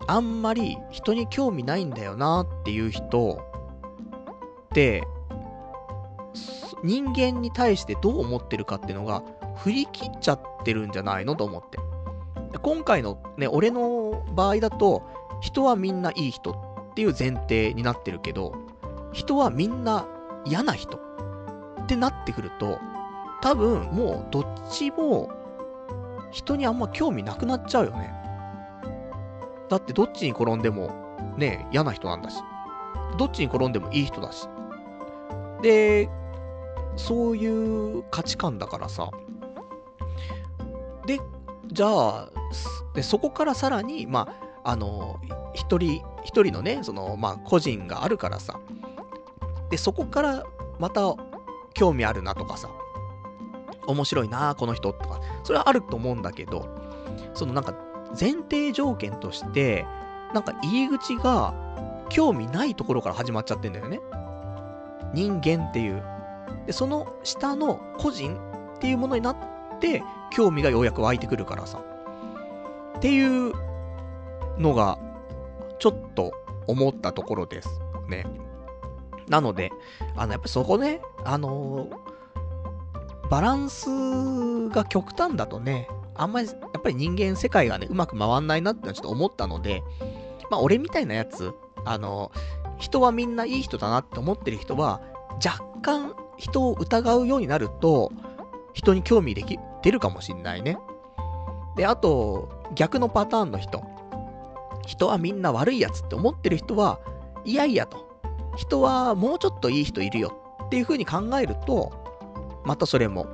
あんまり人に興味ないんだよなっていう人って、人間に対してどう思ってるかっていうのが振り切っちゃってるんじゃないのと思って。今回のね、俺の場合だと、人はみんないい人っていう前提になってるけど、人はみんな嫌な人ってなってくると、多分もうどっちも人にあんま興味なくなっちゃうよね。だってどっちに転んでもね、嫌な人なんだし。どっちに転んでもいい人だし。で、そういう価値観だからさ。で、じゃあ、でそこからさらに、まあ、あの、一人、一人のね、その、まあ、個人があるからさ。で、そこからまた興味あるなとかさ。面白いなこの人とか。それはあると思うんだけど、そのなんか前提条件として、なんか入り口が興味ないところから始まっちゃってんだよね。人間っていう。で、その下の個人っていうものになって、興味がようやく湧いてくるからさ。っていうのが、ちょっと思ったところですね。なので、あの、やっぱそこね、あのー、バランスが極端だとね、あんまり、やっぱり人間世界がね、うまく回んないなってのはちょっと思ったので、まあ、俺みたいなやつ、あの、人はみんないい人だなって思ってる人は、若干人を疑うようになると、人に興味でき、出るかもしんないね。で、あと、逆のパターンの人。人はみんな悪いやつって思ってる人は、いやいやと。人はもうちょっといい人いるよっていう風に考えると、またそれも、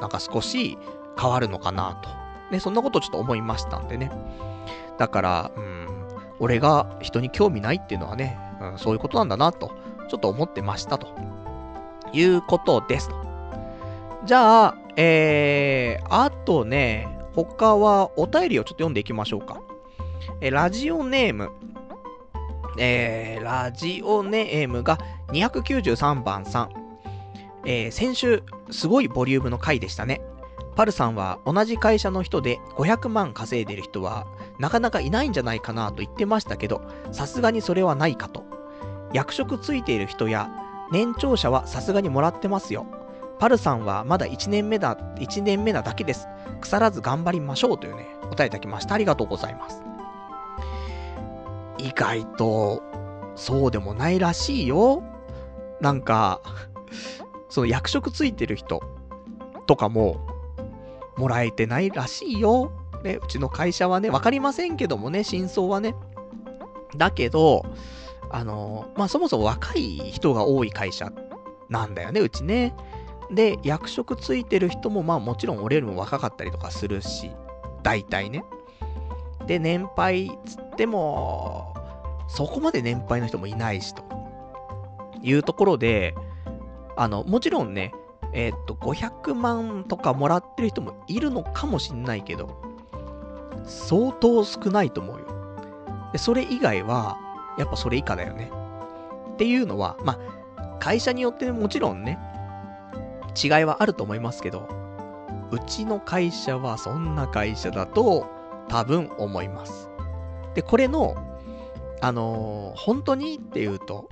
なんか少し変わるのかなと。ね、そんなことちょっと思いましたんでね。だから、うん、俺が人に興味ないっていうのはね、うん、そういうことなんだなと、ちょっと思ってましたと。いうことです。じゃあ、えー、あとね、他はお便りをちょっと読んでいきましょうか。えラジオネーム。えー、ラジオネームが293番さん。えー、先週、すごいボリュームの回でしたね。パルさんは同じ会社の人で500万稼いでる人はなかなかいないんじゃないかなと言ってましたけど、さすがにそれはないかと。役職ついている人や年長者はさすがにもらってますよ。パルさんはまだ1年目だ、1年目なだけです。腐らず頑張りましょうというね、お答えいたきました。ありがとうございます。意外と、そうでもないらしいよ。なんか、その役職ついてる人とかも、もらえてないらしいよ。ね、うちの会社はね、わかりませんけどもね、真相はね。だけど、あの、まあ、そもそも若い人が多い会社なんだよね、うちね。で、役職ついてる人も、まあもちろん俺よりも若かったりとかするし、大体ね。で、年配つっても、そこまで年配の人もいないし、というところで、あの、もちろんね、えー、っと、500万とかもらってる人もいるのかもしんないけど、相当少ないと思うよ。で、それ以外は、やっぱそれ以下だよね。っていうのは、まあ、会社によってもちろんね、違いはあると思いますけど、うちの会社はそんな会社だと多分思います。で、これの、あのー、本当にっていうと、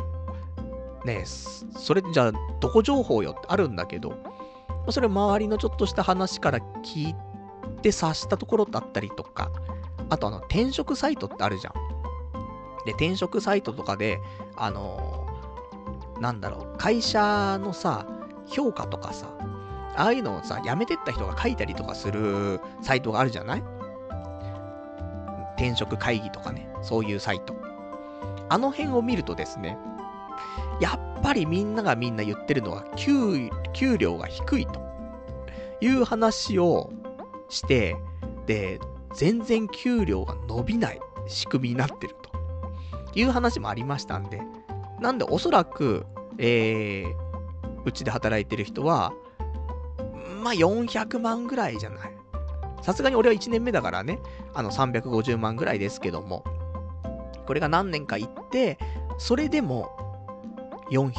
ねそれじゃあ、どこ情報よってあるんだけど、それ周りのちょっとした話から聞いて察したところだったりとか、あとあの、転職サイトってあるじゃん。で、転職サイトとかで、あのー、なんだろう、会社のさ、評価とかさ、ああいうのをさ、辞めてった人が書いたりとかするサイトがあるじゃない？転職会議とかね、そういうサイト。あの辺を見るとですね、やっぱりみんながみんな言ってるのは給、給料が低いという話をして、で、全然給料が伸びない仕組みになってるという話もありましたんで、なんでおそらく、えー、うちで働いてる人は、まあ、400万ぐらいじゃない。さすがに俺は1年目だからね、あの350万ぐらいですけども、これが何年か行って、それでも400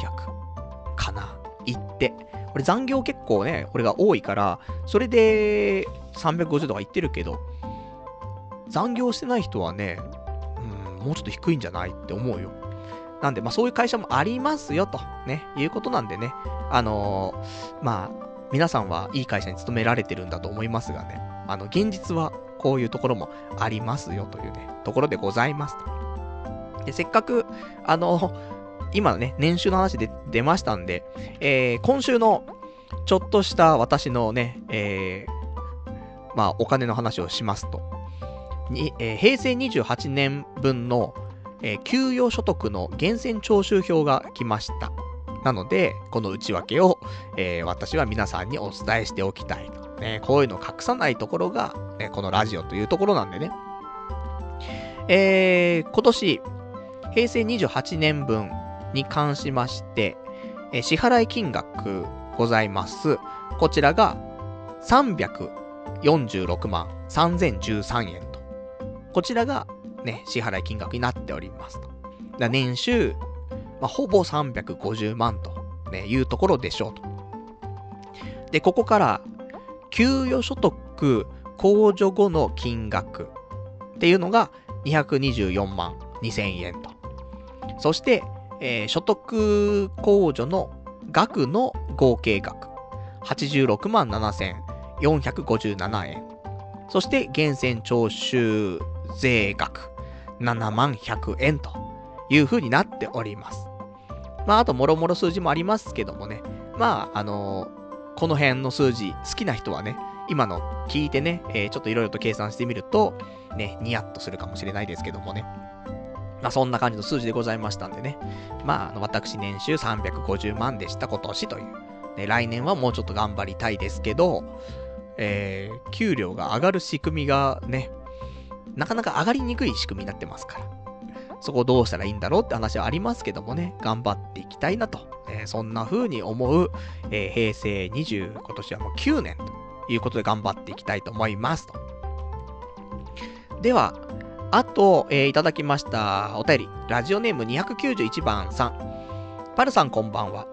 かな、行って。これ残業結構ね、これが多いから、それで350とか行ってるけど、残業してない人はね、うん、もうちょっと低いんじゃないって思うよ。なんで、まあそういう会社もありますよと、ね、いうことなんでね、あのー、まあ、皆さんはいい会社に勤められてるんだと思いますがね、あの、現実はこういうところもありますよというね、ところでございます。で、せっかく、あの、今のね、年収の話で出ましたんで、えー、今週のちょっとした私のね、えー、まあ、お金の話をしますと、にえー、平成28年分の、えー、給与所得の源泉徴収票が来ました。なので、この内訳を、えー、私は皆さんにお伝えしておきたいと。ね、こういうのを隠さないところが、ね、このラジオというところなんでね。えー、今年、平成28年分に関しまして、え、支払い金額ございます。こちらが346万3013円と。こちらがね、支払い金額になっておりますと。だ年収まあ、ほぼ350万と、ね、いうところでしょうと。で、ここから、給与所得控除後の金額っていうのが224万2000円と。そして、えー、所得控除の額の合計額86万7457円。そして、源泉徴収税額7万100円という風になっております。まあ、あと、もろもろ数字もありますけどもね。まあ、あのー、この辺の数字、好きな人はね、今の聞いてね、えー、ちょっといろいろと計算してみると、ね、ニヤッとするかもしれないですけどもね。まあ、そんな感じの数字でございましたんでね。まあ、あの、私年収350万でした、今年という。ね、来年はもうちょっと頑張りたいですけど、えー、給料が上がる仕組みがね、なかなか上がりにくい仕組みになってますから。そこどうしたらいいんだろうって話はありますけどもね、頑張っていきたいなと、えー、そんな風に思う、えー、平成20、今年はもう9年ということで頑張っていきたいと思いますと。では、あと、えー、いただきましたお便り、ラジオネーム291番さん。パルさんこんばんは。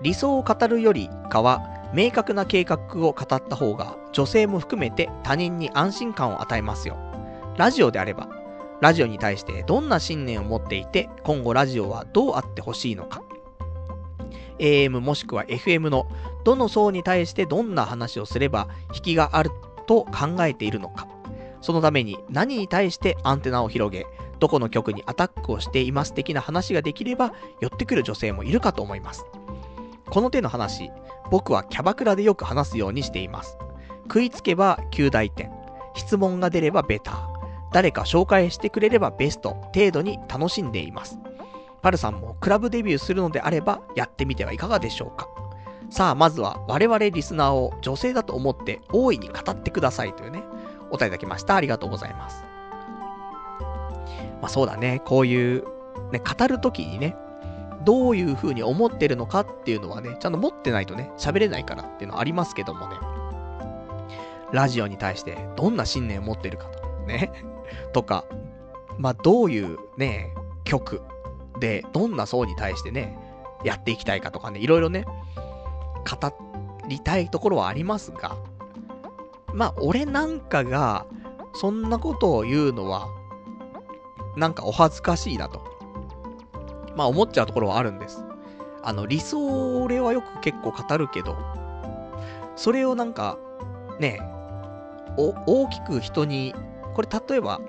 理想を語るよりかは、明確な計画を語った方が、女性も含めて他人に安心感を与えますよ。ラジオであれば、ラジオに対してどんな信念を持っていて、今後ラジオはどうあってほしいのか。AM もしくは FM のどの層に対してどんな話をすれば引きがあると考えているのか。そのために何に対してアンテナを広げ、どこの曲にアタックをしています的な話ができれば寄ってくる女性もいるかと思います。この手の話、僕はキャバクラでよく話すようにしています。食いつけば9大点、質問が出ればベター。誰か紹介してくれればベスト程度に楽しんでいます。パルさんもクラブデビューするのであればやってみてはいかがでしょうか。さあ、まずは我々リスナーを女性だと思って大いに語ってくださいというね、お答えいただきました。ありがとうございます。まあそうだね、こういう、ね、語るときにね、どういう風に思ってるのかっていうのはね、ちゃんと持ってないとね、喋れないからっていうのはありますけどもね、ラジオに対してどんな信念を持ってるかと。ね。とか、まあ、どういうね、曲で、どんな層に対してね、やっていきたいかとかね、いろいろね、語りたいところはありますが、まあ、俺なんかが、そんなことを言うのは、なんかお恥ずかしいなと。まあ、思っちゃうところはあるんです。あの、理想俺はよく結構語るけど、それをなんか、ね、大きく人に、これ例えば、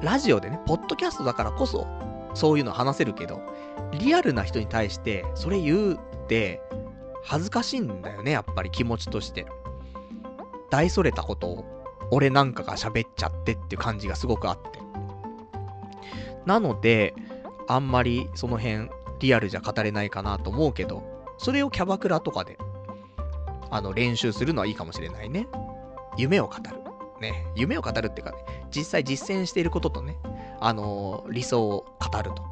ラジオでね、ポッドキャストだからこそ、そういうの話せるけど、リアルな人に対して、それ言うって、恥ずかしいんだよね、やっぱり気持ちとして。大それたことを、俺なんかが喋っちゃってっていう感じがすごくあって。なので、あんまりその辺、リアルじゃ語れないかなと思うけど、それをキャバクラとかで、あの、練習するのはいいかもしれないね。夢を語る。ね、夢を語るっていうかね、実際実践していることとね、あのー、理想を語ると。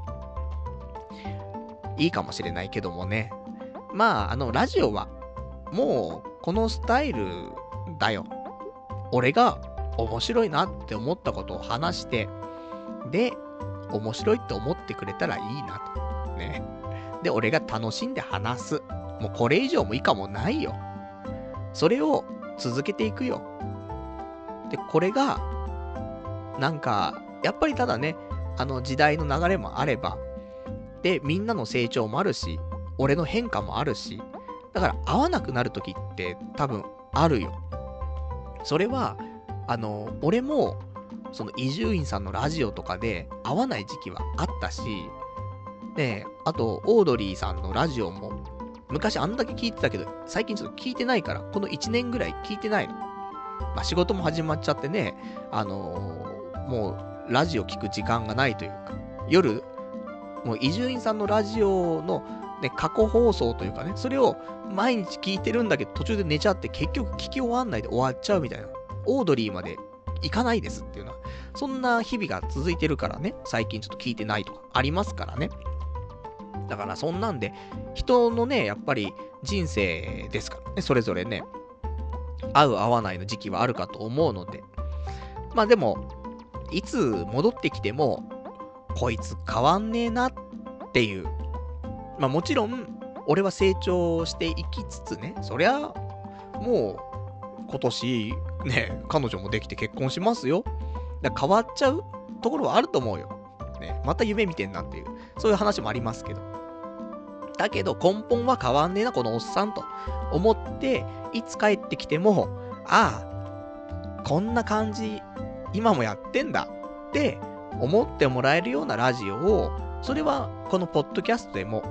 いいかもしれないけどもね。まあ、あの、ラジオは、もう、このスタイルだよ。俺が面白いなって思ったことを話して、で、面白いって思ってくれたらいいなと。ね。で、俺が楽しんで話す。もうこれ以上も以下もないよ。それを続けていくよ。で、これが、なんか、やっぱりただね、あの時代の流れもあれば、で、みんなの成長もあるし、俺の変化もあるし、だから会わなくなる時って多分あるよ。それは、あの、俺も、その伊集院さんのラジオとかで会わない時期はあったし、ねあと、オードリーさんのラジオも、昔あんだけ聞いてたけど、最近ちょっと聞いてないから、この1年ぐらい聞いてないの。まあ、仕事も始まっちゃってね、あのー、もう、ラジオ聞く時間がないというか、夜、もう伊集院さんのラジオの、ね、過去放送というかね、それを毎日聞いてるんだけど、途中で寝ちゃって結局聞き終わんないで終わっちゃうみたいな。オードリーまで行かないですっていうのは、そんな日々が続いてるからね、最近ちょっと聞いてないとかありますからね。だからそんなんで、人のね、やっぱり人生ですからね、それぞれね、合う合わないの時期はあるかと思うので、まあでも、いつ戻ってきても、こいつ変わんねえなっていう。まあもちろん、俺は成長していきつつね、そりゃ、もう、今年、ね、彼女もできて結婚しますよ。だ変わっちゃうところはあると思うよ。ね、また夢見てんなっていう、そういう話もありますけど。だけど根本は変わんねえな、このおっさんと思って、いつ帰ってきても、ああ、こんな感じ、今もやってんだって思ってもらえるようなラジオを、それはこのポッドキャストでも、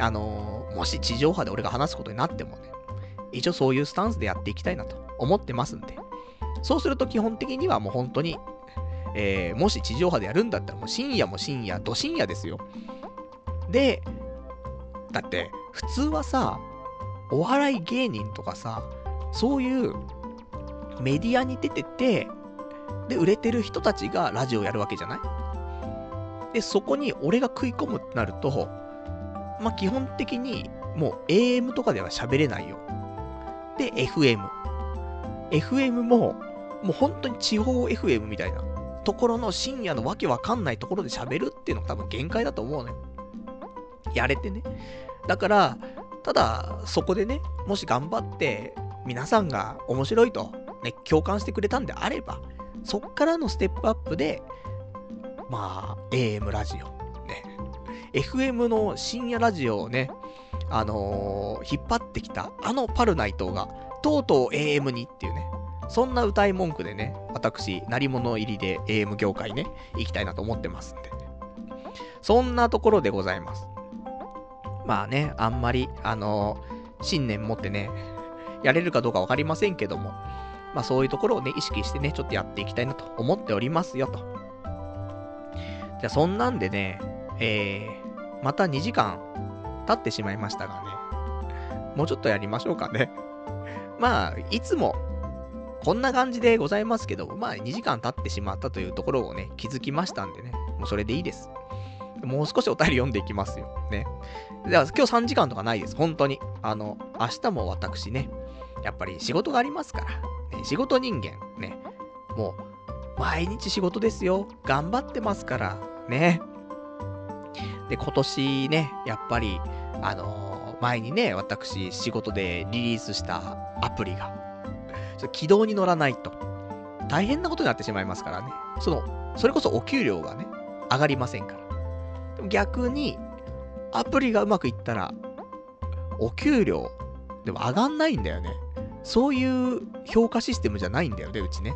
あのー、もし地上波で俺が話すことになってもね、一応そういうスタンスでやっていきたいなと思ってますんで、そうすると基本的にはもう本当に、えー、もし地上波でやるんだったらもう深夜も深夜、ど深夜ですよ。で、だって普通はさ、お笑い芸人とかさ、そういうメディアに出てて、で、売れてる人たちがラジオやるわけじゃない？で、そこに俺が食い込むってなると、まあ、基本的にもう AM とかでは喋れないよ。で、FM。FM も、もう本当に地方 FM みたいなところの深夜のわけわかんないところで喋るっていうのが多分限界だと思うね。やれてね。だから、ただ、そこでね、もし頑張って、皆さんが面白いと、ね、共感してくれたんであれば、そっからのステップアップで、まあ、AM ラジオ、FM の深夜ラジオをね、あのー、引っ張ってきた、あのパルナイトが、とうとう AM にっていうね、そんな歌い文句でね、私、鳴り物入りで AM 業界ね、行きたいなと思ってますんで。そんなところでございます。まあね、あんまり、あのー、信念持ってね、やれるかどうかわかりませんけども、まあそういうところをね、意識してね、ちょっとやっていきたいなと思っておりますよと。じゃあそんなんでね、えー、また2時間経ってしまいましたがね、もうちょっとやりましょうかね。まあ、いつも、こんな感じでございますけど、まあ2時間経ってしまったというところをね、気づきましたんでね、もうそれでいいです。もう少しお便り読んでいきますよ。ね。では、今日3時間とかないです。本当に。あの、明日も私ね、やっぱり仕事がありますから。ね、仕事人間。ね。もう、毎日仕事ですよ。頑張ってますから。ね。で、今年ね、やっぱり、あのー、前にね、私、仕事でリリースしたアプリが、起動に乗らないと、大変なことになってしまいますからね。その、それこそお給料がね、上がりませんから。でも逆に、アプリがうまくいったら、お給料、でも上がんないんだよね。そういう評価システムじゃないんだよね、うちね。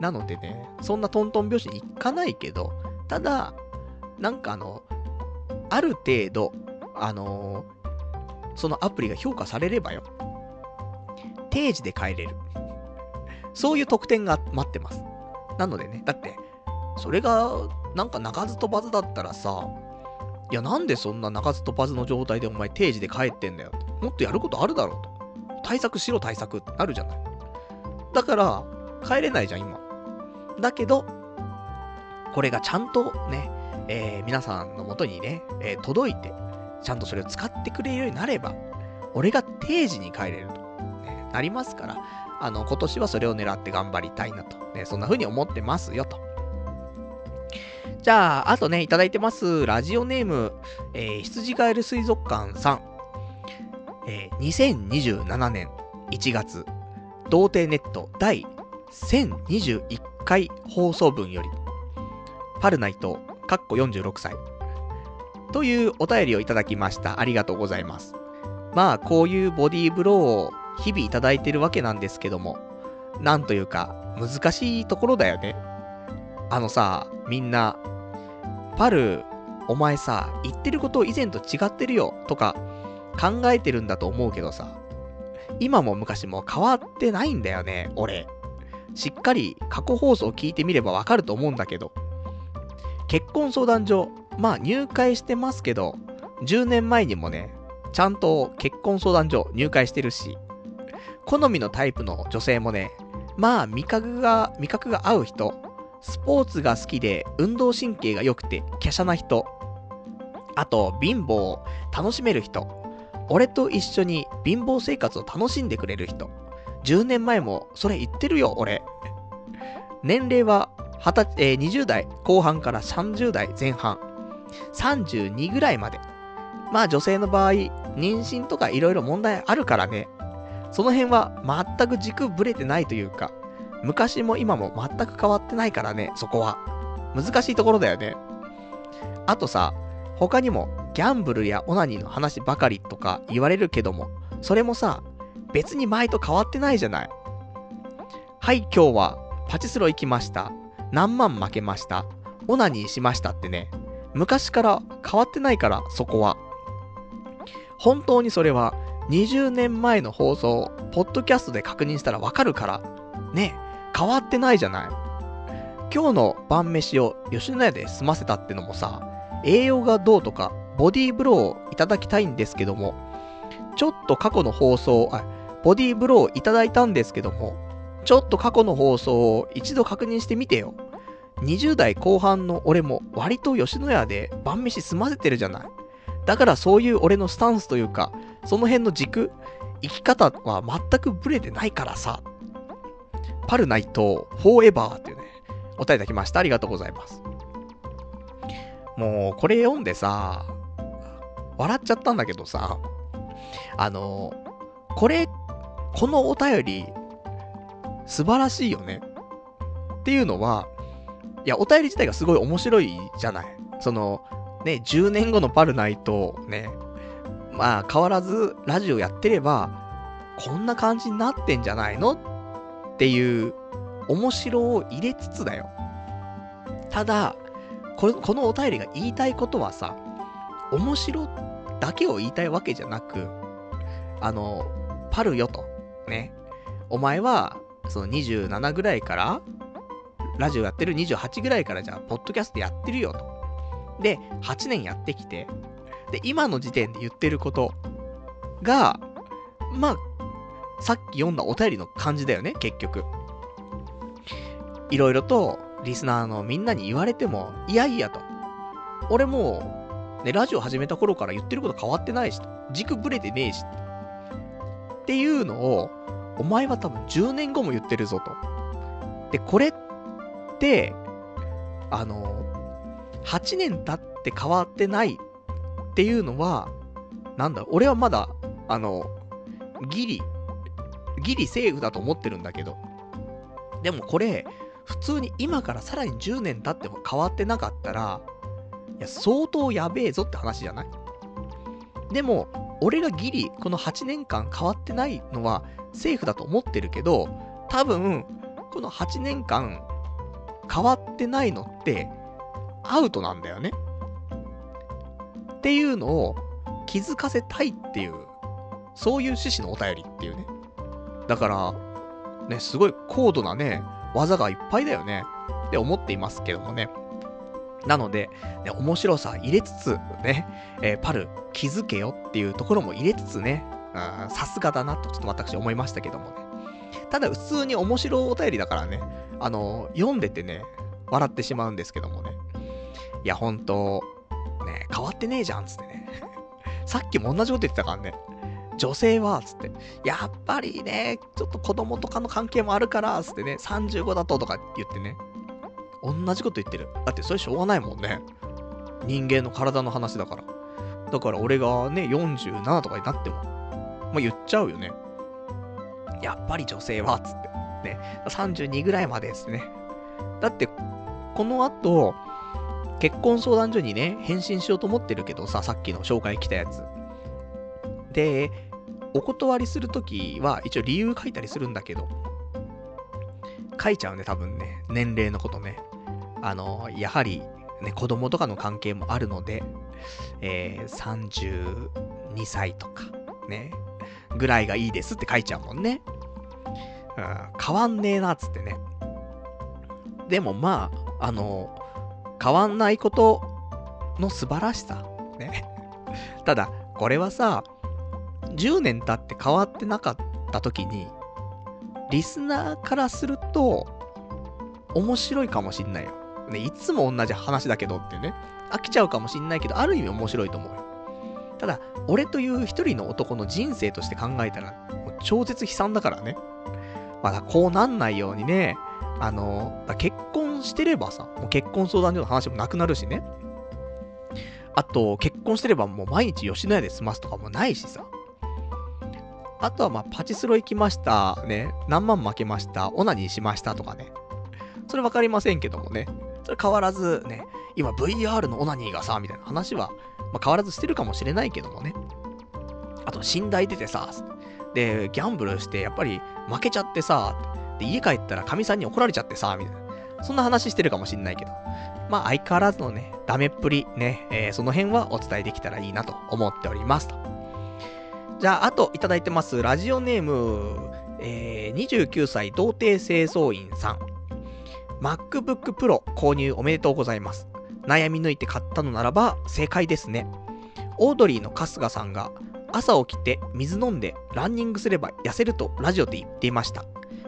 なのでね、そんなトントン拍子にいかないけど、ただ、なんかあの、ある程度、あのー、そのアプリが評価されればよ、定時で帰れる。そういう特典が待ってます。なのでね、だって、それが、なんか鳴かず飛ばずだったらさ、いや、なんでそんな鳴かず飛ばずの状態でお前定時で帰ってんだよ。もっとやることあるだろうと。対策しろ対策ってあるじゃない。だから、帰れないじゃん、今。だけど、これがちゃんとね、えー、皆さんのもとにね、えー、届いて、ちゃんとそれを使ってくれるようになれば、俺が定時に帰れると、ね、なりますから、あの、今年はそれを狙って頑張りたいなと、ね、そんな風に思ってますよと。じゃあ、あとね、いただいてます。ラジオネーム、えー、羊ガエル水族館さん。えー、2027年1月、童貞ネット第1021回放送分より、パルナイト、かっこ46歳。というお便りをいただきました。ありがとうございます。まあ、こういうボディーブローを日々いただいてるわけなんですけども、なんというか、難しいところだよね。あのさ、みんな、パル、お前さ、言ってること以前と違ってるよ、とか、考えてるんだと思うけどさ、今も昔も変わってないんだよね、俺。しっかり過去放送を聞いてみればわかると思うんだけど、結婚相談所、まあ入会してますけど、10年前にもね、ちゃんと結婚相談所入会してるし、好みのタイプの女性もね、まあ味覚が、味覚が合う人、スポーツが好きで運動神経が良くて華奢な人、あと貧乏を楽しめる人、俺と一緒に貧乏生活を楽しんでくれる人。10年前もそれ言ってるよ、俺。年齢は20、えー、20代後半から30代前半。32ぐらいまで。まあ女性の場合、妊娠とか色々問題あるからね。その辺は全く軸ぶれてないというか、昔も今も全く変わってないからね、そこは。難しいところだよね。あとさ、他にもギャンブルやオナニーの話ばかりとか言われるけども、それもさ、別に前と変わってないじゃない。はい、今日はパチスロ行きました。何万負けました？オナニーしましたってね、昔から変わってないから、そこは。本当にそれは、20年前の放送、ポッドキャストで確認したらわかるから、ね、変わってないじゃない。今日の晩飯を吉野家で済ませたってのもさ、栄養がどうとか、ボディーブローをいただきたいんですけども、ちょっと過去の放送、あ、ボディーブローをいただいたんですけども、ちょっと過去の放送を一度確認してみてよ。20代後半の俺も割と吉野家で晩飯済ませてるじゃない。だからそういう俺のスタンスというか、その辺の軸、生き方は全くブレてないからさ。パルナイト、フォーエバーっていうね、お便りいただきました。ありがとうございます。もう、これ読んでさ、笑っちゃったんだけどさ、あの、これ、このお便り、素晴らしいよね。っていうのは、いや、お便り自体がすごい面白いじゃない。その、ね、10年後のパルナイト、ね、まあ、変わらずラジオやってれば、こんな感じになってんじゃないの？っていう、面白を入れつつだよ。ただ、ここのお便りが言いたいことはさ、面白だけを言いたいわけじゃなく、あの、パルよと。ね。お前は、その27ぐらいから、ラジオやってる28ぐらいからじゃあ、ポッドキャストやってるよと。で、8年やってきて、で、今の時点で言ってることが、まあ、さっき読んだお便りの感じだよね、結局。いろいろと、リスナーのみんなに言われても、いやいやと。俺もう、ね、ラジオ始めた頃から言ってること変わってないし、軸ぶれてねえし。っていうのを、お前は多分10年後も言ってるぞと。で、これって、あの、8年経って変わってないっていうのは、なんだ、俺はまだ、あの、ギリ、ギリセーフだと思ってるんだけど。でもこれ、普通に今からさらに10年経っても変わってなかったら、いや、相当やべえぞって話じゃない？でも、俺がギリ、この8年間変わってないのは、セーフだと思ってるけど、多分、この8年間、変わってないのって、アウトなんだよね。っていうのを気づかせたいっていう、そういう趣旨のお便りっていうね。だから、ね、すごい高度なね、技がいっぱいだよね。って思っていますけどもね。なので、ね、面白さ入れつつ、ね、えー、パル気づけよっていうところも入れつつね、さすがだなとちょっと私思いましたけどもね。ただ普通に面白いお便りだからね、あの、読んでてね、笑ってしまうんですけどもね。いや、ほんと、ね、変わってねえじゃん、つってね。さっきも同じこと言ってたからね。女性は、つって、やっぱりね、ちょっと子供とかの関係もあるから、つってね、35だととか言ってね、同じこと言ってる。だってそれしょうがないもんね。人間の体の話だから。だから俺がね、47とかになっても、まあ、言っちゃうよね。やっぱり女性は、つって。ね、32ぐらいまでですね。だって、この後、結婚相談所にね、返信しようと思ってるけどさ、さっきの紹介来たやつ。で、お断りするときは、一応理由書いたりするんだけど、書いちゃうね、多分ね。年齢のことね。あの、やはり、ね、子供とかの関係もあるので、えー、32歳とか、ね、ぐらいがいいですって書いちゃうもんね。うん、変わんねえな、つってね。でもまあ、あの、変わんないことの素晴らしさ。ね。ただ、これはさ、10年経って変わってなかった時に、リスナーからすると、面白いかもしんないよ。ね、いつも同じ話だけどってね。飽きちゃうかもしんないけど、ある意味面白いと思うよ。ただ、俺という一人の男の人生として考えたら、超絶悲惨だからね。まだこうなんないようにね、あの、結婚してればさ、もう結婚相談所の話もなくなるしね。あと、結婚してればもう毎日吉野家で済ますとかもないしさ。あとはまあ、パチスロ行きました、ね、何万負けました、オナニーしましたとかね。それわかりませんけどもね。それ変わらずね、今 VR のオナニーがさ、みたいな話は、まあ、変わらずしてるかもしれないけどもね。あと、寝台出てさ、で、ギャンブルして、やっぱり負けちゃってさ、で、家帰ったら神さんに怒られちゃってさ、みたいな。そんな話してるかもしんないけど。まあ、相変わらずのね、ダメっぷり、ね、えー、その辺はお伝えできたらいいなと思っておりますと。じゃあ、あといただいてます。ラジオネーム、えー、29歳童貞清掃員さん。MacBook Pro 購入おめでとうございます。悩み抜いて買ったのならば正解ですね。オードリーの春日さんが朝起きて水飲んでランニングすれば痩せるとラジオで言っていました。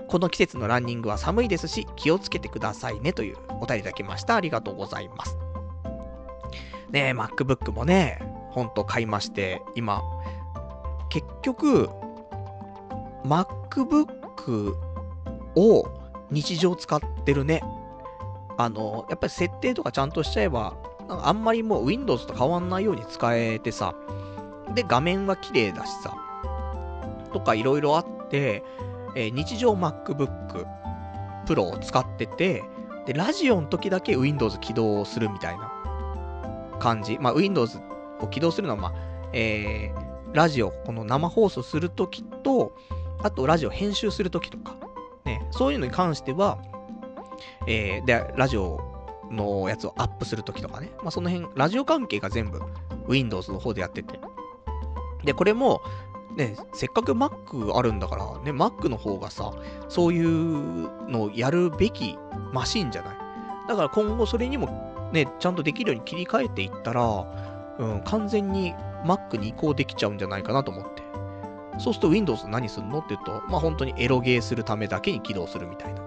この季節のランニングは寒いですし気をつけてくださいねというお便りいただきました。ありがとうございます。ねえ、MacBook もね、ほんと買いまして、今、結局、MacBook を日常使ってるね。あの、やっぱり設定とかちゃんとしちゃえば、あんまりもう Windows と変わんないように使えてさ、で、画面は綺麗だしさ、とかいろいろあって、えー、日常 MacBook Pro を使ってて、で、ラジオの時だけ Windows 起動するみたいな感じ。まあ、Windows を起動するのは、まあ、えー、ラジオ、この生放送するときと、あとラジオ編集するときとか、ね、そういうのに関しては、えー、で、ラジオのやつをアップするときとかね、まあ、その辺、ラジオ関係が全部 Windows の方でやってて。で、これも、ね、せっかく Mac あるんだから、ね、Mac の方がさ、そういうのをやるべきマシンじゃない？だから今後それにもね、ちゃんとできるように切り替えていったら、うん、完全に Mac に移行できちゃうんじゃないかなと思って。そうすると Windows 何すんの？って言うと、まあ本当にエロゲーするためだけに起動するみたいな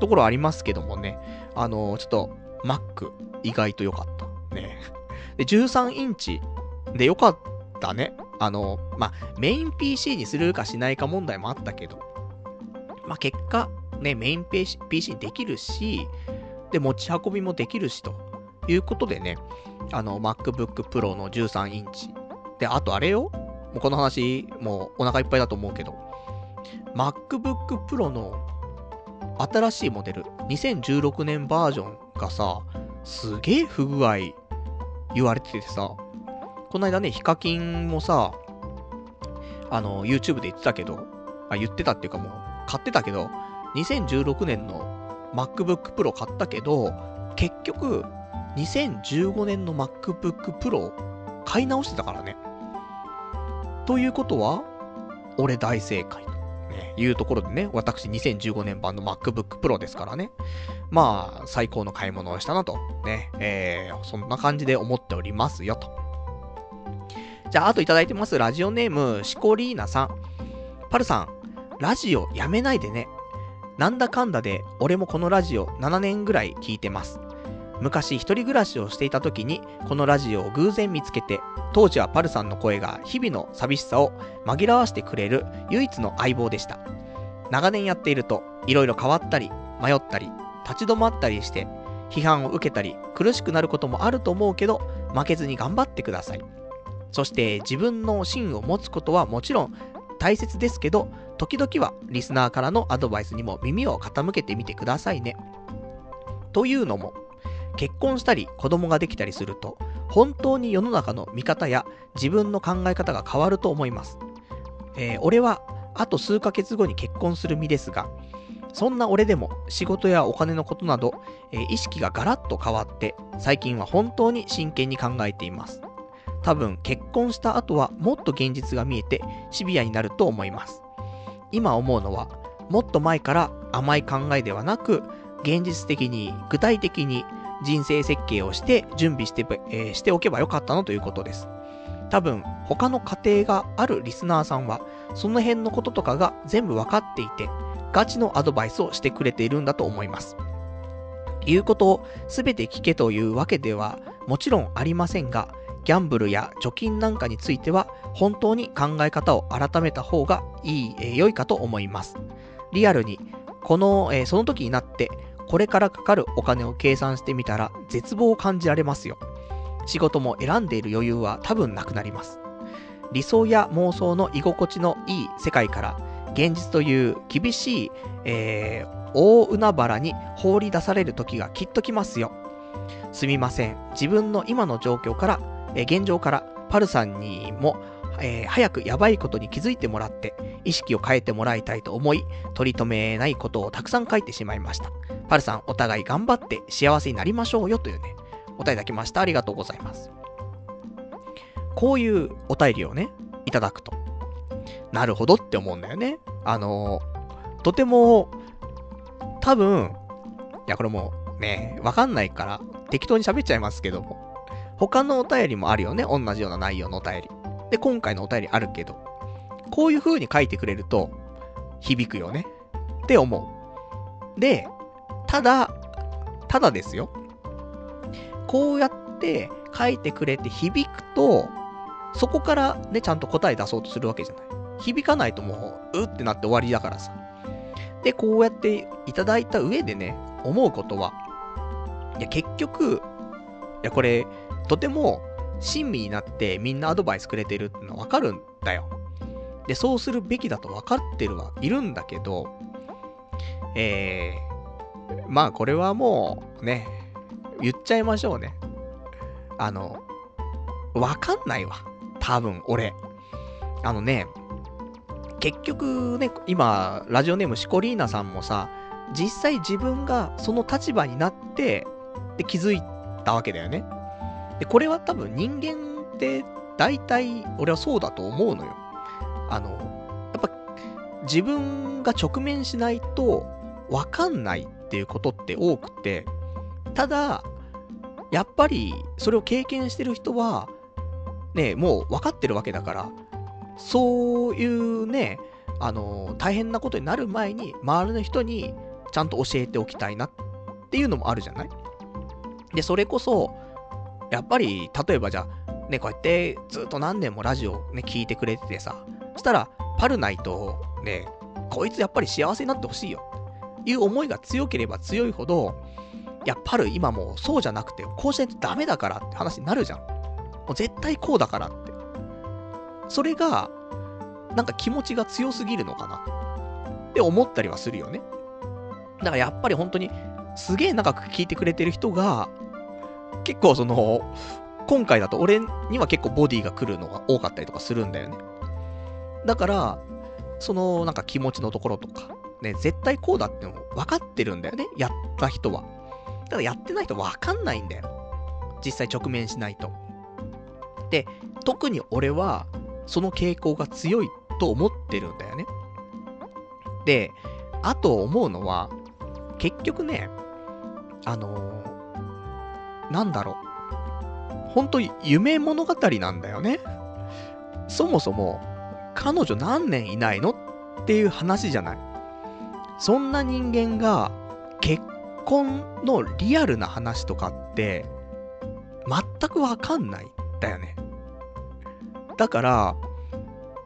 ところありますけどもね。あのー、ちょっと Mac 意外と良かった。ね。で、13インチで良かったね。あのー、まあメイン PC にするかしないか問題もあったけど、まあ結果、ね、メイン PC にできるし、で、持ち運びもできるしということでね、あの、MacBook Pro の13インチ。で、あとあれよもうこの話、もうお腹いっぱいだと思うけど、MacBook Pro の新しいモデル、2016年バージョンがさ、すげえ不具合言われててさ、この間ね、ヒカキンもさ、あの、YouTube で言ってたけど、あ、言ってたっていうかもう、買ってたけど、2016年の MacBook Pro 買ったけど、結局、2015年の MacBook Pro 買い直してたからね。ということは、俺大正解、いうところでね、私2015年版の MacBook Pro ですからね。まあ、最高の買い物をしたなと、ね、えー、そんな感じで思っておりますよと。じゃあ、あといただいてます。ラジオネーム、シコリーナさん。パルさん、ラジオやめないでね。なんだかんだで、俺もこのラジオ7年ぐらい聞いてます。昔一人暮らしをしていた時に、このラジオを偶然見つけて、当時はパルさんの声が日々の寂しさを紛らわしてくれる唯一の相棒でした。長年やっていると、いろいろ変わったり、迷ったり、立ち止まったりして、批判を受けたり、苦しくなることもあると思うけど、負けずに頑張ってください。そして自分の芯を持つことはもちろん大切ですけど、時々はリスナーからのアドバイスにも耳を傾けてみてくださいね。というのも、結婚したり子供ができたりすると、本当に世の中の見方や自分の考え方が変わると思います。えー、俺はあと数ヶ月後に結婚する身ですが、そんな俺でも仕事やお金のことなど、えー、意識がガラッと変わって、最近は本当に真剣に考えています。多分結婚した後はもっと現実が見えてシビアになると思います。今思うのは、もっと前から甘い考えではなく、現実的に具体的に人生設計をして準備して,、えー、しておけばよかったのということです。多分、他の家庭があるリスナーさんは、その辺のこととかが全部わかっていて、ガチのアドバイスをしてくれているんだと思います。言うことを全て聞けというわけではもちろんありませんが、ギャンブルや貯金なんかについては、本当に考え方を改めた方がいい、え、良いかと思います。リアルに、この、えー、その時になって、これからかかるお金を計算してみたら、絶望を感じられますよ。仕事も選んでいる余裕は多分なくなります。理想や妄想の居心地のいい世界から、現実という厳しい、えー、大海原に放り出される時がきっと来ますよ。すみません。自分の今の状況からえ現状からパルさんにも、えー、早くやばいことに気づいてもらって、意識を変えてもらいたいと思い、取り留めないことをたくさん書いてしまいました。パルさん、お互い頑張って幸せになりましょうよというね、お便りいただきました。ありがとうございます。こういうお便りをね、いただくと、なるほどって思うんだよね。あの、とても、多分、いや、これもうね、わかんないから、適当に喋っちゃいますけども、他のお便りもあるよね。同じような内容のお便り。で、今回のお便りあるけど、こういう風に書いてくれると、響くよね。って思う。で、ただ、ただですよ。こうやって書いてくれて響くと、そこからね、ちゃんと答え出そうとするわけじゃない。響かないともう、うってなって終わりだからさ。で、こうやっていただいた上でね、思うことは、いや、結局、いや、これ、とても親身になってみんなアドバイスくれてるってのはわかるんだよ。で、そうするべきだと分かってるはいるんだけど、えー、まあこれはもうね、言っちゃいましょうね。あの、わかんないわ。多分、俺。あのね、結局ね、今、ラジオネームシコリーナさんもさ、実際自分がその立場になって、で気づいたわけだよね。で、これは多分人間って大体俺はそうだと思うのよ。あの、やっぱ自分が直面しないとわかんないっていうことって多くて、ただ、やっぱりそれを経験してる人は、ね、もう分かってるわけだから、そういうね、あの、大変なことになる前に、周りの人にちゃんと教えておきたいなっていうのもあるじゃない？で、それこそ、やっぱり、例えばじゃあ、ね、こうやってずっと何年もラジオね、聞いてくれててさ、そしたら、パルナイと、ね、こいつやっぱり幸せになってほしいよ。いう思いが強ければ強いほど、いや、パル今もうそうじゃなくて、こうしないとダメだからって話になるじゃん。もう絶対こうだからって。それが、なんか気持ちが強すぎるのかなって思ったりはするよね。だからやっぱり本当に、すげえ長く聞いてくれてる人が、結構その、今回だと俺には結構ボディが来るのが多かったりとかするんだよね。だから、そのなんか気持ちのところとか、ね、絶対こうだっての分かってるんだよね。やった人は。ただやってない人分かんないんだよ。実際直面しないと。で、特に俺は、その傾向が強いと思ってるんだよね。で、あと思うのは、結局ね、あのーなんだろう。ほんと夢物語なんだよね。そもそも、彼女何年いないのっていう話じゃない。そんな人間が結婚のリアルな話とかって全くわかんないだよね。だから、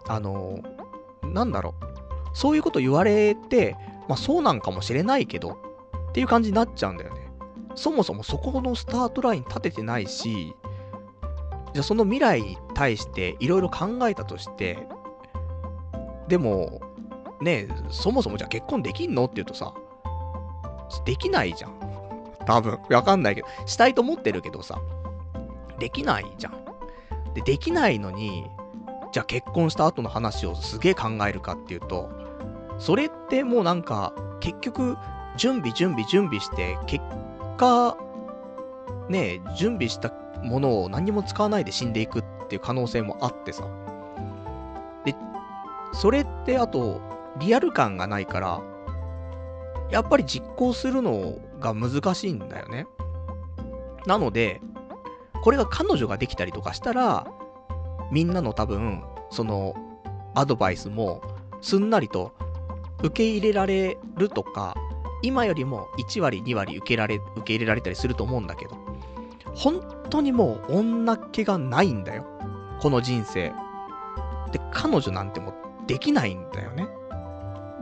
あの、なんだろう。そういうこと言われて、まあそうなんかもしれないけど、っていう感じになっちゃうんだよね。そもそもそこのスタートライン立ててないし、じゃあその未来に対していろいろ考えたとして、でも、ね、そもそもじゃあ結婚できんのって言うとさ、できないじゃん。多分。わかんないけど。したいと思ってるけどさ、できないじゃん。で、できないのに、じゃあ結婚した後の話をすげえ考えるかっていうと、それってもうなんか、結局、準備準備準備して、結果、ね、準備したものを何も使わないで死んでいくっていう可能性もあってさ。で、それってあと、リアル感がないから、やっぱり実行するのが難しいんだよね。なので、これが彼女ができたりとかしたら、みんなの多分、その、アドバイスも、すんなりと受け入れられるとか、今よりも1割、2割受けられ、受け入れられたりすると思うんだけど、本当にもう女っ気がないんだよ。この人生。で、彼女なんてもうできないんだよね。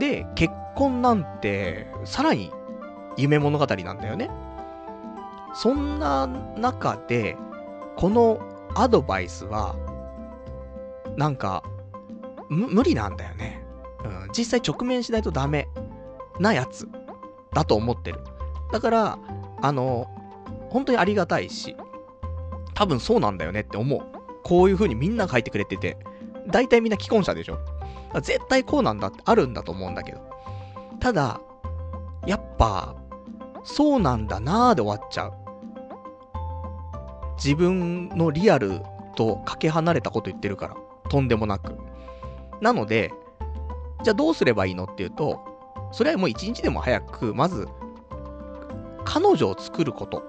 で、結婚なんて、さらに夢物語なんだよね。そんな中で、このアドバイスは、なんか、無理なんだよね。うん、実際直面しないとダメなやつだと思ってる。だから、あの、本当にありがたいし、多分そうなんだよねって思う。こういう風にみんな書いてくれてて、大体みんな既婚者でしょ。絶対こうなんだってあるんだと思うんだけど。ただ、やっぱ、そうなんだなーで終わっちゃう。自分のリアルとかけ離れたこと言ってるから。とんでもなく。なので、じゃあどうすればいいのっていうと、それはもう一日でも早く、まず、彼女を作ること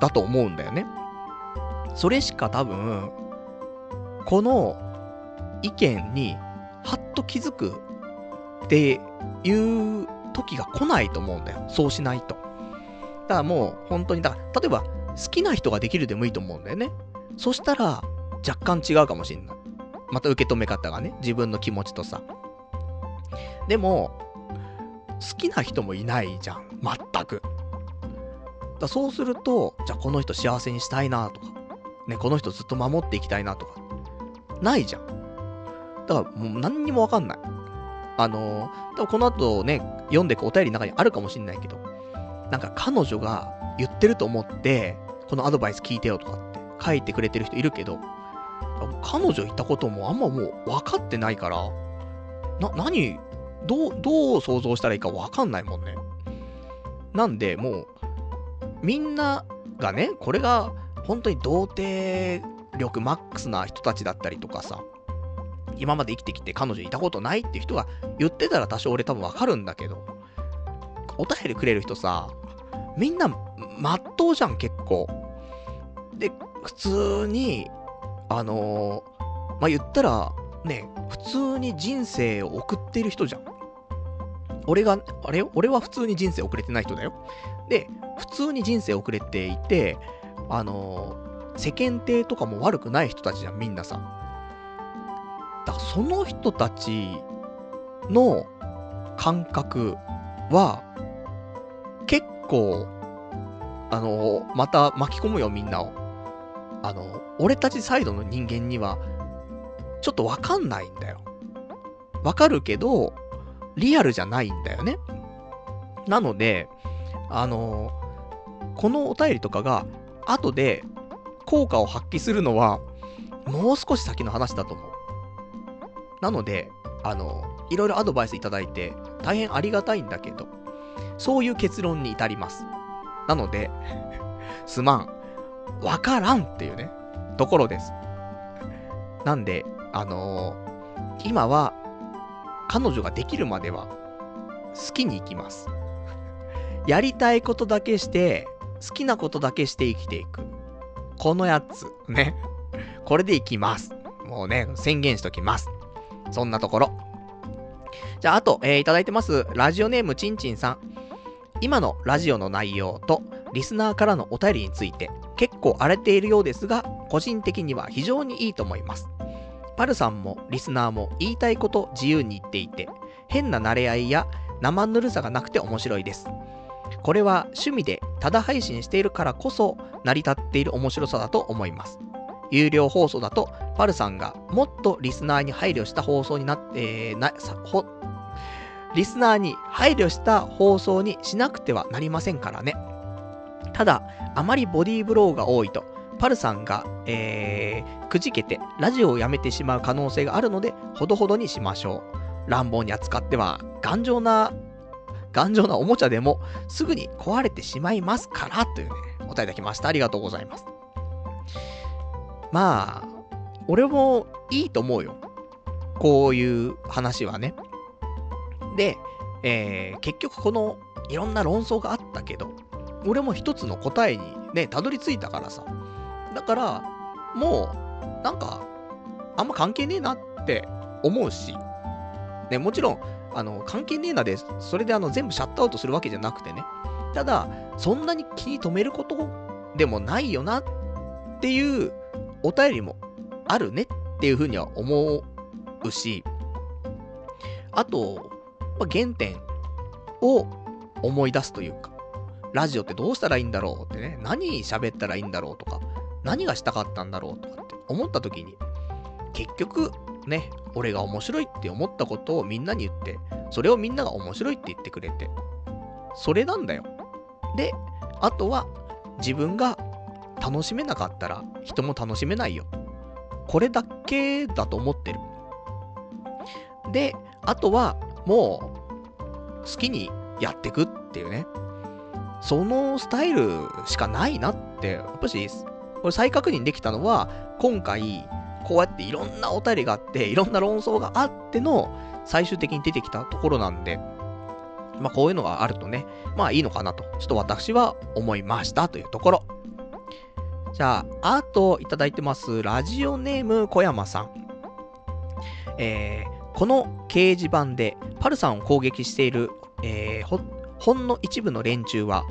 だと思うんだよね。それしか多分、この意見にはっと気づくっていう時が来ないと思うんだよ。そうしないと。だからもう本当に、だから例えば好きな人ができるでもいいと思うんだよね。そしたら若干違うかもしんない。また受け止め方がね、自分の気持ちとさ。でも、好きな人もいないじゃん。全く。だそうすると、じゃあこの人幸せにしたいなとか、ね、この人ずっと守っていきたいなとか、ないじゃん。だからもう何にもわかんない。あのー、多分この後ね、読んでいくお便りの中にあるかもしんないけど、なんか彼女が言ってると思って、このアドバイス聞いてよとかって書いてくれてる人いるけど、彼女言ったこともあんまもう分かってないから、な、何、どう、どう想像したらいいか分かんないもんね。なんで、もう、みんながね、これが本当に童貞力マックスな人たちだったりとかさ、今まで生きてきて彼女いたことないって人が言ってたら多少俺多分わかるんだけど、お便りくれる人さ、みんなまっとうじゃん結構。で、普通に、あのー、まあ、言ったら、ね、普通に人生を送ってる人じゃん。俺が、あれ俺は普通に人生送れてない人だよ。で、普通に人生送れていて、あのー、世間体とかも悪くない人たちじゃん、みんなさ。だからその人たちの感覚は、結構、あの、また巻き込むよ、みんなを。あの、俺たちサイドの人間には、ちょっとわかんないんだよ。わかるけど、リアルじゃないんだよね。なので、あの、このお便りとかが、後で、効果を発揮するのは、もう少し先の話だと思う。なので、あの、いろいろアドバイスいただいて、大変ありがたいんだけど、そういう結論に至ります。なので、すまん。わからんっていうね、ところです。なんで、あのー、今は、彼女ができるまでは、好きに行きます。やりたいことだけして、好きなことだけして生きていく。このやつ、ね。これでいきます。もうね、宣言しときます。そんなところ。じゃあ、あと、えー、いただいてます。ラジオネームちんちんさん。今のラジオの内容と、リスナーからのお便りについて、結構荒れているようですが、個人的には非常にいいと思います。パルさんもリスナーも言いたいこと自由に言っていて、変な慣れ合いや生ぬるさがなくて面白いです。これは趣味でただ配信しているからこそ成り立っている面白さだと思います。有料放送だと、パルさんがもっとリスナーに配慮した放送になって、えー、な、ほ、リスナーに配慮した放送にしなくてはなりませんからね。ただ、あまりボディーブローが多いと、パルさんが、えー、くじけて、ラジオをやめてしまう可能性があるので、ほどほどにしましょう。乱暴に扱っては、頑丈な、頑丈なおもちゃでも、すぐに壊れてしまいますから、というね、お答えいただきました。ありがとうございます。まあ、俺もいいと思うよ。こういう話はね。で、えー、結局この、いろんな論争があったけど、俺も一つの答えにね、たどり着いたからさ。だから、もう、なんか、あんま関係ねえなって思うし、ね、もちろん、あの、関係ねえなで、それであの、全部シャットアウトするわけじゃなくてね。ただ、そんなに気に留めることでもないよなっていうお便りもあるねっていうふうには思うし、あと、まあ、原点を思い出すというか、ラジオってどうしたらいいんだろうってね、何喋ったらいいんだろうとか、何がしたかったんだろうとかって思った時に、結局、ね、俺が面白いって思ったことをみんなに言って、それをみんなが面白いって言ってくれて、それなんだよ。で、あとは自分が楽しめなかったら人も楽しめないよ。これだけだと思ってる。で、あとはもう好きにやってくっていうね。そのスタイルしかないなって、やっぱし、これ再確認できたのは、今回、こうやっていろんなお便りがあって、いろんな論争があっての、最終的に出てきたところなんで、まあこういうのがあるとね、まあいいのかなと、ちょっと私は思いましたというところ。じゃあ、あといただいてます、ラジオネーム小山さん。えー、この掲示板でパルさんを攻撃している、えー、ほんの一部の連中は、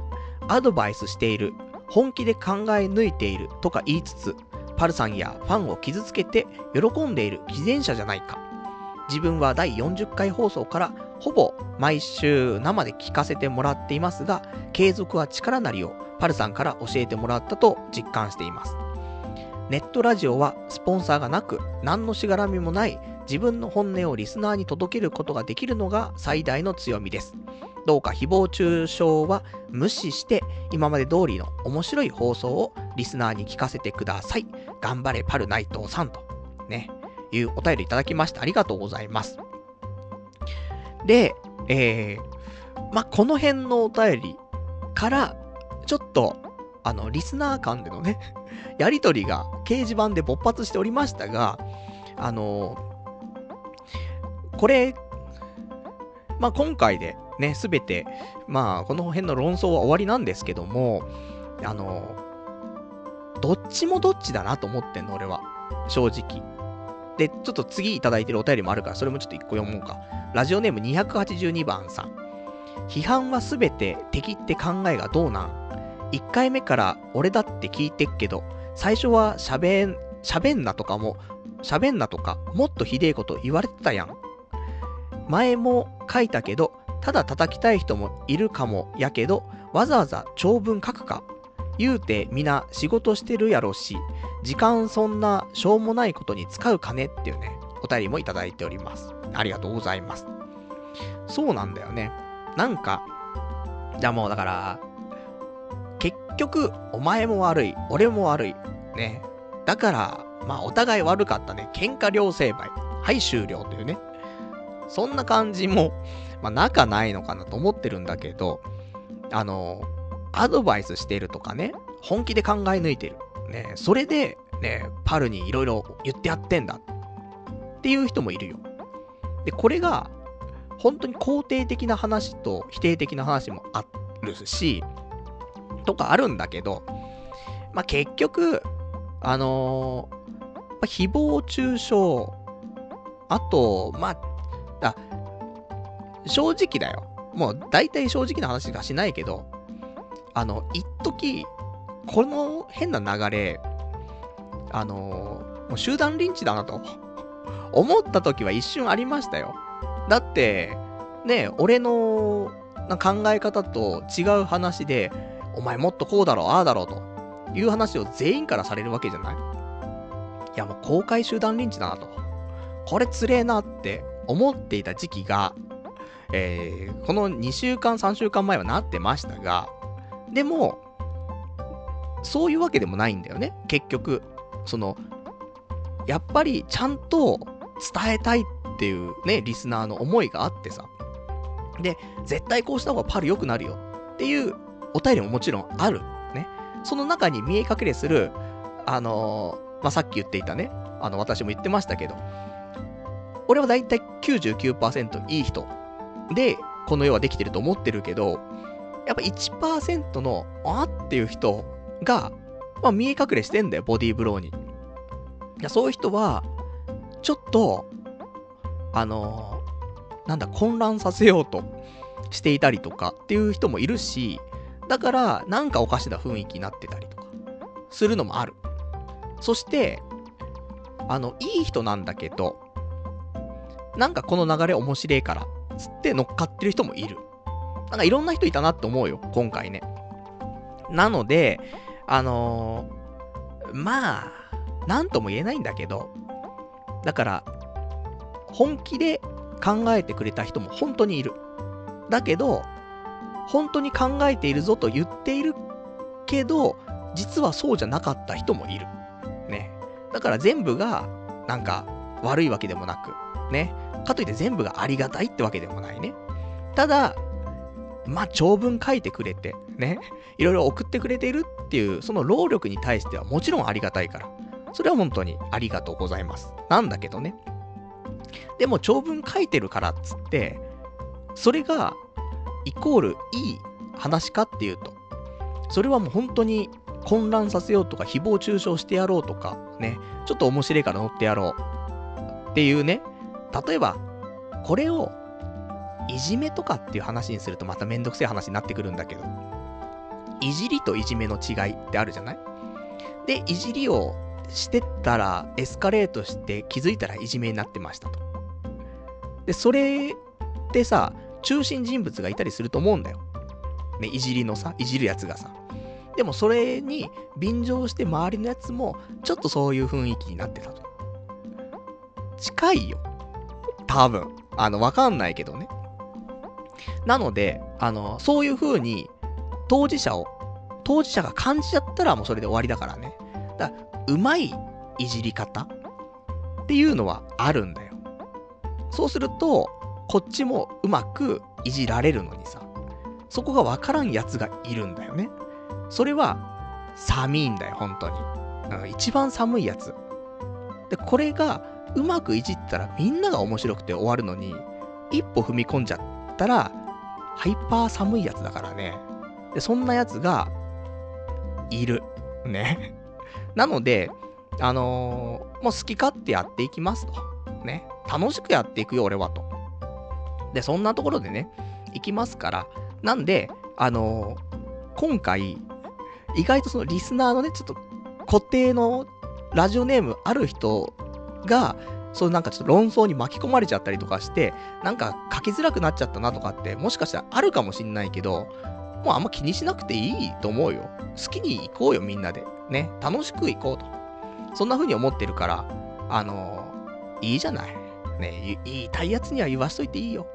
アドバイスしている、本気で考え抜いているとか言いつつ、パルさんやファンを傷つけて喜んでいる偽善者じゃないか。自分は第40回放送からほぼ毎週生で聞かせてもらっていますが、継続は力なりをパルさんから教えてもらったと実感しています。ネットラジオはスポンサーがなく、何のしがらみもない自分の本音をリスナーに届けることができるのが最大の強みです。どうか誹謗中傷は無視して今まで通りの面白い放送をリスナーに聞かせてください。頑張れパル内藤さんとね、いうお便りいただきましてありがとうございます。で、えー、まこの辺のお便りから、ちょっと、あの、リスナー間でのね、やりとりが掲示板で勃発しておりましたが、あのこれ、まあ、今回でね、すべて、まあ、この辺の論争は終わりなんですけども、あの、どっちもどっちだなと思ってんの、俺は。正直。で、ちょっと次いただいてるお便りもあるから、それもちょっと一個読もうか。ラジオネーム282番さん。批判はすべて敵って考えがどうなん一回目から俺だって聞いてっけど、最初は喋ん、喋んなとかも、喋んなとか、もっとひでえこと言われてたやん。前も書いたけど、ただ叩きたい人もいるかもやけど、わざわざ長文書くか。言うて皆仕事してるやろし、時間そんなしょうもないことに使うかねっていうね、お便りもいただいております。ありがとうございます。そうなんだよね。なんか、じゃあもうだから、局、お前も悪い、俺も悪い、ね。だから、まあお互い悪かったね。喧嘩両成敗。はい終了というね。そんな感じも、まあ仲ないのかなと思ってるんだけど、あの、アドバイスしてるとかね、本気で考え抜いてる。ね、それで、ね、パルにいろいろ言ってやってんだ。っていう人もいるよ。で、これが、本当に肯定的な話と否定的な話もあるし、とかあるんだけど、まあ、結局、あのー、誹謗中傷、あと、まあ、あ、正直だよ。もう大体正直な話しかしないけど、あの、一時この変な流れ、あのー、もう集団リンチだなと 思った時は一瞬ありましたよ。だって、ね、俺の考え方と違う話で、お前もっとこうだろう、ああだろうという話を全員からされるわけじゃないいやもう公開集団リンチだなと。これつれえなって思っていた時期が、えー、この2週間、3週間前はなってましたが、でも、そういうわけでもないんだよね、結局。その、やっぱりちゃんと伝えたいっていうね、リスナーの思いがあってさ。で、絶対こうした方がパル良くなるよっていうお便りももちろんある。ね。その中に見え隠れする、あのー、まあ、さっき言っていたね、あの、私も言ってましたけど、俺はだいたい99%いい人で、この世はできてると思ってるけど、やっぱ1%の、あっていう人が、まあ、見え隠れしてんだよ、ボディーブローに。いや、そういう人は、ちょっと、あのー、なんだ、混乱させようとしていたりとかっていう人もいるし、だから、なんかおかしな雰囲気になってたりとか、するのもある。そして、あの、いい人なんだけど、なんかこの流れ面白いから、つって乗っかってる人もいる。なんかいろんな人いたなって思うよ、今回ね。なので、あのー、まあ、なんとも言えないんだけど、だから、本気で考えてくれた人も本当にいる。だけど、本当に考えているぞと言っているけど、実はそうじゃなかった人もいる。ね。だから全部が、なんか、悪いわけでもなく、ね。かといって全部がありがたいってわけでもないね。ただ、まあ、長文書いてくれて、ね。いろいろ送ってくれているっていう、その労力に対してはもちろんありがたいから。それは本当にありがとうございます。なんだけどね。でも長文書いてるからっつって、それがイコールいい話かっていうと、それはもう本当に混乱させようとか、誹謗中傷してやろうとか、ね、ちょっと面白いから乗ってやろうっていうね、例えば、これを、いじめとかっていう話にするとまためんどくせえ話になってくるんだけど、いじりといじめの違いってあるじゃない？で、いじりをしてったら、エスカレートして気づいたらいじめになってましたと。で、それってさ、中心人物がいたりすると思うんだよ。ね、いじりのさ、いじるやつがさ。でもそれに便乗して周りのやつも、ちょっとそういう雰囲気になってたと。近いよ。多分。あの、わかんないけどね。なので、あの、そういう風に、当事者を、当事者が感じちゃったらもうそれで終わりだからね。だから、うまいいじり方っていうのはあるんだよ。そうすると、こっちもうまくいじられるのにさ、そこがわからんやつがいるんだよね。それは、寒いんだよ、本当に。うん、一番寒いやつ。で、これが、うまくいじったらみんなが面白くて終わるのに、一歩踏み込んじゃったら、ハイパー寒いやつだからね。で、そんなやつが、いる。ね。なので、あのー、もう好き勝手やっていきますと。ね。楽しくやっていくよ、俺はと。で、そんなところでね、行きますから。なんで、あのー、今回、意外とそのリスナーのね、ちょっと固定のラジオネームある人が、そうなんかちょっと論争に巻き込まれちゃったりとかして、なんか書きづらくなっちゃったなとかって、もしかしたらあるかもしんないけど、もうあんま気にしなくていいと思うよ。好きに行こうよ、みんなで。ね。楽しく行こうと。そんな風に思ってるから、あのー、いいじゃない。ね、言いたいやつには言わしといていいよ。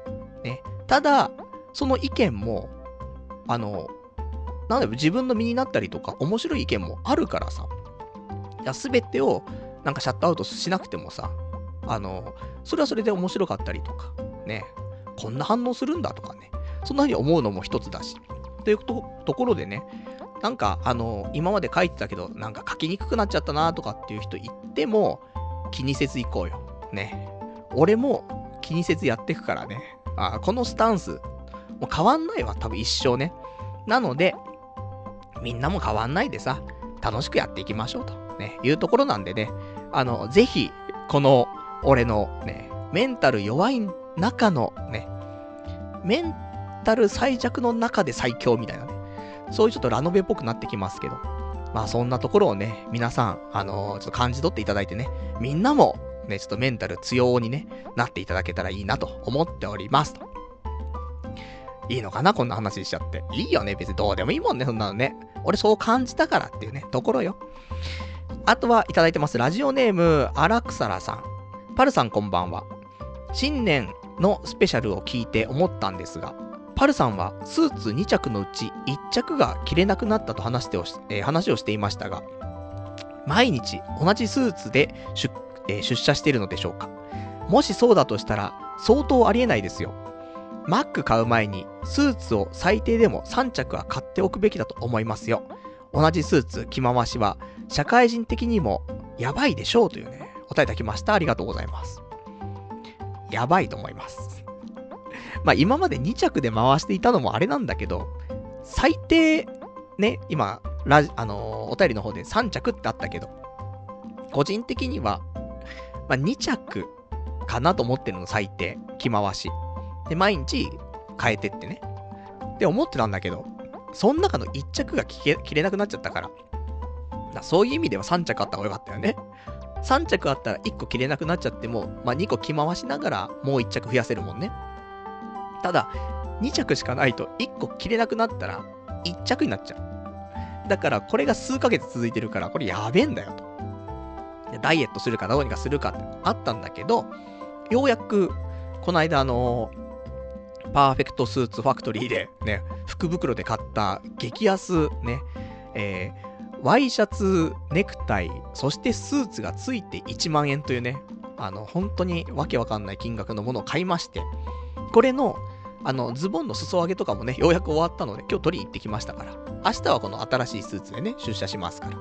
ね。ただ、その意見も、あの、なんだろ、自分の身になったりとか、面白い意見もあるからさ。いや、すべてをなんかシャットアウトしなくてもさ、あの、それはそれで面白かったりとか、ね、こんな反応するんだとかね、そんな風に思うのも一つだし。というところでね、なんか、あの、今まで書いてたけど、なんか書きにくくなっちゃったなとかっていう人いっても、気にせず行こうよ。ね。俺も気にせずやっていくからね。あこのスタンス、もう変わんないわ、多分一生ね。なので、みんなも変わんないでさ、楽しくやっていきましょうと、ね、いうところなんでね、あの、ぜひ、この、俺のね、メンタル弱い中のね、メンタル最弱の中で最強みたいなね、そういうちょっとラノベっぽくなってきますけど、まあそんなところをね、皆さん、あのー、ちょっと感じ取っていただいてね、みんなもね、ちょっとメンタル強にね、なっていただけたらいいなと思っておりますと。いいのかなこんな話しちゃって。いいよね。別にどうでもいいもんね、そんなのね。俺そう感じたからっていうね、ところよ。あとはいただいてます。ラジオネーム、アラクサラさん。パルさんこんばんは。新年のスペシャルを聞いて思ったんですが、パルさんはスーツ2着のうち1着が着れなくなったと話しておし、えー、話をしていましたが、毎日同じスーツで出,、え、出社しているのでしょうかもしそうだとしたら相当ありえないですよ。マック買う前にスーツを最低でも3着は買っておくべきだと思いますよ。同じスーツ着回しは社会人的にもやばいでしょうというね、お答えいただきました。ありがとうございます。やばいと思います。まあ今まで2着で回していたのもあれなんだけど、最低、ね、今、ラジ、あのー、お便りの方で3着ってあったけど、個人的には、まあ2着かなと思ってるの、最低。着回し。で、毎日変えてってね。って思ってたんだけど、その中の1着が着れなくなっちゃったから。だそういう意味では3着あった方がよかったよね。3着あったら1個着れなくなっちゃっても、まあ、2個着回しながらもう1着増やせるもんね。ただ、2着しかないと1個着れなくなったら1着になっちゃう。だからこれが数ヶ月続いてるから、これやべえんだよと。ダイエットするかどうにかするかってあったんだけど、ようやく、この間あのパーフェクトスーツファクトリーでね、福袋で買った激安ね、えー、ワイシャツ、ネクタイ、そしてスーツがついて1万円というね、あの、本当にわけわかんない金額のものを買いまして、これの、あの、ズボンの裾上げとかもね、ようやく終わったので、今日取りに行ってきましたから、明日はこの新しいスーツでね、出社しますから。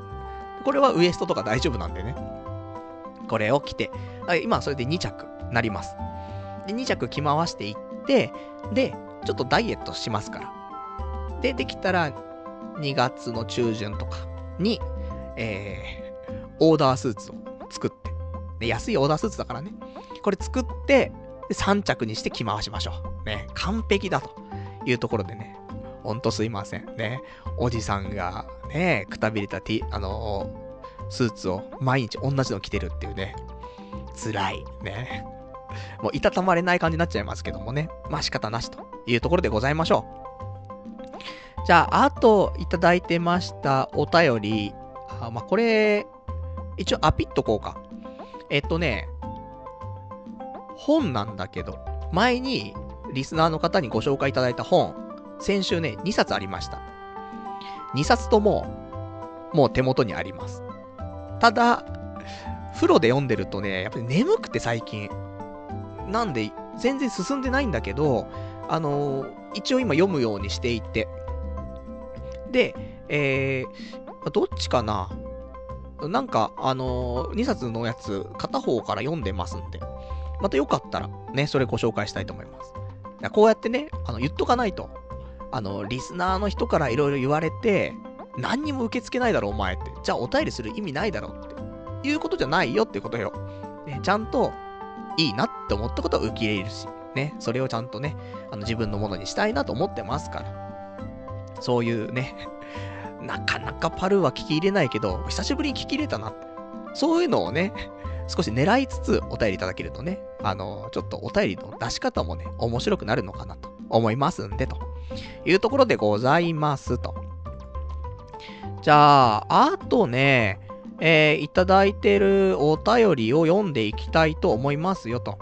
これはウエストとか大丈夫なんでね。これを着て、今それで2着なります。で、2着着回していって、で、ちょっとダイエットしますから。で、できたら、2月の中旬とかに、えー、オーダースーツを作って。で、安いオーダースーツだからね。これ作って、で3着にして着回しましょう。ね、完璧だというところでね。ほんとすいません。ね、おじさんが、ね、くたびれた T、あの、スーツを毎日同じの着てるっていうね。辛い。ね。もういたたまれない感じになっちゃいますけどもね。まあ仕方なしというところでございましょう。じゃあ、あといただいてましたお便り。あまあこれ、一応アピっとこうか。えっとね、本なんだけど、前にリスナーの方にご紹介いただいた本、先週ね、2冊ありました。2冊とも、もう手元にあります。ただ、風呂で読んでるとね、やっぱり眠くて最近。なんで、全然進んでないんだけど、あのー、一応今読むようにしていて。で、えー、どっちかな？なんか、あのー、2冊のやつ、片方から読んでますんで、またよかったら、ね、それご紹介したいと思います。こうやってね、あの、言っとかないと、あの、リスナーの人から色々言われて、何にも受け付けないだろ、お前って。じゃあ、お便りする意味ないだろって。いうことじゃないよってことよ。ね、ちゃんと、いいなって思ったことは受け入れるし、ね、それをちゃんとね、あの自分のものにしたいなと思ってますから。そういうね、なかなかパルーは聞き入れないけど、久しぶりに聞き入れたな。そういうのをね、少し狙いつつお便りいただけるとね、あの、ちょっとお便りの出し方もね、面白くなるのかなと思いますんで、というところでございますと。じゃあ、あとね、えー、いただいてるお便りを読んでいきたいと思いますよと。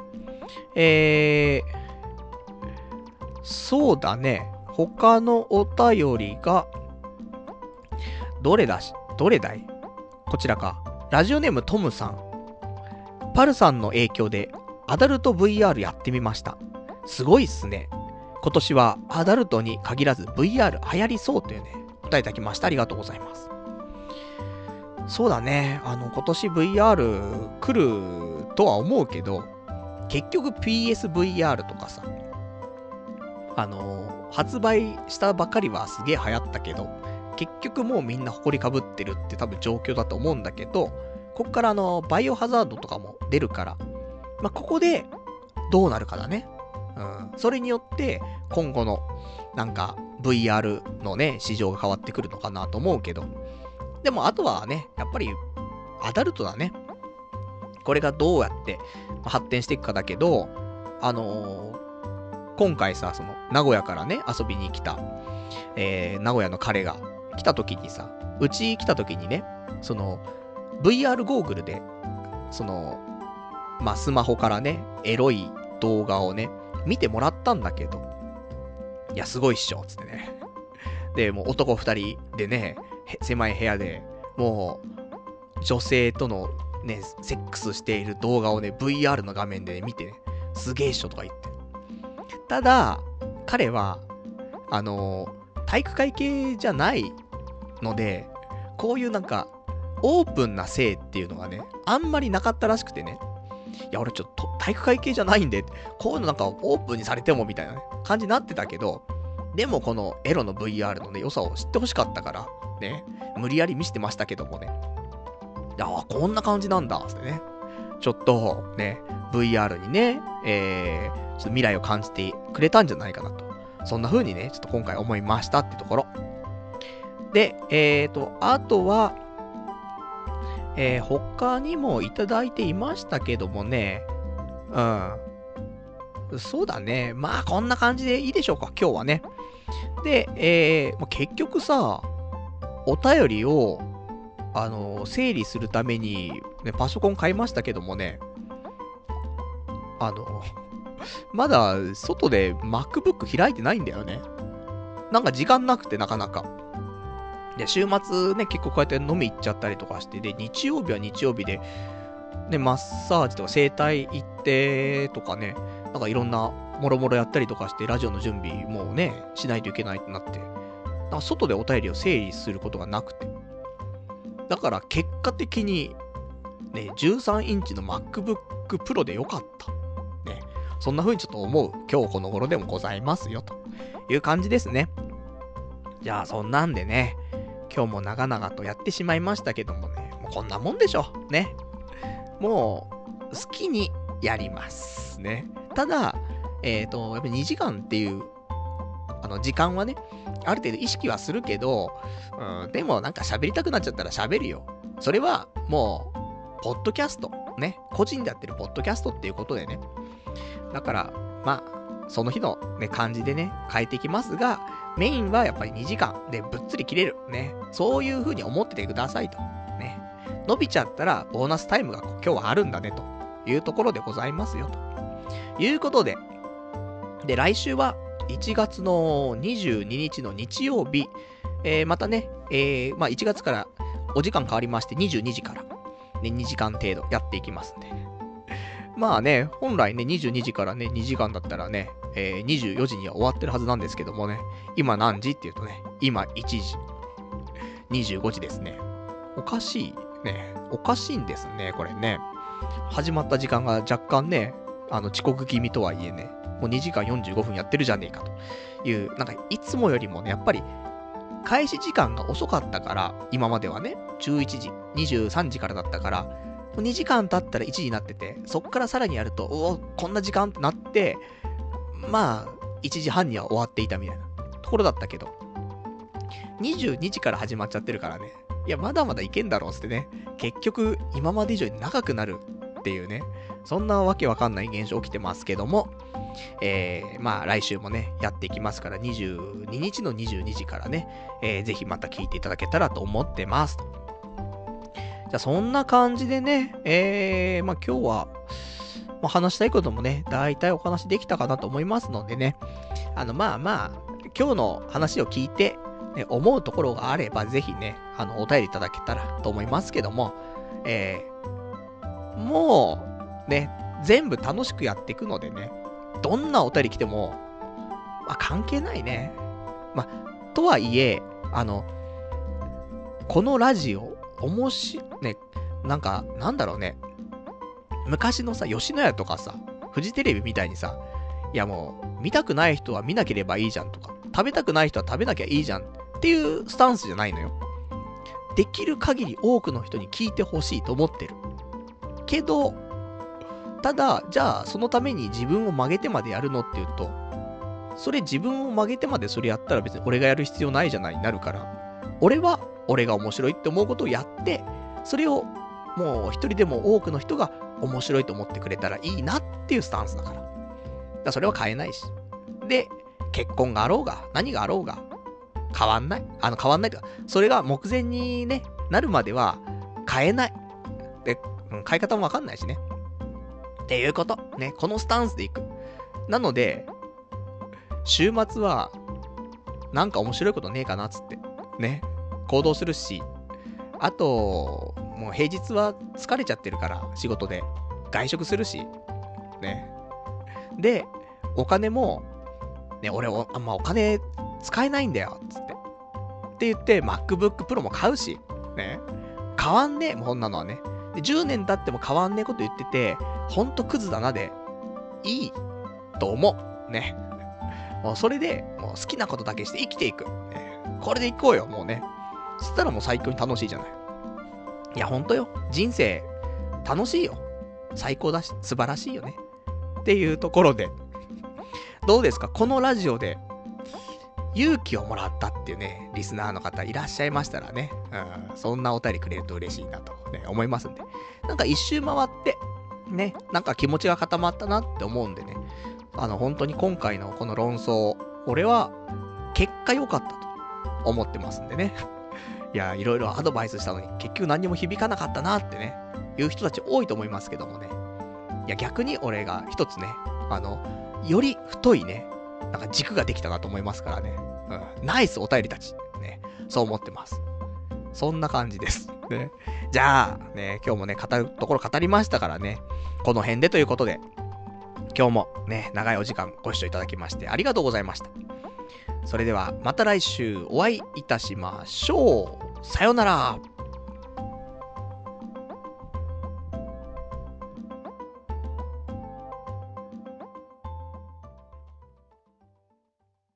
えー、そうだね。他のお便りが、どれだし、どれだい？こちらか。ラジオネームトムさん。パルさんの影響でアダルト VR やってみました。すごいっすね。今年はアダルトに限らず VR 流行りそうというね、答えいただきました。ありがとうございます。そうだね。あの、今年 VR 来るとは思うけど、結局 PSVR とかさ、あの、発売したばかりはすげえ流行ったけど、結局もうみんな埃かぶってるって多分状況だと思うんだけど、こっからあの、バイオハザードとかも出るから、まあ、ここでどうなるかだね。うん。それによって、今後の、なんか、VR のね、市場が変わってくるのかなと思うけど。でも、あとはね、やっぱり、アダルトだね。これがどうやって発展していくかだけど、あのー、今回さ、その、名古屋からね、遊びに来た、えー、名古屋の彼が来た時にさ、うち来た時にね、その、VR ゴーグルで、その、まあ、スマホからね、エロい動画をね、見てもらったんだけど、いや、すごいっしょ、つってね。で、もう男二人でね、狭い部屋で、もう、女性とのね、セックスしている動画をね、VR の画面で、ね、見てね、すげえっしょとか言って。ただ、彼は、あのー、体育会系じゃないので、こういうなんか、オープンな性っていうのがね、あんまりなかったらしくてね。いや、俺ちょっと体育会系じゃないんで、こういうのなんかオープンにされてもみたいな、ね、感じになってたけど、でもこのエロの VR のね、良さを知ってほしかったから、ね、無理やり見せてましたけどもね。いや、こんな感じなんだ、ってね。ちょっと、ね、VR にね、えー、ちょっと未来を感じてくれたんじゃないかなと。そんな風にね、ちょっと今回思いましたってところ。で、えーと、あとは、えー、他にもいただいていましたけどもね、うん。そうだね。まあ、こんな感じでいいでしょうか、今日はね。で、えー、結局さ、お便りを、あの、整理するために、ね、パソコン買いましたけどもね、あの、まだ外で MacBook 開いてないんだよね。なんか時間なくてなかなか。で、週末ね、結構こうやって飲み行っちゃったりとかして、で、日曜日は日曜日で、ね、マッサージとか整体行ってとかね、なんかいろんなもろもろやったりとかして、ラジオの準備もね、しないといけないってなって、なんか外でお便りを整理することがなくて。だから結果的に、ね、13インチの MacBook Pro でよかった。ね、そんな風にちょっと思う今日この頃でもございますよ、という感じですね。じゃあそんなんでね、今日も長々とやってしまいましたけどもね、もうこんなもんでしょ。ね。もう、好きにやります。ね。ただ、えっ、ー、と、やっぱ2時間っていう、あの、時間はね、ある程度意識はするけど、うん、でもなんか喋りたくなっちゃったら喋るよ。それは、もう、ポッドキャスト。ね。個人でやってるポッドキャストっていうことでね。だから、まあ、その日のね、感じでね、変えていきますが、メインはやっぱり2時間でぶっつり切れる。ね。そういう風に思っててくださいと。ね。伸びちゃったらボーナスタイムが今日はあるんだねというところでございますよと。いうことで、で、来週は1月の22日の日曜日、えー、またね、えー、まあ1月からお時間変わりまして22時から、ね、2時間程度やっていきますんで。まあね、本来ね、22時からね、2時間だったらね、えー、24時には終わってるはずなんですけどもね、今何時って言うとね、今1時。25時ですね。おかしいね。おかしいんですね、これね。始まった時間が若干ね、あの遅刻気味とはいえね、もう2時間45分やってるじゃねえかという、なんかいつもよりもね、やっぱり開始時間が遅かったから、今まではね、11時、23時からだったから、2時間経ったら1時になってて、そっからさらにやると、おお、こんな時間ってなって、まあ、1時半には終わっていたみたいなところだったけど、22時から始まっちゃってるからね、いや、まだまだいけんだろうってね、結局、今まで以上に長くなるっていうね、そんなわけわかんない現象起きてますけども、えー、まあ来週もね、やっていきますから、22日の22時からね、えー、ぜひまた聞いていただけたらと思ってますと。じゃあそんな感じでね、えー、まあ今日は、まあ、話したいこともね、大体お話できたかなと思いますのでね、あの、まあまあ、今日の話を聞いて、ね、思うところがあれば、ぜひね、あの、お便りいただけたらと思いますけども、えー、もう、ね、全部楽しくやっていくのでね、どんなお便り来ても、まあ、関係ないね。まあ、とはいえ、あの、このラジオ、おもし、ね、なんか、なんだろうね。昔のさ、吉野家とかさ、フジテレビみたいにさ、いやもう、見たくない人は見なければいいじゃんとか、食べたくない人は食べなきゃいいじゃんっていうスタンスじゃないのよ。できる限り多くの人に聞いてほしいと思ってる。けど、ただ、じゃあ、そのために自分を曲げてまでやるのっていうと、それ自分を曲げてまでそれやったら別に俺がやる必要ないじゃないになるから、俺は俺が面白いって思うことをやって、それをもう一人でも多くの人が面白いと思ってくれたらいいなっていうスタンスだから。だからそれは変えないし。で、結婚があろうが、何があろうが、変わんない。あの、変わんないとか、それが目前にね、なるまでは変えない。で、変え方もわかんないしね。っていうこと。ね、このスタンスでいく。なので、週末は、なんか面白いことねえかなっつって。ね。行動するし、あと、もう平日は疲れちゃってるから、仕事で。外食するし。ね。で、お金も、ね、俺お、あんまお金使えないんだよ、つって。って言って、MacBook Pro も買うし、ね。変わんねえ、もうこんなのはね。で、10年経っても変わんねえこと言ってて、ほんとクズだなで、いい、と思う。ね。もうそれで、もう好きなことだけして生きていく。ね、これでいこうよ、もうね。そしたらもう最強に楽しいじゃない。いや、ほんとよ。人生、楽しいよ。最高だし、素晴らしいよね。っていうところで、どうですか？このラジオで、勇気をもらったっていうね、リスナーの方いらっしゃいましたらね、うん、そんなお便りくれると嬉しいなと、ね、思いますんで。なんか一周回って、ね、なんか気持ちが固まったなって思うんでね、あの、本当に今回のこの論争、俺は、結果良かったと思ってますんでね。いや、いろいろアドバイスしたのに、結局何にも響かなかったなってね、いう人たち多いと思いますけどもね。いや、逆に俺が一つね、あの、より太いね、なんか軸ができたなと思いますからね。うん。ナイスお便りたち。ね。そう思ってます。そんな感じです。ね。じゃあ、ね、今日もね、語るところ語りましたからね、この辺でということで、今日もね、長いお時間ご視聴いただきましてありがとうございました。それではまた来週お会いいたしましょう。さようなら。